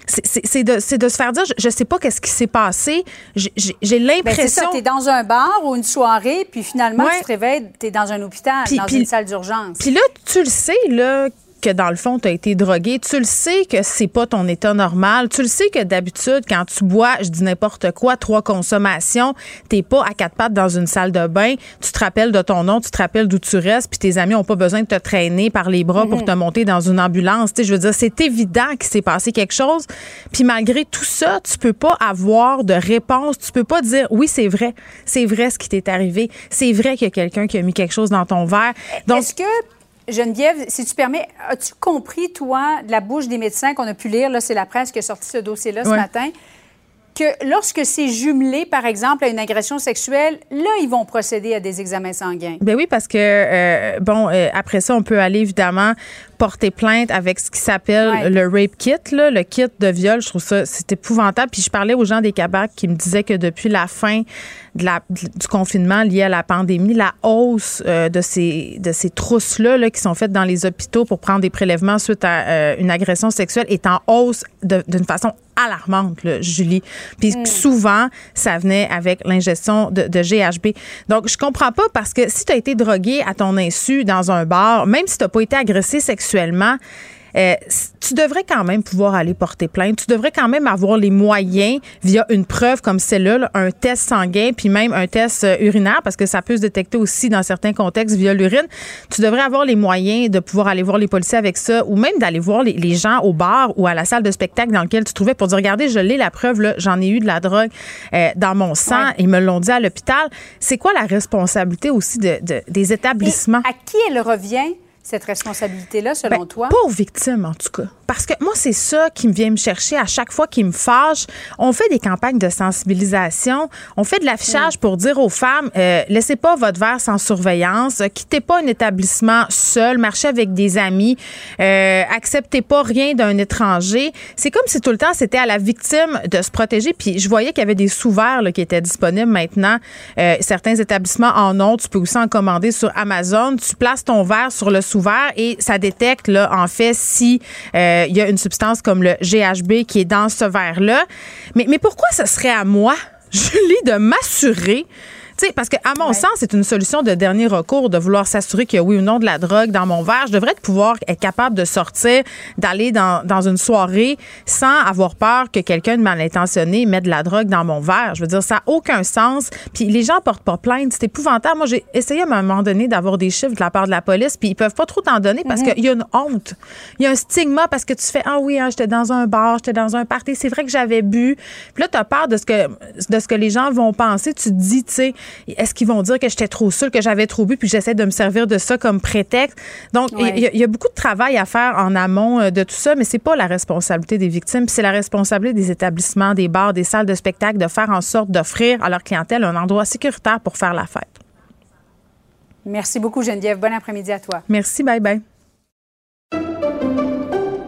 c'est- de, se faire dire, je, je sais pas qu'est-ce qui s'est passé. J'ai- Ben, c'est ça, l'impression... tu es dans un bar ou une soirée, puis finalement, Ouais. tu te réveilles, tu es dans un hôpital, dans une salle d'urgence. Puis là, tu le sais, là, que dans le fond, tu as été drogué. Tu le sais que c'est pas ton état normal. Tu le sais que d'habitude, quand tu bois, je dis n'importe quoi, trois consommations, t'es pas à quatre pattes dans une salle de bain. Tu te rappelles de ton nom, tu te rappelles d'où tu restes, puis tes amis ont pas besoin de te traîner par les bras pour Mhm. te monter dans une ambulance. Tu sais, je veux dire, c'est évident qu'il s'est passé quelque chose. Puis malgré tout ça, tu peux pas avoir de réponse. Tu peux pas dire oui, c'est vrai, c'est vrai ce qui t'est arrivé. C'est vrai qu'il y a quelqu'un qui a mis quelque chose dans ton verre. Donc, Est-ce que, Geneviève, si tu permets, as-tu compris, toi, de la bouche des médecins qu'on a pu lire, là, c'est la presse qui a sorti ce dossier-là ce matin, que lorsque c'est jumelé, par exemple, à une agression sexuelle, là, ils vont procéder à des examens sanguins? Ben oui, parce que, euh, bon, euh, après ça, on peut aller évidemment porter plainte avec ce qui s'appelle Ouais. le rape kit, là, le kit de viol. Je trouve ça, c'est épouvantable. Puis je parlais aux gens des cabacs qui me disaient que depuis la fin de la, du confinement lié à la pandémie, la hausse euh, de ces, de ces trousses-là là, qui sont faites dans les hôpitaux pour prendre des prélèvements suite à euh, une agression sexuelle est en hausse d'une façon alarmante, là, Julie. Puis souvent, ça venait avec l'ingestion de, de GHB. Donc, je comprends pas parce que si tu as été drogué à ton insu dans un bar, même si tu n'as pas été agressé sexuellement, euh, tu devrais quand même pouvoir aller porter plainte. Tu devrais quand même avoir les moyens, via une preuve comme celle-là, là, un test sanguin, puis même un test euh, urinaire, parce que ça peut se détecter aussi dans certains contextes via l'urine. Tu devrais avoir les moyens de pouvoir aller voir les policiers avec ça, ou même d'aller voir les, les gens au bar ou à la salle de spectacle dans lequel tu trouvais pour dire, regardez, je l'ai la preuve, là, j'en ai eu de la drogue euh, dans mon sang, ils me l'ont dit à l'hôpital. C'est quoi la responsabilité aussi de, de- des établissements? À qui elle revient, cette responsabilité-là, selon Ben, toi? Pas aux victimes, en tout cas. Parce que moi, c'est ça qui me vient me chercher à chaque fois qui me fâche. On fait des campagnes de sensibilisation, on fait de l'affichage pour dire aux femmes, euh, laissez pas votre verre sans surveillance, quittez pas un établissement seul, marchez avec des amis, euh, acceptez pas rien d'un étranger. C'est comme si tout le temps, c'était à la victime de se protéger. Puis je voyais qu'il y avait des sous-verres qui étaient disponibles maintenant. Euh, certains établissements en ont. Tu peux aussi en commander sur Amazon. Tu places ton verre sur le et ça détecte, là, en fait, si euh, il y a une substance comme le GHB qui est dans ce verre-là. Mais, mais pourquoi ce serait à moi, Julie, de m'assurer tu sais, parce que à mon sens, c'est une solution de dernier recours de vouloir s'assurer qu'il y a oui ou non de la drogue dans mon verre. Je devrais être pouvoir être capable de sortir, d'aller dans, dans une soirée sans avoir peur que quelqu'un de mal intentionné mette de la drogue dans mon verre. Je veux dire, ça n'a aucun sens. Puis les gens portent pas plainte. C'est épouvantable. Moi, j'ai essayé à un moment donné d'avoir des chiffres de la part de la police, puis ils peuvent pas trop t'en donner parce Mhm. qu'il y a une honte. Il y a un stigma parce que tu fais Ah oui, hein, j'étais dans un bar, j'étais dans un party, c'est vrai que j'avais bu. Puis là, tu as peur de ce, que, de ce que les gens vont penser. Tu te dis, tu sais, est-ce qu'ils vont dire que j'étais trop seule, que j'avais trop bu, puis j'essaie de me servir de ça comme prétexte? Donc, il Ouais. y, y a beaucoup de travail à faire en amont euh, de tout ça, mais c'est pas la responsabilité des victimes, puis c'est la responsabilité des établissements, des bars, des salles de spectacle de faire en sorte d'offrir à leur clientèle un endroit sécuritaire pour faire la fête. Merci beaucoup, Geneviève. Bon après-midi à toi. Merci, bye bye.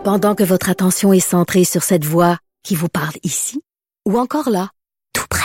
Pendant que votre attention est centrée sur cette voix qui vous parle ici, ou encore là, tout près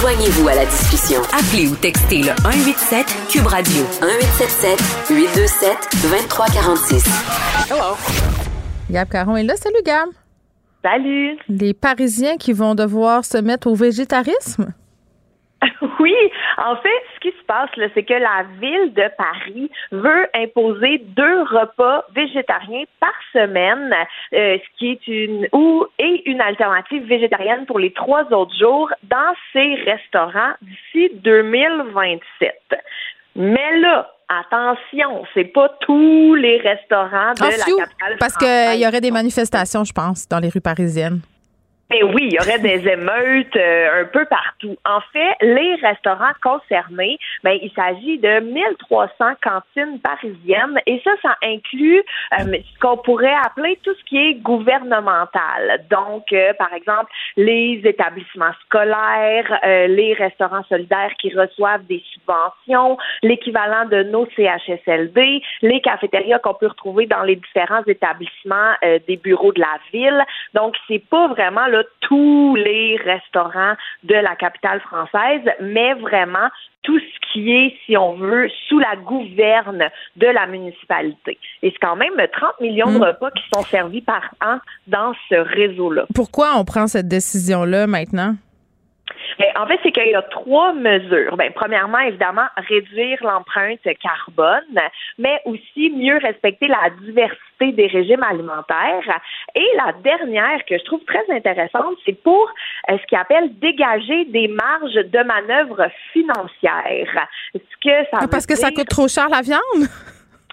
Joignez-vous à la discussion. Appelez ou textez le 187 Cube Radio 1877 827 2346. Hello. Gab Caron est là. Salut, Gab. Salut. Les Parisiens qui vont devoir se mettre au végétarisme? Oui, en fait, ce qui se passe, c'est que la ville de Paris veut imposer deux repas végétariens par semaine, euh, ce qui est une ou et une alternative végétarienne pour les trois autres jours dans ces restaurants d'ici 2027. Mais là, attention, c'est pas tous les restaurants de Ah, la capitale parce qu'il y aurait des manifestations, je pense, dans les rues parisiennes. Mais oui, il y aurait des émeutes euh, un peu partout. En fait, les restaurants concernés, ben, il s'agit de 1300 cantines parisiennes et ça, ça inclut euh, ce qu'on pourrait appeler tout ce qui est gouvernemental. Donc, euh, par exemple, les établissements scolaires, euh, les restaurants solidaires qui reçoivent des subventions, l'équivalent de nos CHSLD, les cafétérias qu'on peut retrouver dans les différents établissements euh, des bureaux de la ville. Donc, c'est pas vraiment là, là, tous les restaurants de la capitale française, mais vraiment tout ce qui est, si on veut, sous la gouverne de la municipalité. Et c'est quand même 30 millions de Mm. repas qui sont servis par an dans ce réseau-là. Pourquoi on prend cette décision-là maintenant? Ben, en fait, c'est qu'il y a trois mesures. Ben, premièrement, évidemment, réduire l'empreinte carbone, mais aussi mieux respecter la diversité des régimes alimentaires. Et la dernière que je trouve très intéressante, c'est pour euh, ce qu'ils appelle dégager des marges de manœuvre financières. Ce que ça Ah, parce veut que ça coûte trop cher la viande?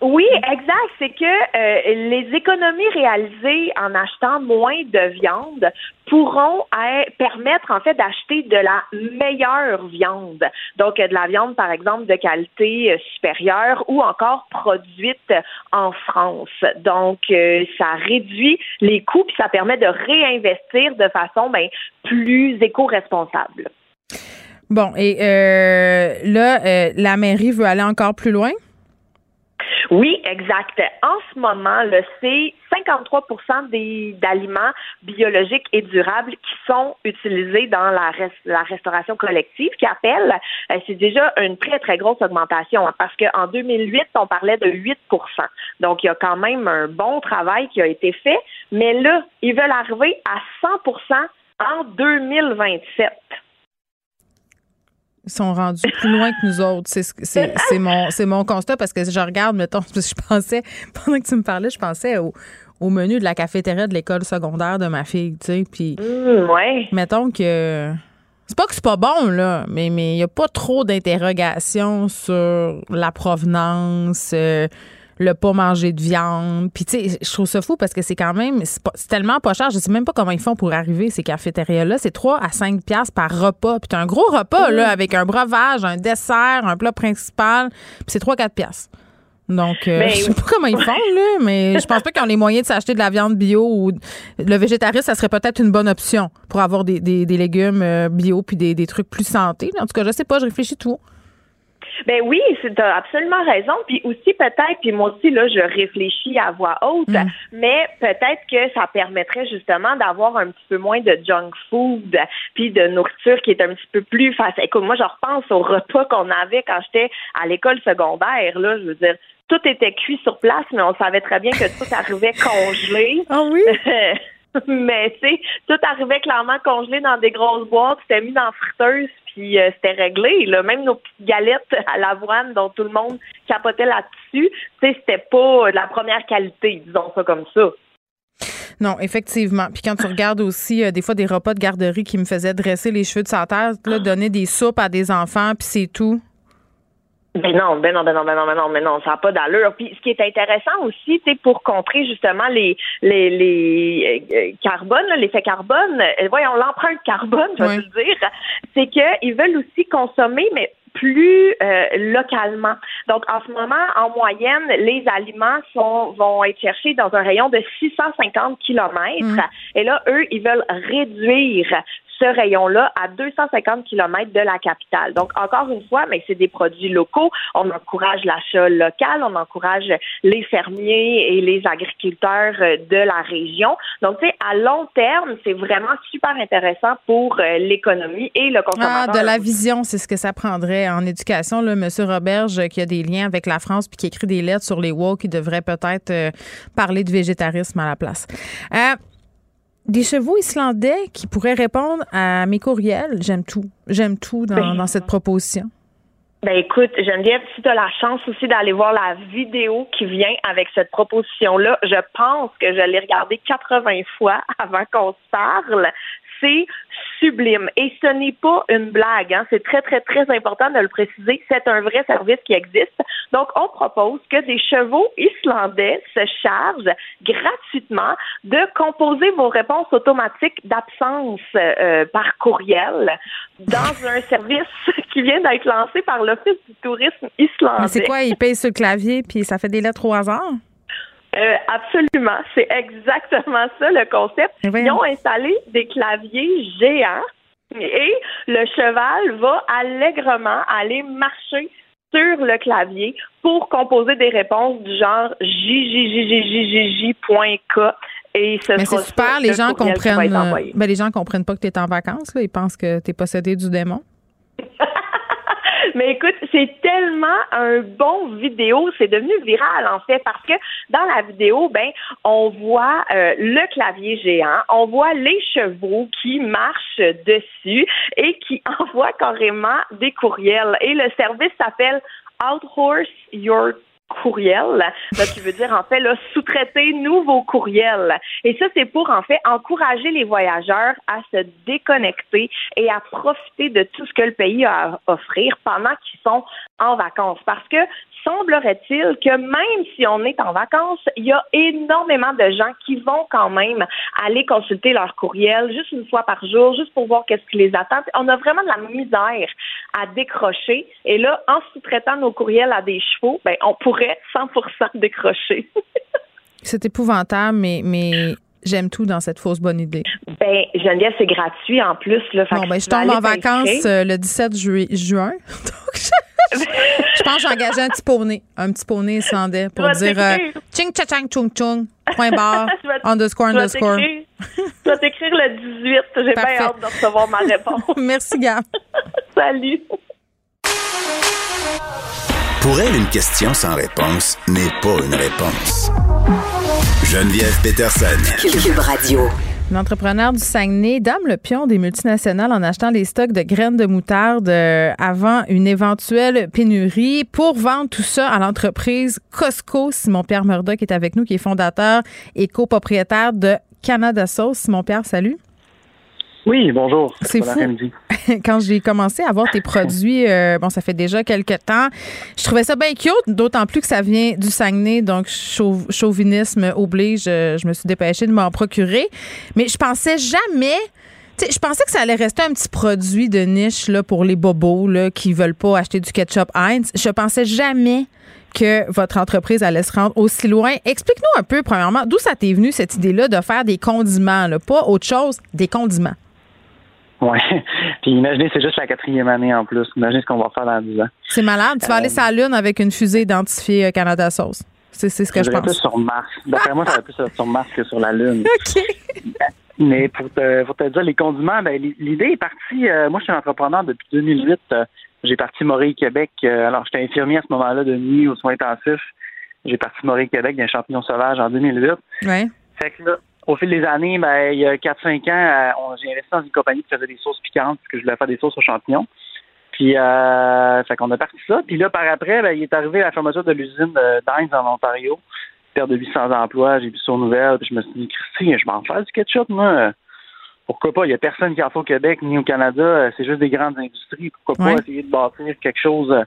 Oui, exact. C'est que euh, les économies réalisées en achetant moins de viande pourront euh, permettre en fait d'acheter de la meilleure viande. Donc de la viande par exemple de qualité euh, supérieure ou encore produite en France. Donc euh, ça réduit les coûts puis ça permet de réinvestir de façon ben, plus éco-responsable. Bon, et euh, là, la mairie veut aller encore plus loin? Oui, exact. En ce moment, là, c'est 53% des d'aliments biologiques et durables qui sont utilisés dans la, la restauration collective, qui appelle, euh, c'est déjà une très, très grosse augmentation, hein, parce qu'en 2008, on parlait de 8% Donc, il y a quand même un bon travail qui a été fait, mais là, ils veulent arriver à 100% en 2027. Sont rendus plus loin que nous autres. C'est ce que- c'est c'est mon c'est mon constat parce que je regarde mettons parce que je pensais pendant que tu me parlais, je pensais au, au menu de la cafétéria de l'école secondaire de ma fille, tu sais, puis ouais. mettons que c'est pas que c'est pas bon là, mais mais il y a pas trop d'interrogations sur la provenance euh, le pas manger de viande. Puis, tu sais, je trouve ça fou parce que c'est quand même, c'est tellement pas cher. Je sais même pas comment ils font pour arriver, ces cafétérias-là. C'est 3 à 5 piastres par repas. Puis, t'as un gros repas, là, avec un breuvage, un dessert, un plat principal. Puis, c'est 3-4 piastres. Donc, euh, Ben je sais pas comment ils font, là, mais je pense pas qu'ils ont les moyens de s'acheter de la viande bio ou le végétarisme, ça serait peut-être une bonne option pour avoir des, des- des légumes euh, bio puis des, des trucs plus santé. En tout cas, je sais pas, je réfléchis tout. Ben oui, tu as absolument raison. Puis aussi peut-être, puis moi aussi là, je réfléchis à voix haute, Mm. mais peut-être que ça permettrait justement d'avoir un petit peu moins de junk food, puis de nourriture qui est un petit peu plus facile. Écoute, moi je repense au repas qu'on avait quand j'étais à l'école secondaire. Là, je veux dire, tout était cuit sur place, mais on savait très bien que tout arrivait congelé. Ah oui? mais tu sais, tout arrivait clairement congelé dans des grosses boîtes, c'était mis dans la friteuse, puis euh, c'était réglé. Là. Même nos petites galettes à l'avoine dont tout le monde capotait là-dessus, c'était pas de la première qualité, disons ça comme ça. Non, effectivement. Puis quand tu regardes aussi euh, des fois des repas de garderie qui me faisaient dresser les cheveux de sa tête, là, donner des soupes à des enfants, puis c'est tout. Ben non, ben non, ben non, ben non, ben non, ben non, ça n'a pas d'allure. Puis ce qui est intéressant aussi, c'est pour contrer justement les les les euh, euh, carbone, l'effet carbone, euh, voyons l'empreinte carbone, je vais Oui. le dire, c'est qu'ils veulent aussi consommer, mais plus euh, localement. Donc, en ce moment, en moyenne, les aliments sont, vont être cherchés dans un rayon de 650 kilomètres. Mm. Et là, eux, ils veulent réduire ce rayon-là à 250 kilomètres de la capitale. Donc, encore une fois, mais c'est des produits locaux. On encourage l'achat local, on encourage les fermiers et les agriculteurs euh, de la région. Donc, tu sais, à long terme, c'est vraiment super intéressant pour euh, l'économie et le Ah, consommateur. de la vision, c'est ce que ça prendrait en éducation. Là, Monsieur Roberge, qui a des liens avec la France puis qui écrit des lettres sur les woke, qui devrait peut-être euh, parler de végétarisme à la place. Euh, des chevaux islandais qui pourraient répondre à mes courriels. J'aime tout. J'aime tout dans, Ben, dans cette proposition. Ben écoute, Geneviève, si tu as la chance aussi d'aller voir la vidéo qui vient avec cette proposition-là, je pense que je l'ai regardée 80 fois avant qu'on se parle. C'est sublime. Et ce n'est pas une blague. Hein. C'est très, très, très important de le préciser. C'est un vrai service qui existe. Donc, on propose que des chevaux islandais se chargent gratuitement de composer vos réponses automatiques d'absence euh, par courriel dans un service qui vient d'être lancé par l'Office du tourisme islandais. Mais c'est quoi? Ils payent sur le clavier puis ça fait des lettres au hasard? Euh, absolument. C'est exactement ça le concept. Voyons. Ils ont installé des claviers géants et le cheval va allègrement aller marcher sur le clavier pour composer des réponses du genre JJJJJJ.k Et ce Mais c'est super, les le gens comprennent. ben, les gens comprennent pas que tu es en vacances. Là. Ils pensent que tu es possédé du démon. Mais écoute, c'est tellement un bon vidéo, c'est devenu viral en fait parce que dans la vidéo, ben on voit euh, le clavier géant, on voit les chevaux qui marchent dessus et qui envoient carrément des courriels. Et le service s'appelle Outhorse Your courriel, là, qui veut dire en fait là, sous-traiter nouveaux courriels. Et ça, c'est pour en fait encourager les voyageurs à se déconnecter et à profiter de tout ce que le pays a à offrir pendant qu'ils sont en vacances. Parce que semblerait-il que même si on est en vacances, il y a énormément de gens qui vont quand même aller consulter leur courriel juste une fois par jour, juste pour voir qu'est-ce qui les attend. On a vraiment de la misère à décrocher. Et là, en sous-traitant nos courriels à des chevaux, ben, on pourrait 100% décrocher. C'est épouvantable, mais, mais j'aime tout dans cette fausse bonne idée. Ben, Geneviève, c'est gratuit en plus. Là, que ben, je tombe en vacances euh, le 17 ju- juin. Donc, je, je pense que j'ai engagé un petit poney. Un petit poney islandais pour dire euh, ching cha chang chung chung, point barre, underscore, underscore. Je vais t'écrire le 18. J'ai bien hâte de recevoir ma réponse. Merci, Gab. Salut. Pour elle, une question sans réponse n'est pas une réponse. Geneviève Peterson. Cube Radio. Une entrepreneur du Saguenay dame le pion des multinationales en achetant des stocks de graines de moutarde euh, avant une éventuelle pénurie pour vendre tout ça à l'entreprise Costco. Simon-Pierre Murdoch est avec nous, qui est fondateur et copropriétaire de Canada Sauce. Simon-Pierre, salut. Oui, bonjour. C'est fou. Quand j'ai commencé à voir tes produits, euh, bon, ça fait déjà quelques temps, je trouvais ça bien cute, d'autant plus que ça vient du Saguenay, donc chauv- chauvinisme oblige, euh, je me suis dépêchée de m'en procurer. Mais je pensais jamais. tu sais, je pensais que ça allait rester un petit produit de niche là, pour les bobos là, qui veulent pas acheter du ketchup Heinz. Je pensais jamais que votre entreprise allait se rendre aussi loin. Explique-nous un peu, premièrement, d'où ça t'est venu cette idée-là de faire des condiments, là, pas autre chose, des condiments? Ouais. Puis imaginez, c'est juste la quatrième année en plus. Imaginez ce qu'on va faire dans 10 ans. C'est malade. Tu vas Euh, aller sur la Lune avec une fusée identifiée euh, Canada Sauce. C'est c'est ce que je pense. plus sur Mars. D'après moi, ça va plus sur Mars que sur la Lune. OK. Mais pour te, pour te dire, les condiments, ben, l'idée est partie. euh, moi, je suis entrepreneur depuis 2008. euh, j'ai parti Morée Québec. euh, alors, j'étais infirmier à ce moment-là de nuit aux soins intensifs. J'ai parti Morée Québec d'un champignon sauvage en 2008. Ouais. Fait que là, au fil des années, ben, il y a 4-5 ans, euh, j'ai investi dans une compagnie qui faisait des sauces piquantes parce que je voulais faire des sauces aux champignons. Puis, euh, fait qu'on a parti ça. Puis là, par après, ben, il est arrivé la fermeture de l'usine de d'Heinz en Ontario. Perte de 800 emplois. J'ai vu ça aux nouvelles. Puis je me suis dit, Christy, je vais en faire du ketchup, moi. Pourquoi pas? Il n'y a personne qui en fait au Québec ni au Canada. Euh, C'est juste des grandes industries. Pourquoi pas essayer de bâtir quelque chose euh,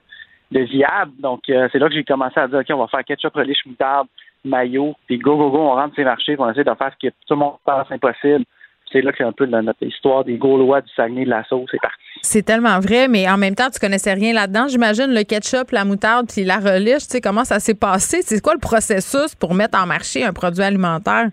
de viable? Donc, euh, c'est là que j'ai commencé à dire, OK, on va faire ketchup, relish, moutarde, maillot. Puis go, go, go, on rentre ces marchés. puis on essaie de faire ce que tout le monde pense impossible. C'est là que c'est un peu de notre histoire des Gaulois du Saguenay de la sauce. C'est parti. C'est tellement vrai, mais en même temps, tu connaissais rien là-dedans. J'imagine le ketchup, la moutarde puis la relish. Tu sais comment ça s'est passé? C'est quoi le processus pour mettre en marché un produit alimentaire?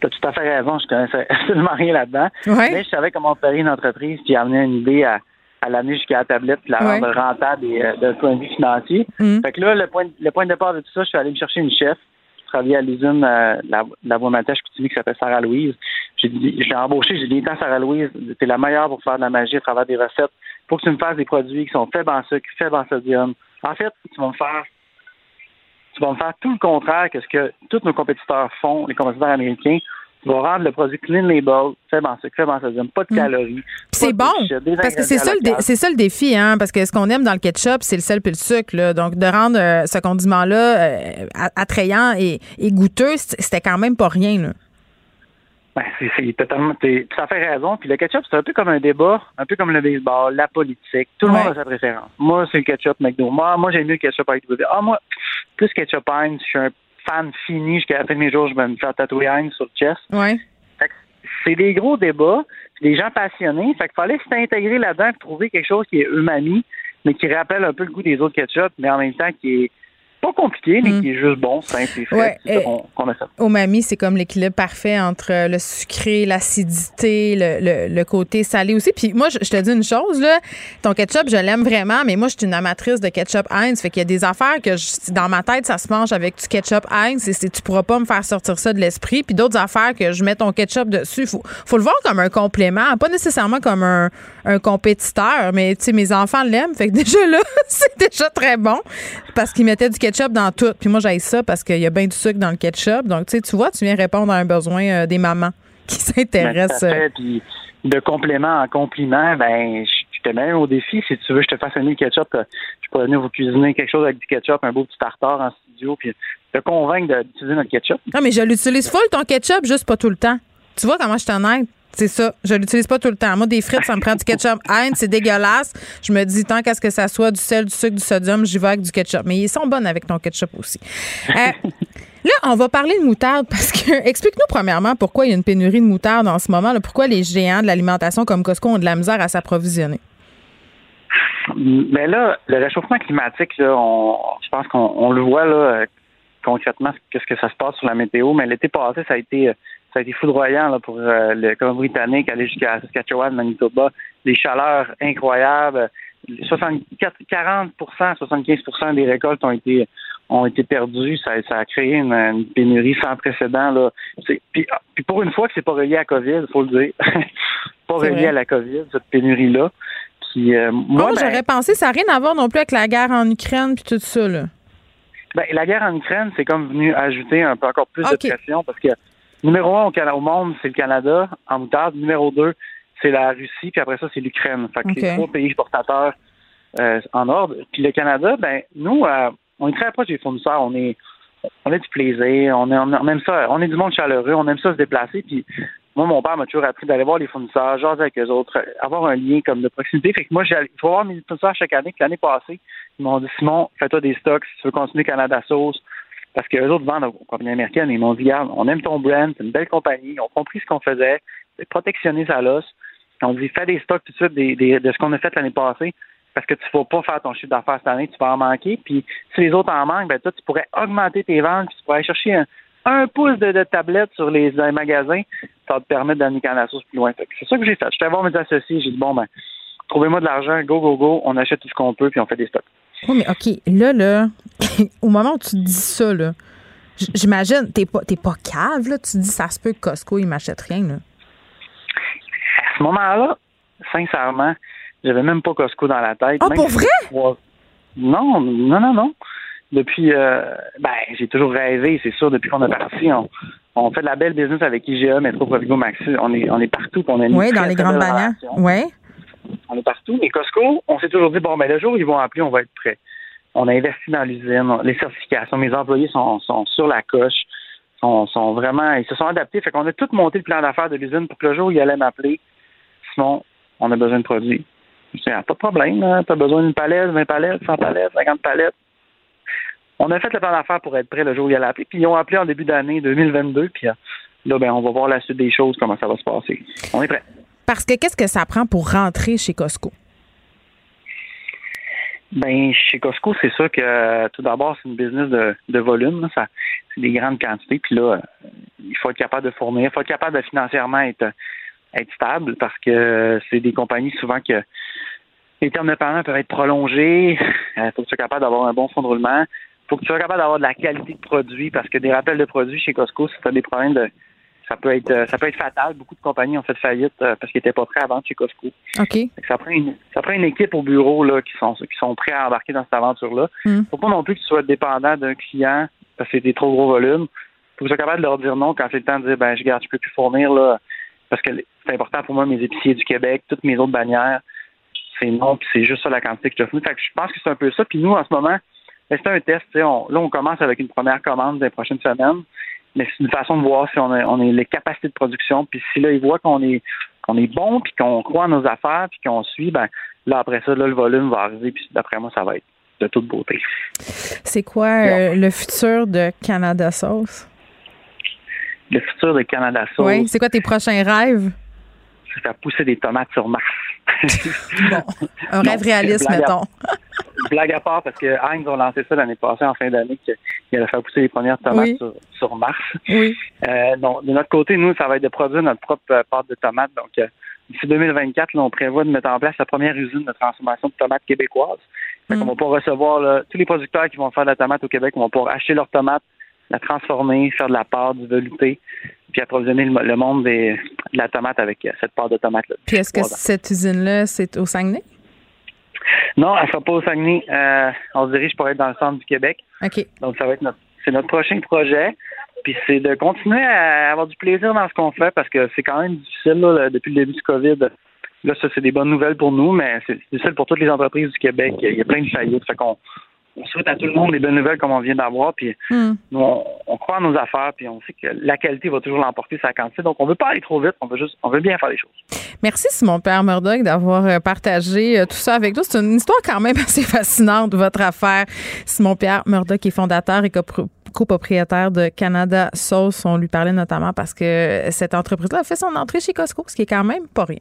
Tu as tout à fait raison. Je connaissais absolument rien là-dedans. Ouais. Mais je savais comment opérer une entreprise puis amener une idée à, à l'amener jusqu'à la tablette puis la Ouais. rendre rentable et euh, d'un point de vue financier. Mm. Fait que là, le point, le point de départ de tout ça, je suis allé me chercher une chef qui travaillait à l'usine euh, la, la Matèche Coutimi qui s'appelle Sarah Louise. J'ai dit, je l'ai embauchée, j'ai dit, Attends, Sarah Louise, t'es la meilleure pour faire de la magie à travers des recettes. Faut que tu me fasses des produits qui sont faibles en sucre, faibles en sodium. En fait, tu vas me faire tu vas me faire tout le contraire que ce que tous nos compétiteurs font, les compétiteurs américains. Tu vas rendre le produit clean label, faible en sucre, faible en sodium, pas de calories. Puis c'est bon, parce que c'est ça, le ça défi, hein, parce que ce qu'on aime dans le ketchup, c'est le sel puis le sucre. Là. Donc, de rendre euh, ce condiment-là euh, attrayant et, et goûteux, c'était quand même pas rien. Là. Ben, c'est, totalement, tout à fait raison. Puis le ketchup, c'est un peu comme un débat, un peu comme le baseball, la politique. Tout le Ouais. monde a sa préférence. Moi, c'est le ketchup McDo. Moi, moi j'aime mieux le ketchup avec du Ah, moi, plus ketchup Heinz, je suis un fan fini. Jusqu'à la fin de mes jours, je vais me faire tatouer Heinz sur le chest. Ouais. C'est des gros débats, puis des gens passionnés. Fait qu'il fallait s'intégrer là-dedans et trouver quelque chose qui est umami, mais qui rappelle un peu le goût des autres ketchup, mais en même temps qui est pas compliqué, mais qui est juste bon, simple et fait. Ouais, qu'on. Au mamie, c'est comme l'équilibre parfait entre euh, le sucré, l'acidité, le, le- le côté salé aussi. Puis moi, je, je te dis une chose, là, ton ketchup, je l'aime vraiment, mais moi, je suis une amatrice de ketchup Heinz. Fait qu'il y a des affaires que je- dans ma tête, ça se mange avec du ketchup Heinz et tu pourras pas me faire sortir ça de l'esprit. Puis d'autres affaires que je mets ton ketchup dessus, faut, faut le voir comme un complément, pas nécessairement comme un, un compétiteur, mais tu sais, mes enfants l'aiment. Fait que déjà là, c'est déjà très bon parce qu'ils mettaient du ketchup dans tout. Puis moi, j'aille ça parce qu'il y a bien du sucre dans le ketchup. Donc, tu sais, tu vois, tu viens répondre à un besoin euh, des mamans qui s'intéressent. Ben. Puis de complément en compliment, ben, je te mets au défi. Si tu veux, je te fasse le ketchup. euh, Je peux venir vous cuisiner quelque chose avec du ketchup, un beau petit tartare en studio, puis te convaincre d'utiliser notre ketchup. Non, mais je l'utilise full ton ketchup, juste pas tout le temps. Tu vois comment je suis honnête? C'est ça. Je l'utilise pas tout le temps. Moi, des frites, ça me prend du ketchup Heinz, c'est dégueulasse. Je me dis, tant qu'à ce que ça soit du sel, du sucre, du sodium, j'y vais avec du ketchup. Mais ils sont bonnes avec ton ketchup aussi. Euh, là, on va parler de moutarde parce que, explique-nous premièrement pourquoi il y a une pénurie de moutarde en ce moment. là. pourquoi les géants de l'alimentation comme Costco ont de la misère à s'approvisionner? Mais là, le réchauffement climatique, là, on, je pense qu'on on le voit là, euh, concrètement, qu'est-ce que ça se passe sur la météo. Mais l'été passé, ça a été, euh, ça a été foudroyant là, pour euh, le Colombie-Britannique, aller jusqu'à Saskatchewan, Manitoba. Des chaleurs incroyables. 64, 40% 75% des récoltes ont été ont été perdues. Ça, ça a créé une, une pénurie sans précédent. Là. Puis, ah, puis pour une fois que c'est pas relié à la COVID, il faut le dire. pas relié vrai. à la COVID, cette pénurie-là. Puis, euh, moi, Moi, ben, j'aurais pensé, ça n'a rien à voir non plus avec la guerre en Ukraine puis tout ça. Là. Ben, la guerre en Ukraine, c'est comme venu ajouter un peu encore plus de pression parce que numéro un au, monde, c'est le Canada en moutarde. Numéro deux, c'est la Russie, puis après ça, c'est l'Ukraine. Fait que Ok. c'est trois pays exportateurs euh, en ordre. Puis le Canada, ben nous, euh, on est très proche des fournisseurs. On est on a du plaisir, on, est, on aime ça, on est du monde chaleureux, on aime ça se déplacer. Puis moi, mon père m'a toujours appris d'aller voir les fournisseurs, jaser avec eux autres, avoir un lien comme de proximité. Fait que moi, faut voir mes fournisseurs chaque année. Puis l'année passée, ils m'ont dit Simon, fais-toi des stocks si tu veux continuer Canada Sauce. Parce que autres vendent aux compagnies américaines. Ils m'ont dit Regarde, on aime ton brand, c'est une belle compagnie, ils ont compris ce qu'on faisait, c'est protectionner sa losse. On dit fais des stocks tout de suite de ce qu'on a fait l'année passée. Parce que tu ne vas pas faire ton chiffre d'affaires cette année, tu vas en manquer. Puis si les autres en manquent, ben toi, tu pourrais augmenter tes ventes, puis tu pourrais aller chercher un, pouce de, tablette sur les, magasins. Ça te permettre d'amener Canada Sauce plus loin. C'est ça que j'ai fait. Je suis allé voir mes associés, j'ai dit bon ben, trouvez-moi de l'argent, go, go, go, on achète tout ce qu'on peut, puis on fait des stocks. Oui, mais OK, là, là, au moment où tu dis ça, là, j'imagine, t'es pas, t'es pas cave, là. Tu dis, ça se peut que Costco, il m'achète rien, là. À ce moment-là, sincèrement, j'avais même pas Costco dans la tête. Ah, pour vrai? Non, non, non, non. Depuis, euh, ben, j'ai toujours rêvé, c'est sûr, depuis qu'on est parti, on, on fait de la belle business avec IGA, Metro, Provigo, Maxi. On est, on est partout, on une Oui, dans les grandes bannières. Oui. On est partout. Mais Costco, on s'est toujours dit, bon, ben, le jour où ils vont appeler, on va être prêt. On a investi dans l'usine, les certifications, mes employés sont, sur la coche, sont, vraiment, ils se sont adaptés. Fait qu'on a tout monté le plan d'affaires de l'usine pour que le jour où ils allaient m'appeler, Simon, on a besoin de produits. Dis, ah, pas de problème, hein, t'as besoin d'une palette, 20 palettes, 100 palettes, 50 palettes. On a fait le plan d'affaires pour être prêt le jour où ils allaient appeler, puis ils ont appelé en début d'année 2022, puis euh, là, ben, on va voir la suite des choses, comment ça va se passer. On est prêt. Parce que qu'est-ce que ça prend pour rentrer chez Costco? Ben, chez Costco, c'est sûr que euh, tout d'abord, c'est une business de, volume. Ça, c'est des grandes quantités. Puis là, euh, il faut être capable de fournir, il faut être capable de financièrement être, être stable parce que euh, c'est des compagnies souvent que les termes de paiement peuvent être prolongés. Il faut que tu sois capable d'avoir un bon fonds de roulement. Il faut que tu sois capable d'avoir de la qualité de produit parce que des rappels de produits chez Costco, si tu as des problèmes de. Ça peut être euh, ça peut être fatal. Beaucoup de compagnies ont fait faillite euh, parce qu'ils n'étaient pas prêts à vendre chez Costco. OK. Ça prend une, ça prend une équipe au bureau là, qui sont qui sont prêts à embarquer dans cette aventure-là. Mm. Faut pas non plus que tu sois dépendant d'un client parce que c'est des trop gros volumes. Faut que tu sois capable de leur dire non quand c'est le temps de dire ben je garde, je peux plus fournir là parce que c'est important pour moi mes épiciers du Québec, toutes mes autres bannières, c'est non puis c'est juste ça la quantité que je fournis. Fait que je pense que c'est un peu ça. Puis nous en ce moment, ben, c'est un test. On, là on commence avec une première commande des prochaines semaines. Mais c'est une façon de voir si on a, on a les capacités de production. Puis si là, ils voient qu'on est qu'on est bon, puis qu'on croit en nos affaires, puis qu'on suit, ben là, après ça, là, le volume va arriver, puis d'après moi, ça va être de toute beauté. C'est quoi euh, le futur de Canada Sauce? Le futur de Canada Sauce, Oui. C'est quoi tes prochains rêves? C'est faire pousser des tomates sur Mars. Un rêve réaliste, blague à- mettons. blague à part, parce que Heinz ont lancé ça l'année passée, en fin d'année, qu'il allait faire pousser les premières tomates Oui. sur, sur Mars. Oui. Euh, donc, de notre côté, nous, ça va être de produire notre propre euh, pâte de tomates. Donc, euh, d'ici 2024, là, on prévoit de mettre en place la première usine de transformation de tomates québécoises. Fait qu'on va pouvoir recevoir là, tous les producteurs qui vont faire de la tomate au Québec, vont pouvoir acheter leurs tomates, la transformer, faire de la pâte, du velouté, puis approvisionner le, monde des- de la tomate avec euh, cette pâte de tomate-là. Puis est-ce que Voilà. cette usine-là, c'est au Saguenay? Non, elle sera pas au Saguenay. Euh, on se dirige pour être dans le centre du Québec. OK. Donc, ça va être notre, c'est notre prochain projet. Puis c'est de continuer à avoir du plaisir dans ce qu'on fait parce que c'est quand même difficile là, depuis le début du COVID. Là, ça, c'est des bonnes nouvelles pour nous, mais c'est c'est difficile pour toutes les entreprises du Québec. Il y a plein de faillites. Fait qu'on on souhaite à tout le monde des bonnes nouvelles comme on vient d'avoir. Puis Hmm. nous, on, on croit en nos affaires, puis on sait que la qualité va toujours l'emporter sur la quantité. Donc, on veut pas aller trop vite. On veut juste, on veut bien faire les choses. Merci, Simon Père Murdoch, d'avoir euh, partagé euh, tout ça avec nous. C'est une histoire quand même assez fascinante, votre affaire. Simon Pierre Murdoch est fondateur et copro- copropriétaire de Canada Sauce. On lui parlait notamment parce que cette entreprise-là a fait son entrée chez Costco, ce qui est quand même pas rien.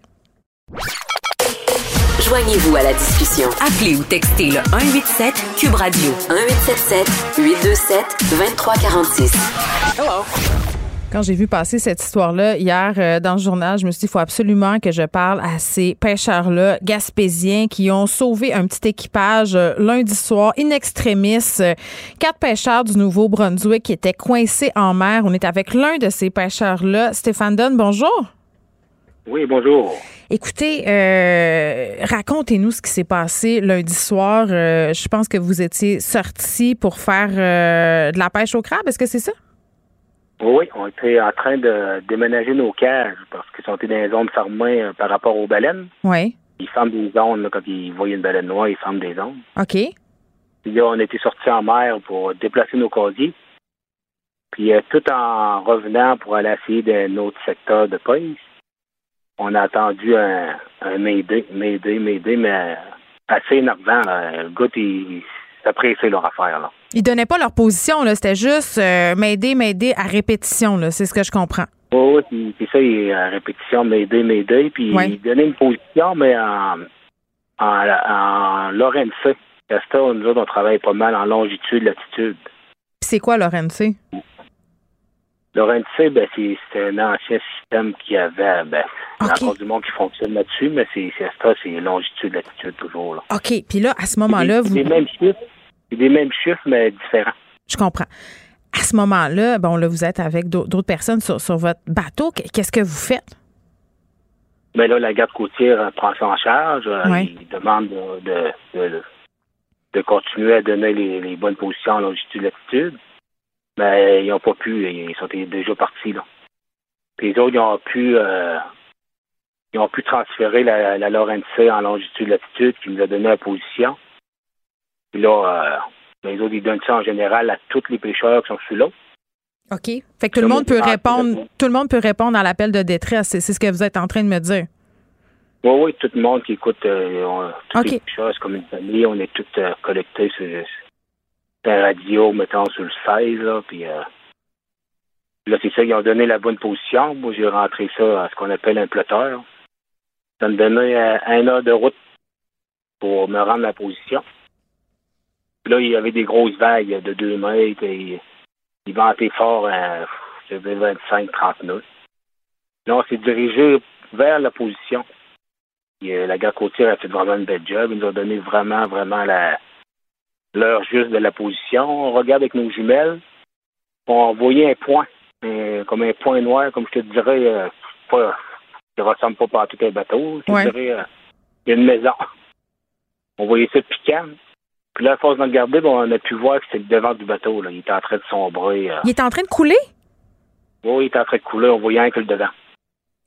Joignez-vous à la discussion. Appelez ou textez le 187 Cube Radio 1877 827 2346. Quand j'ai vu passer cette histoire-là hier euh, dans le journal, je me suis dit, il faut absolument que je parle à ces pêcheurs-là gaspésiens qui ont sauvé un petit équipage euh, lundi soir, in extremis. Euh, Quatre pêcheurs du Nouveau-Brunswick qui étaient coincés en mer. On est avec l'un de ces pêcheurs-là. Stéphane Dunn, bonjour. Oui, bonjour. Écoutez, euh, racontez-nous ce qui s'est passé lundi soir. Euh, je pense que vous étiez sortis pour faire euh, de la pêche au crabe. Est-ce que c'est ça? Oui, on était en train de déménager nos cages parce qu'ils sont dans les zones fermées euh, par rapport aux baleines. Oui. Ils ferment des zones, là, quand ils voient une baleine noire, ils ferment des zones. OK. Puis là, on était sortis en mer pour déplacer nos casiers. Puis tout en revenant pour aller essayer d'un autre secteur de pêche, on a attendu un, un Mayday, Mayday, Mayday, mais assez énervant. Là. Le gars, il s'est pressé leur affaire. Là. Ils donnaient pas leur position, là. C'était juste euh, m'aider, m'aider à répétition, là. C'est ce que je comprends. Oui, oui, puis, ça, il à répétition, m'aider, m'aider, puis Ouais. il donnait une position, mais en, en, en Lorenzé. Resta, nous autres, on travaille pas mal en longitude, latitude. Puis c'est quoi, Lorenzi? Lorenzé, ben, c'est c'est un ancien système qui avait, ben, il y a encore du monde qui fonctionne là-dessus, mais c'est c'est ça, c'est longitude, latitude toujours, là. OK. Puis là, à ce moment-là, C'est vous. des mêmes chiffres, c'est des mêmes chiffres, mais différents. Je comprends. À ce moment-là, bon, là, vous êtes avec d'au- d'autres personnes sur, sur votre bateau. Qu- Qu'est-ce que vous faites? Mais là, la garde côtière euh, prend ça en charge. euh, Ouais. Il demande de, de, de, de continuer à donner les, les bonnes positions en longitude latitude. Mais ils n'ont pas pu. Ils sont déjà partis. Là. Puis les autres, ils ont pu euh, ils ont pu transférer la, la en longitude latitude qui nous a donné la position. Puis là, euh, les autres, ils donnent ça en général à tous les pêcheurs qui sont sur l'eau. OK. Fait que tout le monde peut répondre. Tout le monde peut répondre à l'appel de détresse. C'est ce que vous êtes en train de me dire. Oui, oui, tout le monde qui écoute, euh, on, tous OK. les pêcheurs, c'est comme une famille, on est tous euh, collectés sur, la radio, mettons, sur le 16, là, puis euh, là, c'est ça, ils ont donné la bonne position. Moi, j'ai rentré ça à ce qu'on appelle un ploteur. Ça me donnait euh, un heure de route pour me rendre la position. Puis là, il y avait des grosses vagues de 2 mètres et ils vantaient fort à, je dirais, 25-30 nœuds. Là, on s'est dirigé vers la position. Puis, euh, la garde côtière a fait vraiment une belle job. Ils nous ont donné vraiment, vraiment la l'heure juste de la position. On regarde avec nos jumelles. On voyait un point, comme un point noir, comme je te dirais, euh, pas, qui ressemble pas à tout un bateau. Je te dirais, euh, une maison. On voyait ça piquant. Puis là, à force de regarder, bon, on a pu voir que c'était le devant du bateau. Là. Il était en train de sombrer. euh. Il est en train de couler? Oui, il était en train de couler. On voyait un que le devant.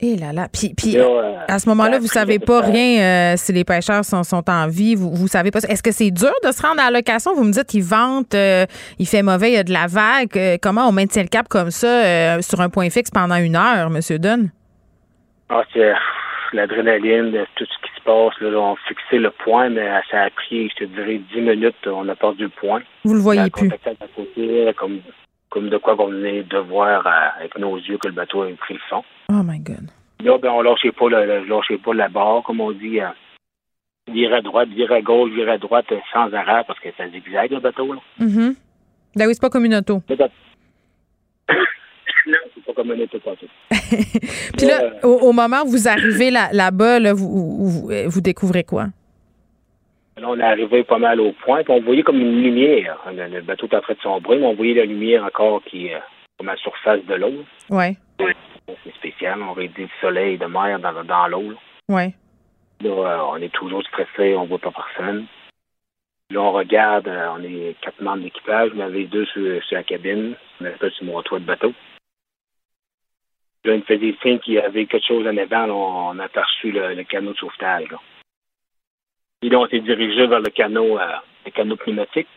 Eh là là. Puis, puis euh, à ce moment-là, vous savez pas rien euh, si les pêcheurs sont, sont en vie. Vous, vous savez pas. Est-ce que c'est dur de se rendre à la location? Vous me dites qu'il vente, euh, il fait mauvais, il y a de la vague. Euh, comment on maintient le cap comme ça euh, sur un point fixe pendant une heure, Monsieur Dunn? Ah, c'est l'adrénaline, tout ce qui se passe. Là, on fixé le point, mais ça a pris, je te dirais, 10 minutes. On a perdu le point. Vous le voyez plus. côté, comme, comme de quoi qu'on venait de voir euh, avec nos yeux que le bateau avait pris le fond. Oh my God. Là, ben, on lâchait pas le, lâchait pas la barre, comme on dit. euh. virer à droite, virer à gauche, virer à droite euh, sans arrêt parce que ça zigzague le bateau. Là. Mhm. Ben oui, c'est pas comme une auto. Non, c'est pas comme un auto. Puis là, au, au moment où vous arrivez là- là-bas, là, vous, vous, vous découvrez quoi? Là, on est arrivé pas mal au point, puis on voyait comme une lumière. Le, le bateau était en train de sombrer, mais on voyait la lumière encore qui est comme à la surface de l'eau. Ouais. C'est spécial. On aurait dit le soleil de mer dans, dans l'eau. Ouais. Là, euh, on est toujours stressé, on voit pas personne. Là, on regarde, euh, on est quatre membres d'équipage, en avait deux sur, sur la cabine, on appelle sur mon toit de bateau. Là, il me faisait signe qu'il y avait quelque chose en avant, là, on, on a aperçu le, le canot de sauvetage. Là. Puis là, on s'est dirigé vers le canot, euh, le canot pneumatique,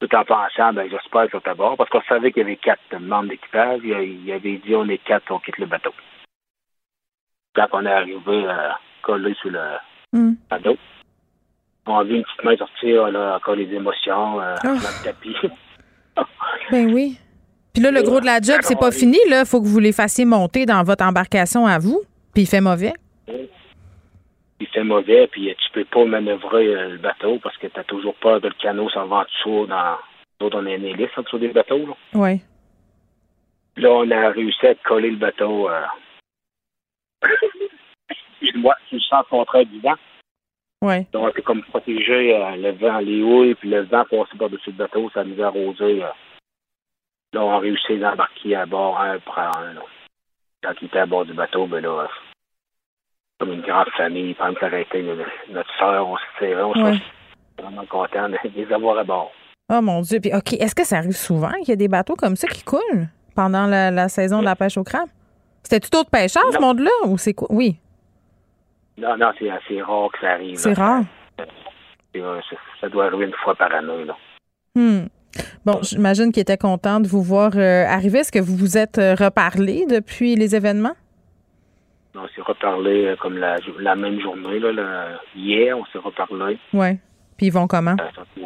tout en pensant, ben, j'espère qu'ils sont à bord, parce qu'on savait qu'il y avait quatre membres d'équipage, il, avait dit, on est quatre, on quitte le bateau. Quand on est arrivé euh, collé sur le, Hmm. cadeau. On a vu une petite main sortir, là, encore les émotions, euh, Oh. dans le tapis. Ben oui. Puis là, le gros de la job, c'est pas fini, là. Faut que vous les fassiez monter dans votre embarcation à vous. Puis il fait mauvais. Il fait mauvais, puis tu peux pas manœuvrer euh, le bateau parce que tu as toujours peur que le canot s'en va en dessous. Dans... Nous autres, on a une hélice en dessous des bateaux. Là. Ouais. Là, on a réussi à coller le bateau. Euh... Excuse-moi, sur le sens contraire du vent. Ouais. Donc, c'est comme protéger euh, le vent, les houilles, puis le vent passait par-dessus le bateau, ça nous a arrosé. euh. Là, on a réussi d'embarquer à bord un après un. là. Quand il était à bord du bateau, ben là, comme une grande famille, pendant que s'arrêtait notre soeur, on se serrait, on Ouais. vraiment content de les avoir à bord. Oh mon Dieu. Puis OK, est-ce que ça arrive souvent qu'il y a des bateaux comme ça qui coulent pendant la, la saison de la pêche au crabe? C'était-tu d'autres pêcheurs, ce Non. monde-là? Ou c'est quoi? Oui, Non, non, c'est assez rare que ça arrive. c'est rare. C'est, euh, ça, ça doit arriver une fois par année. Là. Hmm. Bon, j'imagine qu'il était content de vous voir euh, arriver. Est-ce que vous vous êtes euh, reparlé depuis les événements? On s'est reparlé euh, comme la, la même journée. Là, hier, on s'est reparlé. Oui. Puis ils vont comment? Euh,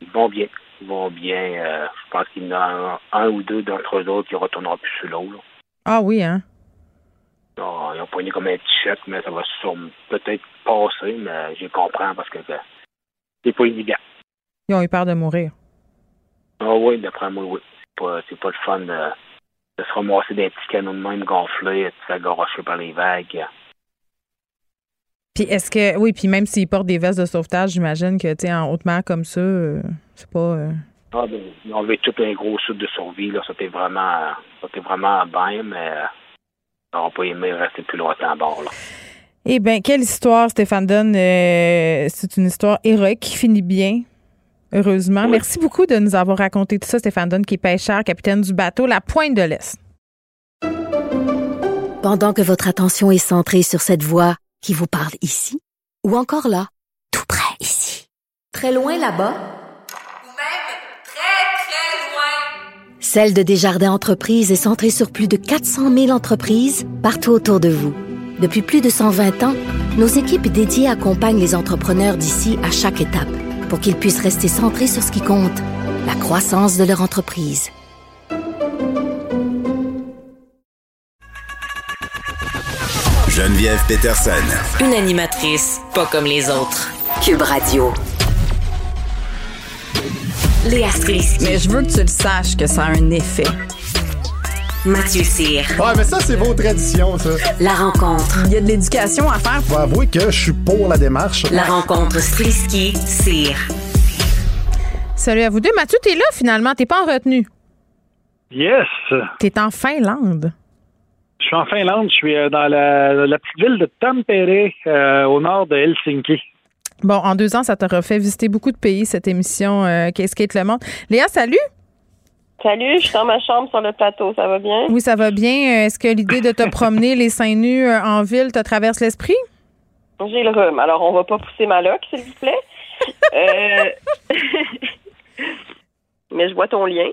Ils vont bien. Ils vont bien. euh, je pense qu'il y en a un, un ou deux d'entre eux autres qui ne retourneront plus sur l'eau. Ah oui, hein? Ils ont poigné comme un t-shirt, mais ça va sûrement peut-être passer, mais je comprends parce que c'est pas évident. Ils ont eu peur de mourir. Ah oui, d'après moi, oui. C'est pas, pas le fun de se ramasser des petits canons de même gonflés, se faire garocher par les vagues. Puis est-ce que. Oui, puis même s'ils portent des vestes de sauvetage, j'imagine que, tu en haute mer comme ça, euh, c'est pas. euh, Ah, ben, ont enlevé tout un gros sud de survie, là. C'était vraiment, c'était vraiment bien, mais euh, ils n'auront pas aimé rester plus longtemps à bord, là. Eh bien, quelle histoire, Stéphane Dunn. Euh, c'est une histoire héroïque qui finit bien, heureusement. Merci beaucoup de nous avoir raconté tout ça, Stéphane Dunn, qui est pêcheur, capitaine du bateau La Pointe de l'Est. Pendant que votre attention est centrée sur cette voix qui vous parle ici, ou encore là, tout près ici, très loin là-bas, Celle de Desjardins Entreprises est centrée sur plus de 400 000 entreprises partout autour de vous. Depuis plus de 120 ans, nos équipes dédiées accompagnent les entrepreneurs d'ici à chaque étape pour qu'ils puissent rester centrés sur ce qui compte, la croissance de leur entreprise. Geneviève Peterson. Une animatrice pas comme les autres. Cube Radio. Léa Strisky. Mais je veux que tu le saches que ça a un effet. Mathieu Cyr. Ouais, mais ça, c'est vos traditions, ça. La rencontre. Il y a de l'éducation à faire. Faut avouer que je suis pour la démarche. La rencontre Strisky-Cyr. Salut à vous deux. Mathieu, t'es là finalement. T'es pas en retenue. Yes! T'es en Finlande. Je suis en Finlande, je suis euh, dans la, la petite ville de Tampere, euh, au nord de Helsinki. Bon, en deux ans, ça t'aura fait visiter beaucoup de pays, cette émission euh, Qu'est-ce qu'est le monde? Léa, salut! Salut, je suis dans ma chambre sur le plateau, ça va bien? Oui, ça va bien. Est-ce que l'idée de te promener les seins nus euh, en ville te traverse l'esprit? J'ai le rhume, alors on va pas pousser ma loque, s'il vous plaît. Euh, Mais je vois ton lien.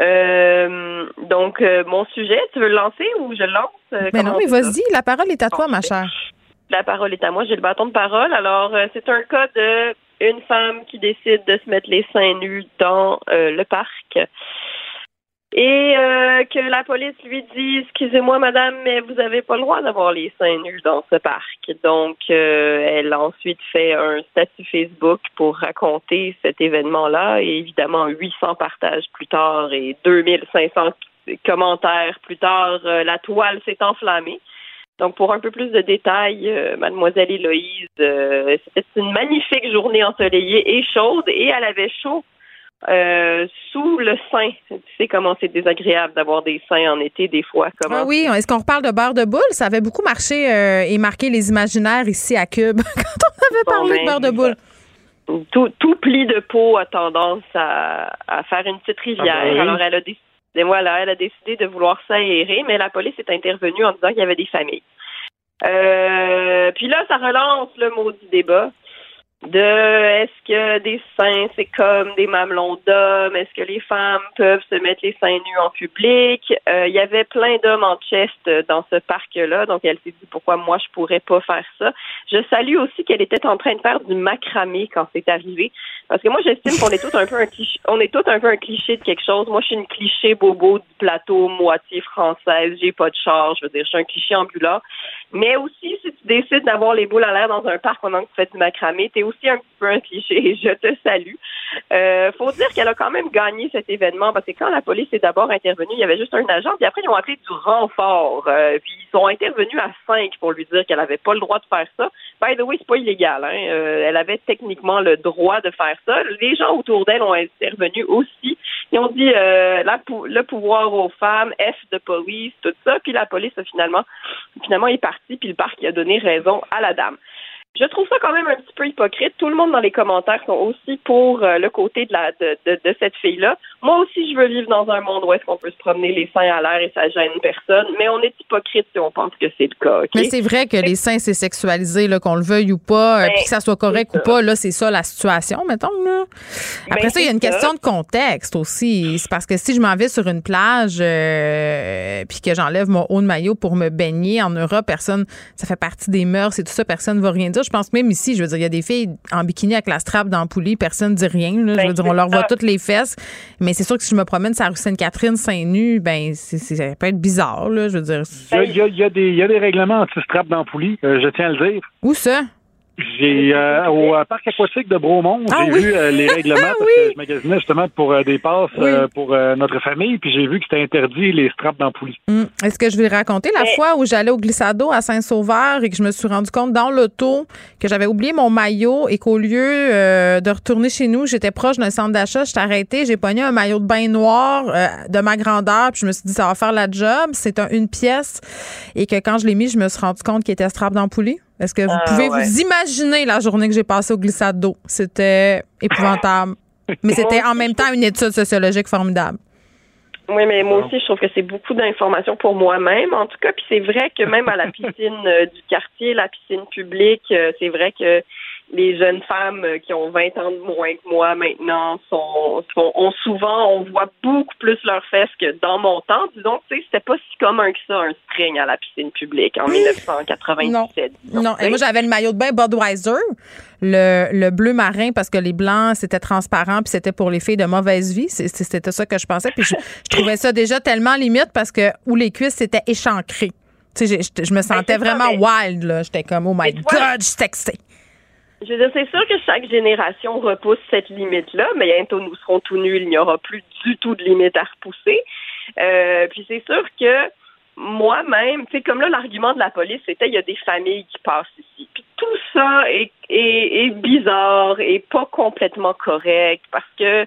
Euh, donc, euh, mon sujet, tu veux le lancer ou je le lance? Ben non, mais on fait ça? vas-y, la parole est à toi, ma chère. La parole est à moi, j'ai le bâton de parole. Alors, c'est un cas de une femme qui décide de se mettre les seins nus dans euh, le parc. Et euh, que la police lui dit Excusez-moi, madame, mais vous n'avez pas le droit d'avoir les seins nus dans ce parc. Donc, euh, elle a ensuite fait un statut Facebook pour raconter cet événement-là. Et évidemment, 800 partages plus tard et 2500 commentaires plus tard, la toile s'est enflammée. Donc, pour un peu plus de détails, mademoiselle Héloïse, c'était une magnifique journée ensoleillée et chaude et elle avait chaud euh, sous le sein. Tu sais comment c'est désagréable d'avoir des seins en été des fois. Comment ah oui, est-ce qu'on reparle de beurre de boule? Ça avait beaucoup marché euh, et marqué les imaginaires ici à Cube quand on avait parlé de beurre de boule. Tout, tout, pli de peau a tendance à, faire une petite rivière. Ah ben Alors elle a décidé, voilà, elle a décidé de vouloir s'aérer, mais la police est intervenue en disant qu'il y avait des familles. Euh, puis là, ça relance le maudit débat de est-ce que des seins, c'est comme des mamelons d'hommes, est-ce que les femmes peuvent se mettre les seins nus en public? Euh, il y avait plein d'hommes en chest dans ce parc-là, donc elle s'est dit pourquoi moi je pourrais pas faire ça? Je salue aussi qu'elle était en train de faire du macramé quand c'est arrivé, parce que moi j'estime qu'on est tous un peu un cliché, on est tous un peu un cliché de quelque chose. Moi je suis une cliché bobo du plateau, moitié française, j'ai pas de char, je veux dire je suis un cliché ambulant. Mais aussi si tu décides d'avoir les boules à l'air dans un parc pendant que tu fais du macramé, t'es aussi un petit peu un cliché. Je te salue. Euh, faut dire qu'elle a quand même gagné cet événement parce que quand la police est d'abord intervenue, il y avait juste un agent, puis après ils ont appelé du renfort. Euh, puis ils sont intervenus à cinq pour lui dire qu'elle avait pas le droit de faire ça. By the way, c'est pas illégal. Hein? Euh, elle avait techniquement le droit de faire ça. Les gens autour d'elle ont intervenu aussi. Ils ont dit euh, le pouvoir aux femmes, F de police, tout ça. Puis la police a finalement, finalement est partie. Puis le parc a donné raison à la dame. Je trouve ça quand même un petit peu hypocrite. Tout le monde dans les commentaires sont aussi pour euh, le côté de, la, de, de, cette fille-là. Moi aussi, je veux vivre dans un monde où est-ce qu'on peut se promener les seins à l'air et ça gêne personne, mais on est hypocrite si on pense que c'est le cas. Mais c'est vrai que les seins, c'est sexualisé, qu'on le veuille ou pas, euh, ben, puis que ça soit correct ou pas, là, c'est ça la situation, mettons. Là. Ben, Après ça, il y a une question de contexte aussi. C'est parce que si je m'en vais sur une plage euh, puis que j'enlève mon haut de maillot pour me baigner en Europe, personne, ça fait partie des mœurs et tout ça, personne ne va rien dire. Je pense même ici, je veux dire, il y a des filles en bikini avec la strap dans le poulie, personne ne dit rien. je veux ben, dire, on leur voit toutes les fesses. Mais c'est sûr que si je me promène sur la rue Sainte-Catherine, seins nus, ben, ça peut être bizarre, là, je veux dire. Il y a, des, règlements anti-strap dans le poulie, euh, je tiens à le dire. Où ça? J'ai euh, au euh, parc aquatique de Bromont, ah j'ai vu euh, les règlements parce que je magasinais justement pour des passes pour notre famille, puis j'ai vu que c'était interdit les straps d'ampoules. Hum. Est-ce que je vais raconter? La fois où j'allais au glissado à Saint-Sauveur et que je me suis rendu compte dans l'auto que j'avais oublié mon maillot et qu'au lieu de retourner chez nous, j'étais proche d'un centre d'achat, je arrêté, j'ai pogné un maillot de bain noir de ma grandeur, puis je me suis dit ça va faire la job, c'est une pièce et que quand je l'ai mis, je me suis rendu compte qu'il était strap d'ampoule. Est-ce que vous ah, pouvez vous imaginer la journée que j'ai passée au glissade d'eau? C'était épouvantable. mais c'était en même temps une étude sociologique formidable. Oui, mais moi aussi, je trouve que c'est beaucoup d'informations pour moi-même. En tout cas, puis c'est vrai que même à la piscine euh, du quartier, la piscine publique, euh, c'est vrai que les jeunes femmes euh, qui ont 20 ans de moins que moi maintenant sont, sont ont souvent, on voit beaucoup plus leurs fesses que dans mon temps. Disons, tu sais, c'était pas si commun que ça, un string à la piscine publique en 1997. Non, non. Et moi, j'avais le maillot de bain Budweiser, le, le bleu marin, parce que les blancs, c'était transparent, puis c'était pour les filles de mauvaise vie. C'était ça que je pensais. Puis je, trouvais ça déjà tellement limite parce que où les cuisses, c'était échancré. Tu sais, je, je, me ben, sentais vraiment wild, là. J'étais comme, oh my God, je suis. Je veux dire, c'est sûr que chaque génération repousse cette limite-là, mais bientôt nous serons tout nus, il n'y aura plus du tout de limite à repousser. Euh, puis c'est sûr que moi-même, tu sais, comme là, l'argument de la police, c'était il y a des familles qui passent ici. Puis tout ça est, est, est bizarre et pas complètement correct parce que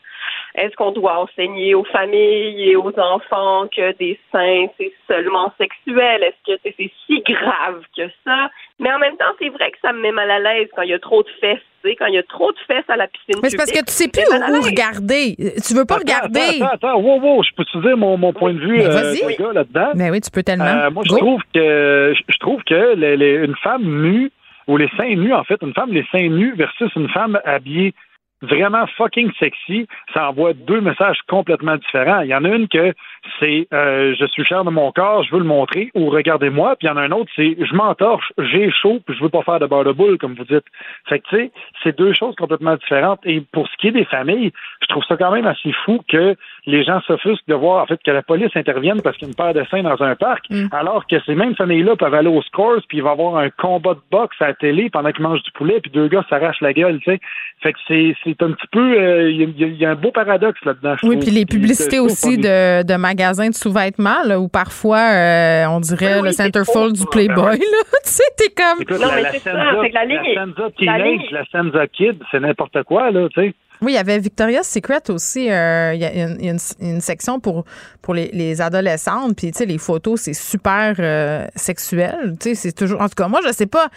est-ce qu'on doit enseigner aux familles et aux enfants que des seins, c'est seulement sexuel? Est-ce que c'est si grave que ça? Mais en même temps, c'est vrai que ça me met mal à l'aise quand il y a trop de fesses, tu sais, quand il y a trop de fesses à la piscine. Mais c'est parce que tu sais plus où, regarder. Tu veux pas regarder. Attends, attends, wow, wow, je peux te dire mon, mon point de vue euh, là-dedans? Mais oui, tu peux tellement. Euh, moi, je trouve que je trouve que les, les, une femme nue ou les seins nus, en fait, une femme les seins nus versus une femme habillée vraiment fucking sexy, ça envoie deux messages complètement différents. Il y en a une que c'est euh, je suis cher de mon corps, je veux le montrer, ou regardez-moi, puis il y en a un autre, c'est je m'entorche, j'ai chaud, puis je veux pas faire de beurre de boule, comme vous dites. Fait que tu sais, c'est deux choses complètement différentes. Et pour ce qui est des familles, je trouve ça quand même assez fou que les gens s'offusquent de voir en fait que la police intervienne parce qu'il y a une paire de seins dans un parc, Mm. alors que ces mêmes familles-là peuvent aller au scores, puis il va y avoir un combat de boxe à la télé pendant qu'ils mangent du poulet, puis deux gars s'arrachent la gueule, tu sais. Fait que c'est c'est un petit peu, euh, il y, a- il y a un beau paradoxe là-dedans. Oui, puis les Puis, publicités aussi de, de magasins de sous-vêtements, là, où parfois, euh, on dirait Oui, le centerfold du Playboy, ben ouais. là. tu sais, t'es comme... Écoute, Non, la, mais la c'est ça, Senza, c'est que la ligne la Senza la Teenage, ligne- la Senza Kid, c'est n'importe quoi, là, tu sais. Oui, il y avait Victoria's Secret aussi. euh, il y a une, il une- une section pour, pour les, les adolescentes. Puis, tu sais, les photos, c'est super euh, sexuel. Tu sais, c'est toujours. En tout cas, moi, je sais pas.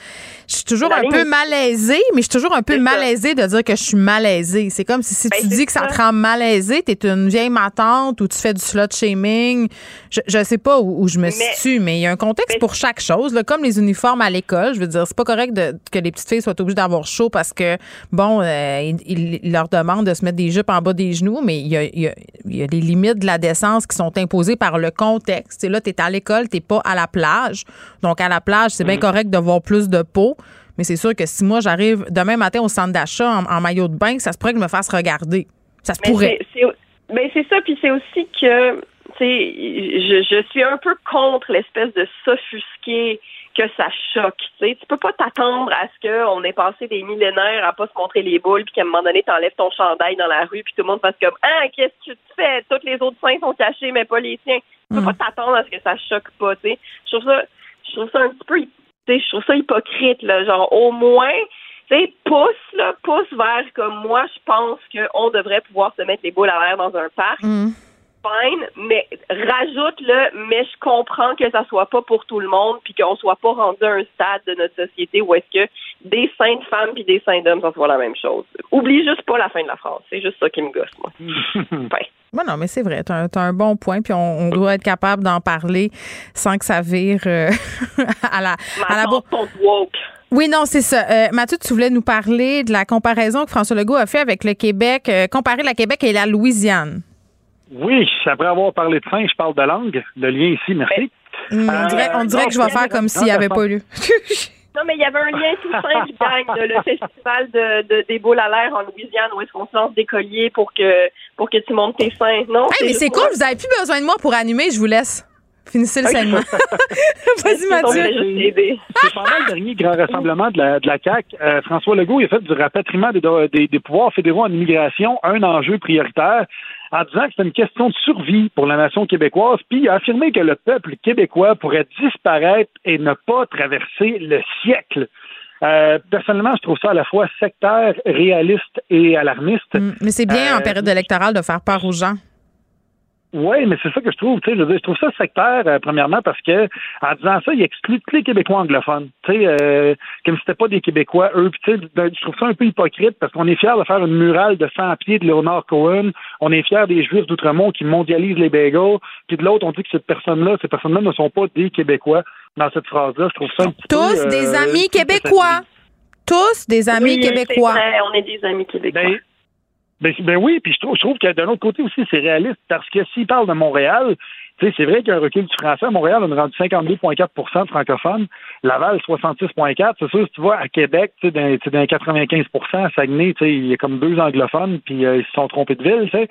Je suis toujours un ligne peu malaisée, mais je suis toujours un peu malaisée de dire que je suis malaisée. C'est comme si, si Ben, tu dis que ça ça. te rend malaisée, t'es une vieille matante ou tu fais du slut shaming. Je, je sais pas où, où je me Mais- situe, mais il y a un contexte mais- pour chaque chose. Là, comme les uniformes à l'école, je veux dire, c'est pas correct de- que les petites filles soient obligées d'avoir chaud parce que, bon, euh, ils, ils- ils leur demandent de se mettre des jupes en bas des genoux, mais il y a, il y a- il y a des limites de la décence qui sont imposées par le contexte. Là, tu es à l'école, tu pas à la plage. Donc, à la plage, c'est bien correct de voir plus de peau. Mais c'est sûr que si moi, j'arrive demain matin au centre d'achat en, en maillot de bain, ça se pourrait que je me fasse regarder. Ça se Mais pourrait. Mais c'est ça, puis c'est aussi que, je, je suis un peu contre l'espèce de s'offusquer que ça choque. Tu sais, tu peux pas t'attendre à ce qu'on ait passé des millénaires à pas se montrer les boules, puis qu'à un moment donné, t'enlèves ton chandail dans la rue, puis tout le monde fasse comme Ah, qu'est-ce que tu fais? Tous les autres seins sont cachés, mais pas les tiens. Tu peux Mm. pas t'attendre à ce que ça choque pas, tu sais. Je trouve ça, je trouve ça un petit peu, tu sais, je trouve ça hypocrite, là. Genre, au moins, tu sais, pousse, là, pousse vers comme moi, je pense qu'on devrait pouvoir se mettre les boules à l'air dans un parc. Mm. Fine, mais rajoute-le, mais je comprends que ça soit pas pour tout le monde, puis qu'on soit pas rendu à un stade de notre société où est-ce que des seins de femmes puis des seins d'hommes, ça soit la même chose. Oublie juste pas la fin de la phrase. C'est juste ça qui me gosse, moi. Ouais. Ouais, non, mais c'est vrai, tu as, un bon point, puis on, on doit être capable d'en parler sans que ça vire euh, à la, à la woke. Oui, non, c'est ça. Euh, Mathieu, tu voulais nous parler de la comparaison que François Legault a fait avec le Québec, euh, comparer la Québec et la Louisiane. Oui, après avoir parlé de fin, je parle de langue. Le lien ici, merci. Hum, on dirait, on dirait que je vais faire comme s'il n'y avait pas eu. Non, mais il y avait un lien tout simple, gang, de le festival de, de- des boules à l'air en Louisiane où est-ce qu'on se lance des colliers pour que, pour que tu montes tes seins. Non? Hey, mais c'est cool, vous avez plus besoin de moi pour animer, je vous laisse. Finissez le segment. Vas-y, Mathieu. C'est c'est pendant le dernier grand rassemblement de la, de la CAQ. euh, François Legault il a fait du rapatriement des, des- des pouvoirs fédéraux en immigration un enjeu prioritaire en disant que c'était une question de survie pour la nation québécoise. Puis il a affirmé que le peuple québécois pourrait disparaître et ne pas traverser le siècle. Euh, personnellement, je trouve ça à la fois sectaire, réaliste et alarmiste. Hum, Mais c'est bien en Euh, période électorale de faire peur aux gens. Oui, mais c'est ça que je trouve. Tu sais, je, veux dire, je trouve ça sectaire, euh, premièrement, parce que en disant ça, il exclut tous les Québécois anglophones. Tu sais, euh, comme si c'était pas des Québécois, eux. Puis, tu sais, ben, je trouve ça un peu hypocrite parce qu'on est fiers de faire une murale de 100 pieds de Leonard Cohen. On est fiers des Juifs d'Outremont qui mondialisent les bagels. Puis de l'autre, on dit que cette personne-là, ces personnes-là ne sont pas des Québécois. Dans cette phrase-là, je trouve ça un petit peu, Tous euh, des amis tout québécois. Tous des amis Oui, québécois. c'est vrai, on est des amis québécois. Ben, ben, ben oui, puis je trouve, je trouve que d'un autre côté aussi, c'est réaliste parce que s'il parle de Montréal, c'est vrai qu'il y a un recul du français. À Montréal, on est rendu 52,4 de francophones. Laval, 66,4 C'est sûr, si tu vas à Québec, tu sais, dans 95 à Saguenay, il y a comme deux anglophones, puis euh, ils se sont trompés de ville, tu sais.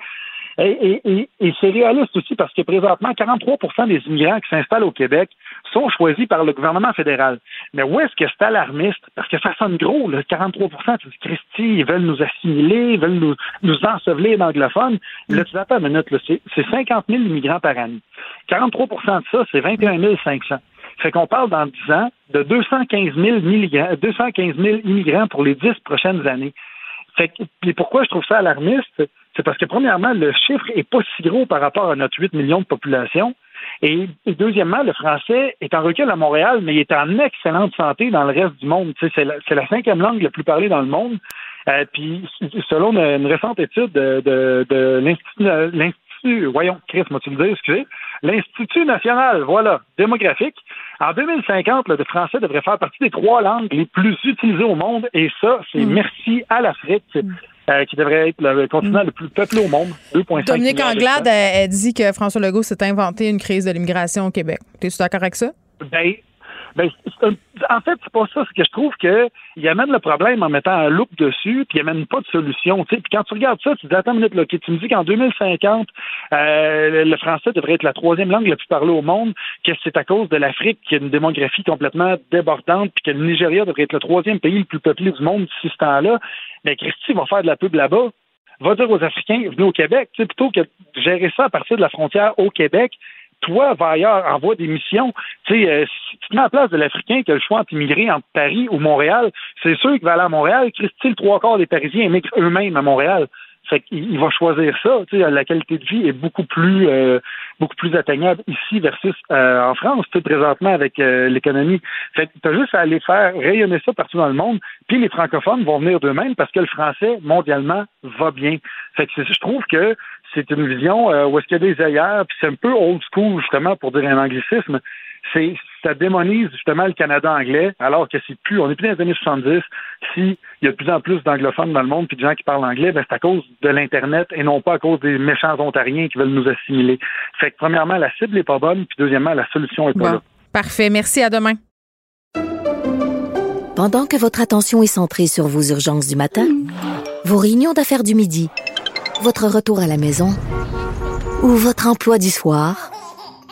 Et, et, et, et c'est réaliste aussi parce que présentement, 43% des immigrants qui s'installent au Québec sont choisis par le gouvernement fédéral. Mais où est-ce que c'est alarmiste? Parce que ça sonne gros, là, 43% tu dis, Christy, ils veulent nous assimiler, ils veulent nous, nous ensevelir d'anglophones. Là, tu attends une minute, c'est, c'est 50 000 immigrants par année. 43% de ça, c'est 21 500. Fait qu'on parle dans 10 ans de 215 000, milligrammes- 215 000 immigrants pour les 10 prochaines années. Fait que, puis pourquoi je trouve ça alarmiste? C'est parce que, premièrement, le chiffre est pas si gros par rapport à notre 8 millions de population. Et, et deuxièmement, le français est en recul à Montréal, mais il est en excellente santé dans le reste du monde. Tu sais, c'est, la, c'est la cinquième langue la plus parlée dans le monde. Euh, puis, selon une, une récente étude de, de, de l'Institut, l'Institut, voyons, Chris, moi tu le dire, excusez, l'Institut national, voilà, démographique, en 2050, le français devrait faire partie des trois langues les plus utilisées au monde, et ça, c'est merci à l'Afrique. Euh, qui devrait être le continent le plus peuplé au monde. 2,5 Dominique Anglade, elle dit que François Legault s'est inventé une crise de l'immigration au Québec. T'es-tu d'accord avec ça? Ben, ben, un- en fait, c'est pas ça. C'est que je trouve que il amène le problème en mettant un loupe dessus, puis il amène pas de solution. Puis quand tu regardes ça, tu te dis attends une minute, là, tu me dis qu'en 2050, euh, le français devrait être la troisième langue la plus parlée au monde, que c'est à cause de l'Afrique qui a une démographie complètement débordante, puis que le Nigeria devrait être le troisième pays le plus peuplé du monde d'ici ce temps-là. Mais Christy va faire de la pub là-bas. Va dire aux Africains, venez au Québec, plutôt que de gérer ça à partir de la frontière au Québec toi, va ailleurs, envoie des missions. Tu sais, euh, si tu te mets à la place de l'Africain qui a le choix entre immigrer entre Paris ou Montréal, c'est sûr qu'il va aller à Montréal. Christy, le trois quarts des Parisiens émigrent eux-mêmes à Montréal. Fait qu'il il va choisir ça. Tu sais, la qualité de vie est beaucoup plus euh, beaucoup plus atteignable ici versus euh, en France, tu sais, présentement avec euh, l'économie. Fait que tu as juste à aller faire rayonner ça partout dans le monde, puis les francophones vont venir d'eux-mêmes parce que le français, mondialement, va bien. Fait que je trouve que c'est une vision euh, où est-ce qu'il y a des ailleurs, puis c'est un peu old school, justement, pour dire un anglicisme. C'est ça démonise justement le Canada anglais, alors que c'est plus, on est plus dans les années 70. S'il y a de plus en plus d'anglophones dans le monde, puis de gens qui parlent anglais, ben c'est à cause de l'Internet et non pas à cause des méchants ontariens qui veulent nous assimiler. Fait que premièrement, la cible est pas bonne, puis deuxièmement, la solution est pas Bon. là. Parfait. Merci. À demain. Pendant que votre attention est centrée sur vos urgences du matin, vos réunions d'affaires du midi, votre retour à la maison ou votre emploi du soir,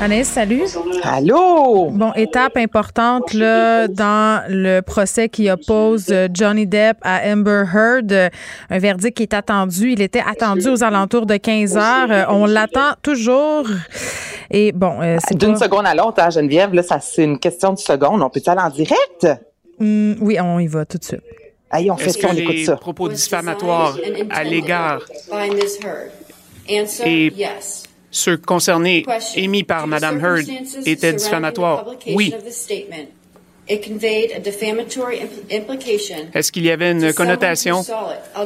Anaïs, salut. Allô? Bon, étape importante là, dans le procès qui oppose euh, Johnny Depp à Amber Heard. Un verdict qui est attendu. Il était attendu aux alentours de 15 heures. Euh, On l'attend toujours. Et bon, euh, c'est D'une pas- seconde à l'autre, hein, Geneviève, là, ça, c'est une question de seconde. On peut-y aller en direct? Hum, oui, on y va tout de suite. Allez, on fait ça, on écoute ça. propos diffamatoires à l'égard et ceux concernés émis par Mme Heard étaient diffamatoires? Oui. Est-ce qu'il y avait une connotation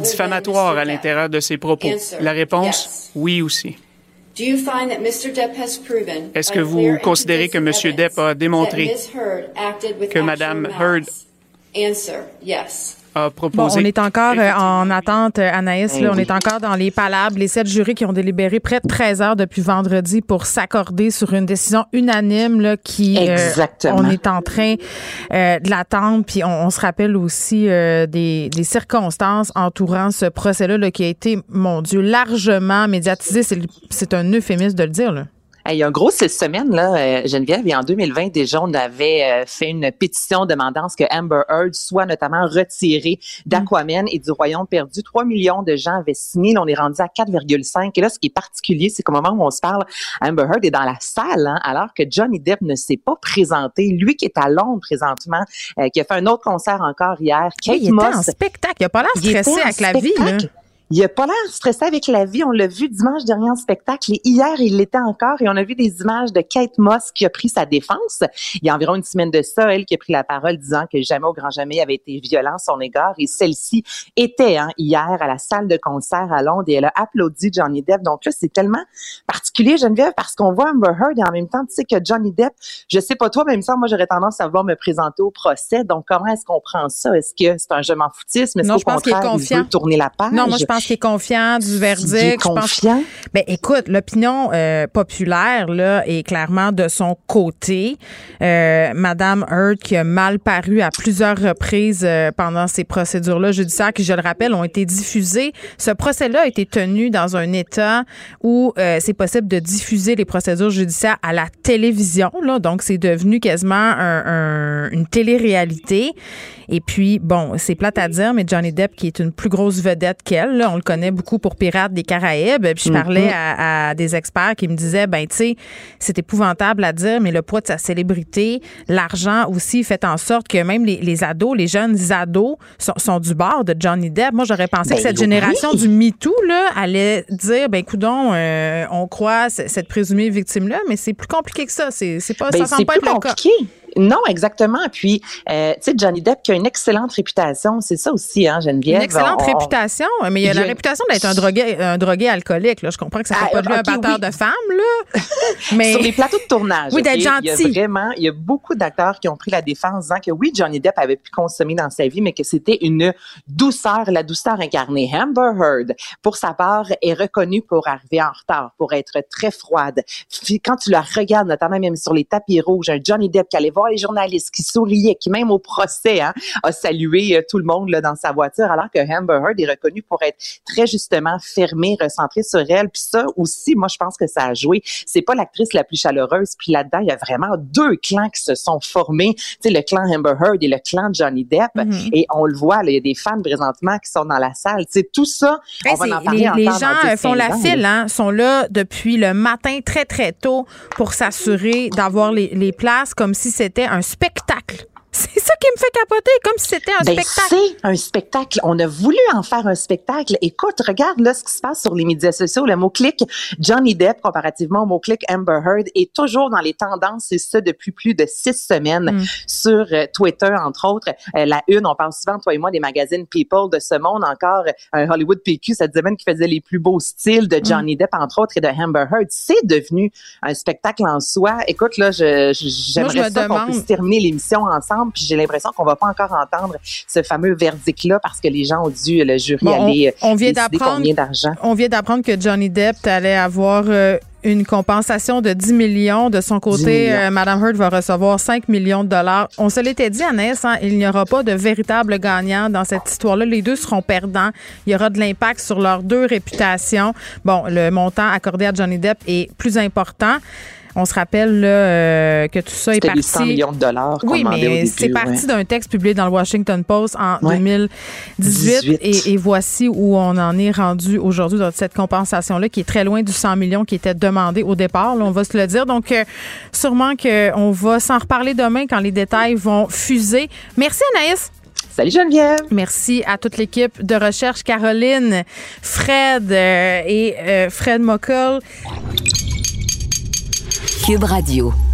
diffamatoire à l'intérieur de ces propos? La réponse, oui aussi. Est-ce que vous considérez que M. Depp a démontré que Mme Heard a Bon, proposé? on est encore euh, en attente, euh, Anaïs. Là, on est encore dans les palabres. Les sept jurys qui ont délibéré près de 13 heures depuis vendredi pour s'accorder sur une décision unanime là, qui, euh, on est en train euh, de l'attendre. Puis on, on se rappelle aussi euh, des, des circonstances entourant ce procès-là là, qui a été, mon Dieu, largement médiatisé. C'est un euphémisme de le dire. Là. Il y a un gros six semaines, là, euh, Geneviève, et en 2020, déjà, on avait euh, fait une pétition demandant ce que Amber Heard soit notamment retirée d'Aquaman et du Royaume perdu. 3 millions de gens avaient signé. Là, on est rendu à 4,5. Et là, ce qui est particulier, c'est qu'au moment où on se parle, Amber Heard est dans la salle, hein, alors que Johnny Depp ne s'est pas présenté. Lui qui est à Londres présentement, euh, qui a fait un autre concert encore hier. Kate Oui, il était en spectacle. Il n'a pas l'air stressé avec la vie. Là. Il a pas l'air stressé avec la vie. On l'a vu dimanche dernier en spectacle et hier, il l'était encore et on a vu des images de Kate Moss qui a pris sa défense. Il y a environ une semaine de ça, elle qui a pris la parole disant que jamais au grand jamais avait été violent à son égard et celle-ci était hein, hier à la salle de concert à Londres et elle a applaudi Johnny Depp. Donc là, c'est tellement particulier, Geneviève, parce qu'on voit Amber Heard et en même temps, tu sais que Johnny Depp, je sais pas toi, même ça, moi, j'aurais tendance à vouloir me présenter au procès. Donc, comment est-ce qu'on prend ça? Est-ce que c'est un je m'en foutisme? Est-ce qu'au je pense qu'il est contraire, il veut tourner la page? Non, moi, je pense qu'il est confiant du verdict. Il est Je pense- confiant? Ben, écoute, l'opinion euh, populaire là est clairement de son côté. Euh, Madame Heard qui a mal paru à plusieurs reprises euh, pendant ces procédures-là judiciaires qui, je le rappelle, ont été diffusées. Ce procès-là a été tenu dans un état où euh, c'est possible de diffuser les procédures judiciaires à la télévision. Là, donc, c'est devenu quasiment un- un- une télé-réalité. Et puis, bon, c'est plate à dire, mais Johnny Depp, qui est une plus grosse vedette qu'elle, là, là, on le connaît beaucoup pour Pirates des Caraïbes. Puis je parlais Mhm. à, à des experts qui me disaient, ben tu sais, c'est épouvantable à dire, mais le poids de sa célébrité, l'argent aussi fait en sorte que même les, les ados, les jeunes ados sont, sont du bord de Johnny Depp. Moi, j'aurais pensé Ben que cette oui. génération du MeToo, là, allait dire, ben coudon, euh, on croit cette présumée victime-là, mais c'est plus compliqué que ça. C'est pas, Ben, ça semble pas être le cas. Non, exactement. Puis, euh, tu sais, Johnny Depp qui a une excellente réputation, c'est ça aussi, hein, Geneviève. Une excellente On- on- réputation, mais il a Il la réputation d'être un drogué, un drogué alcoolique. Là. Je comprends que ça fait Ah, pas de lui un batteur oui. de femmes, là. mais Sur les plateaux de tournage. Oui, d'être Il y a gentil. vraiment, il y a beaucoup d'acteurs qui ont pris la défense disant que oui, Johnny Depp avait pu consommer dans sa vie, mais que c'était une douceur, la douceur incarnée. Amber Heard, pour sa part, est reconnue pour arriver en retard, pour être très froide. Quand tu la regardes, notamment même sur les tapis rouges, un Johnny Depp qui allait voir les journalistes, qui souriait, qui même au procès hein, a salué euh, tout le monde là, dans sa voiture, alors que Amber Heard est reconnue pour être très justement fermée, recentrée sur elle. Puis ça aussi, moi, je pense que ça a joué. C'est pas l'actrice la plus chaleureuse. Puis là-dedans, il y a vraiment deux clans qui se sont formés. Tu sais, le clan Amber Heard et le clan Johnny Depp. Mhm. Et on le voit, il y a des fans présentement qui sont dans la salle. Tu sais, tout ça, Hey, on va en parler les, les gens euh, 10, font la 15 ans, file, là. hein, sont là depuis le matin très très tôt pour s'assurer d'avoir les, les places comme si c'était un spectacle. C'est ça qui me fait capoter, comme si c'était un Ben, spectacle. c'est un spectacle. On a voulu en faire un spectacle. Écoute, regarde là ce qui se passe sur les médias sociaux. Le mot-clic Johnny Depp comparativement au mot-clic Amber Heard est toujours dans les tendances et ça depuis plus de six semaines Mm. sur euh, Twitter, entre autres. Euh, la une, on parle souvent, toi et moi, des magazines People de ce monde. Encore euh, un Hollywood PQ cette semaine qui faisait les plus beaux styles de Johnny Depp, entre autres, et de Amber Heard. C'est devenu un spectacle en soi. Écoute, là, j'aimerais me ça qu'on puisse terminer l'émission ensemble, puis j'ai l'impression qu'on va pas encore entendre ce fameux verdict-là parce que les gens ont dû, le jury, Bon, on- aller euh, on vient combien d'argent. On vient d'apprendre que Johnny Depp allait avoir euh, une compensation de 10 millions. De son 10 côté, euh, Madame Heard va recevoir 5 millions de dollars. On se l'était dit, Anaïs, hein, il n'y aura pas de véritable gagnant dans cette histoire-là. Les deux seront perdants. Il y aura de l'impact sur leurs deux réputations. Bon, le montant accordé à Johnny Depp est plus important. On se rappelle là, euh, que tout ça est parti. les 100 millions de dollars Oui, mais c'est parti ouais. d'un texte publié dans le Washington Post en Ouais. 2018 18. et, et voici où on en est rendu aujourd'hui dans cette compensation-là qui est très loin du 100 millions qui était demandé au départ, là, on va se le dire. Donc, euh, sûrement qu'on va s'en reparler demain quand les détails vont fuser. Merci Anaïs. Salut Geneviève. Merci à toute l'équipe de recherche, Caroline, Fred euh, et euh, Fred Mockle. Cube Radio.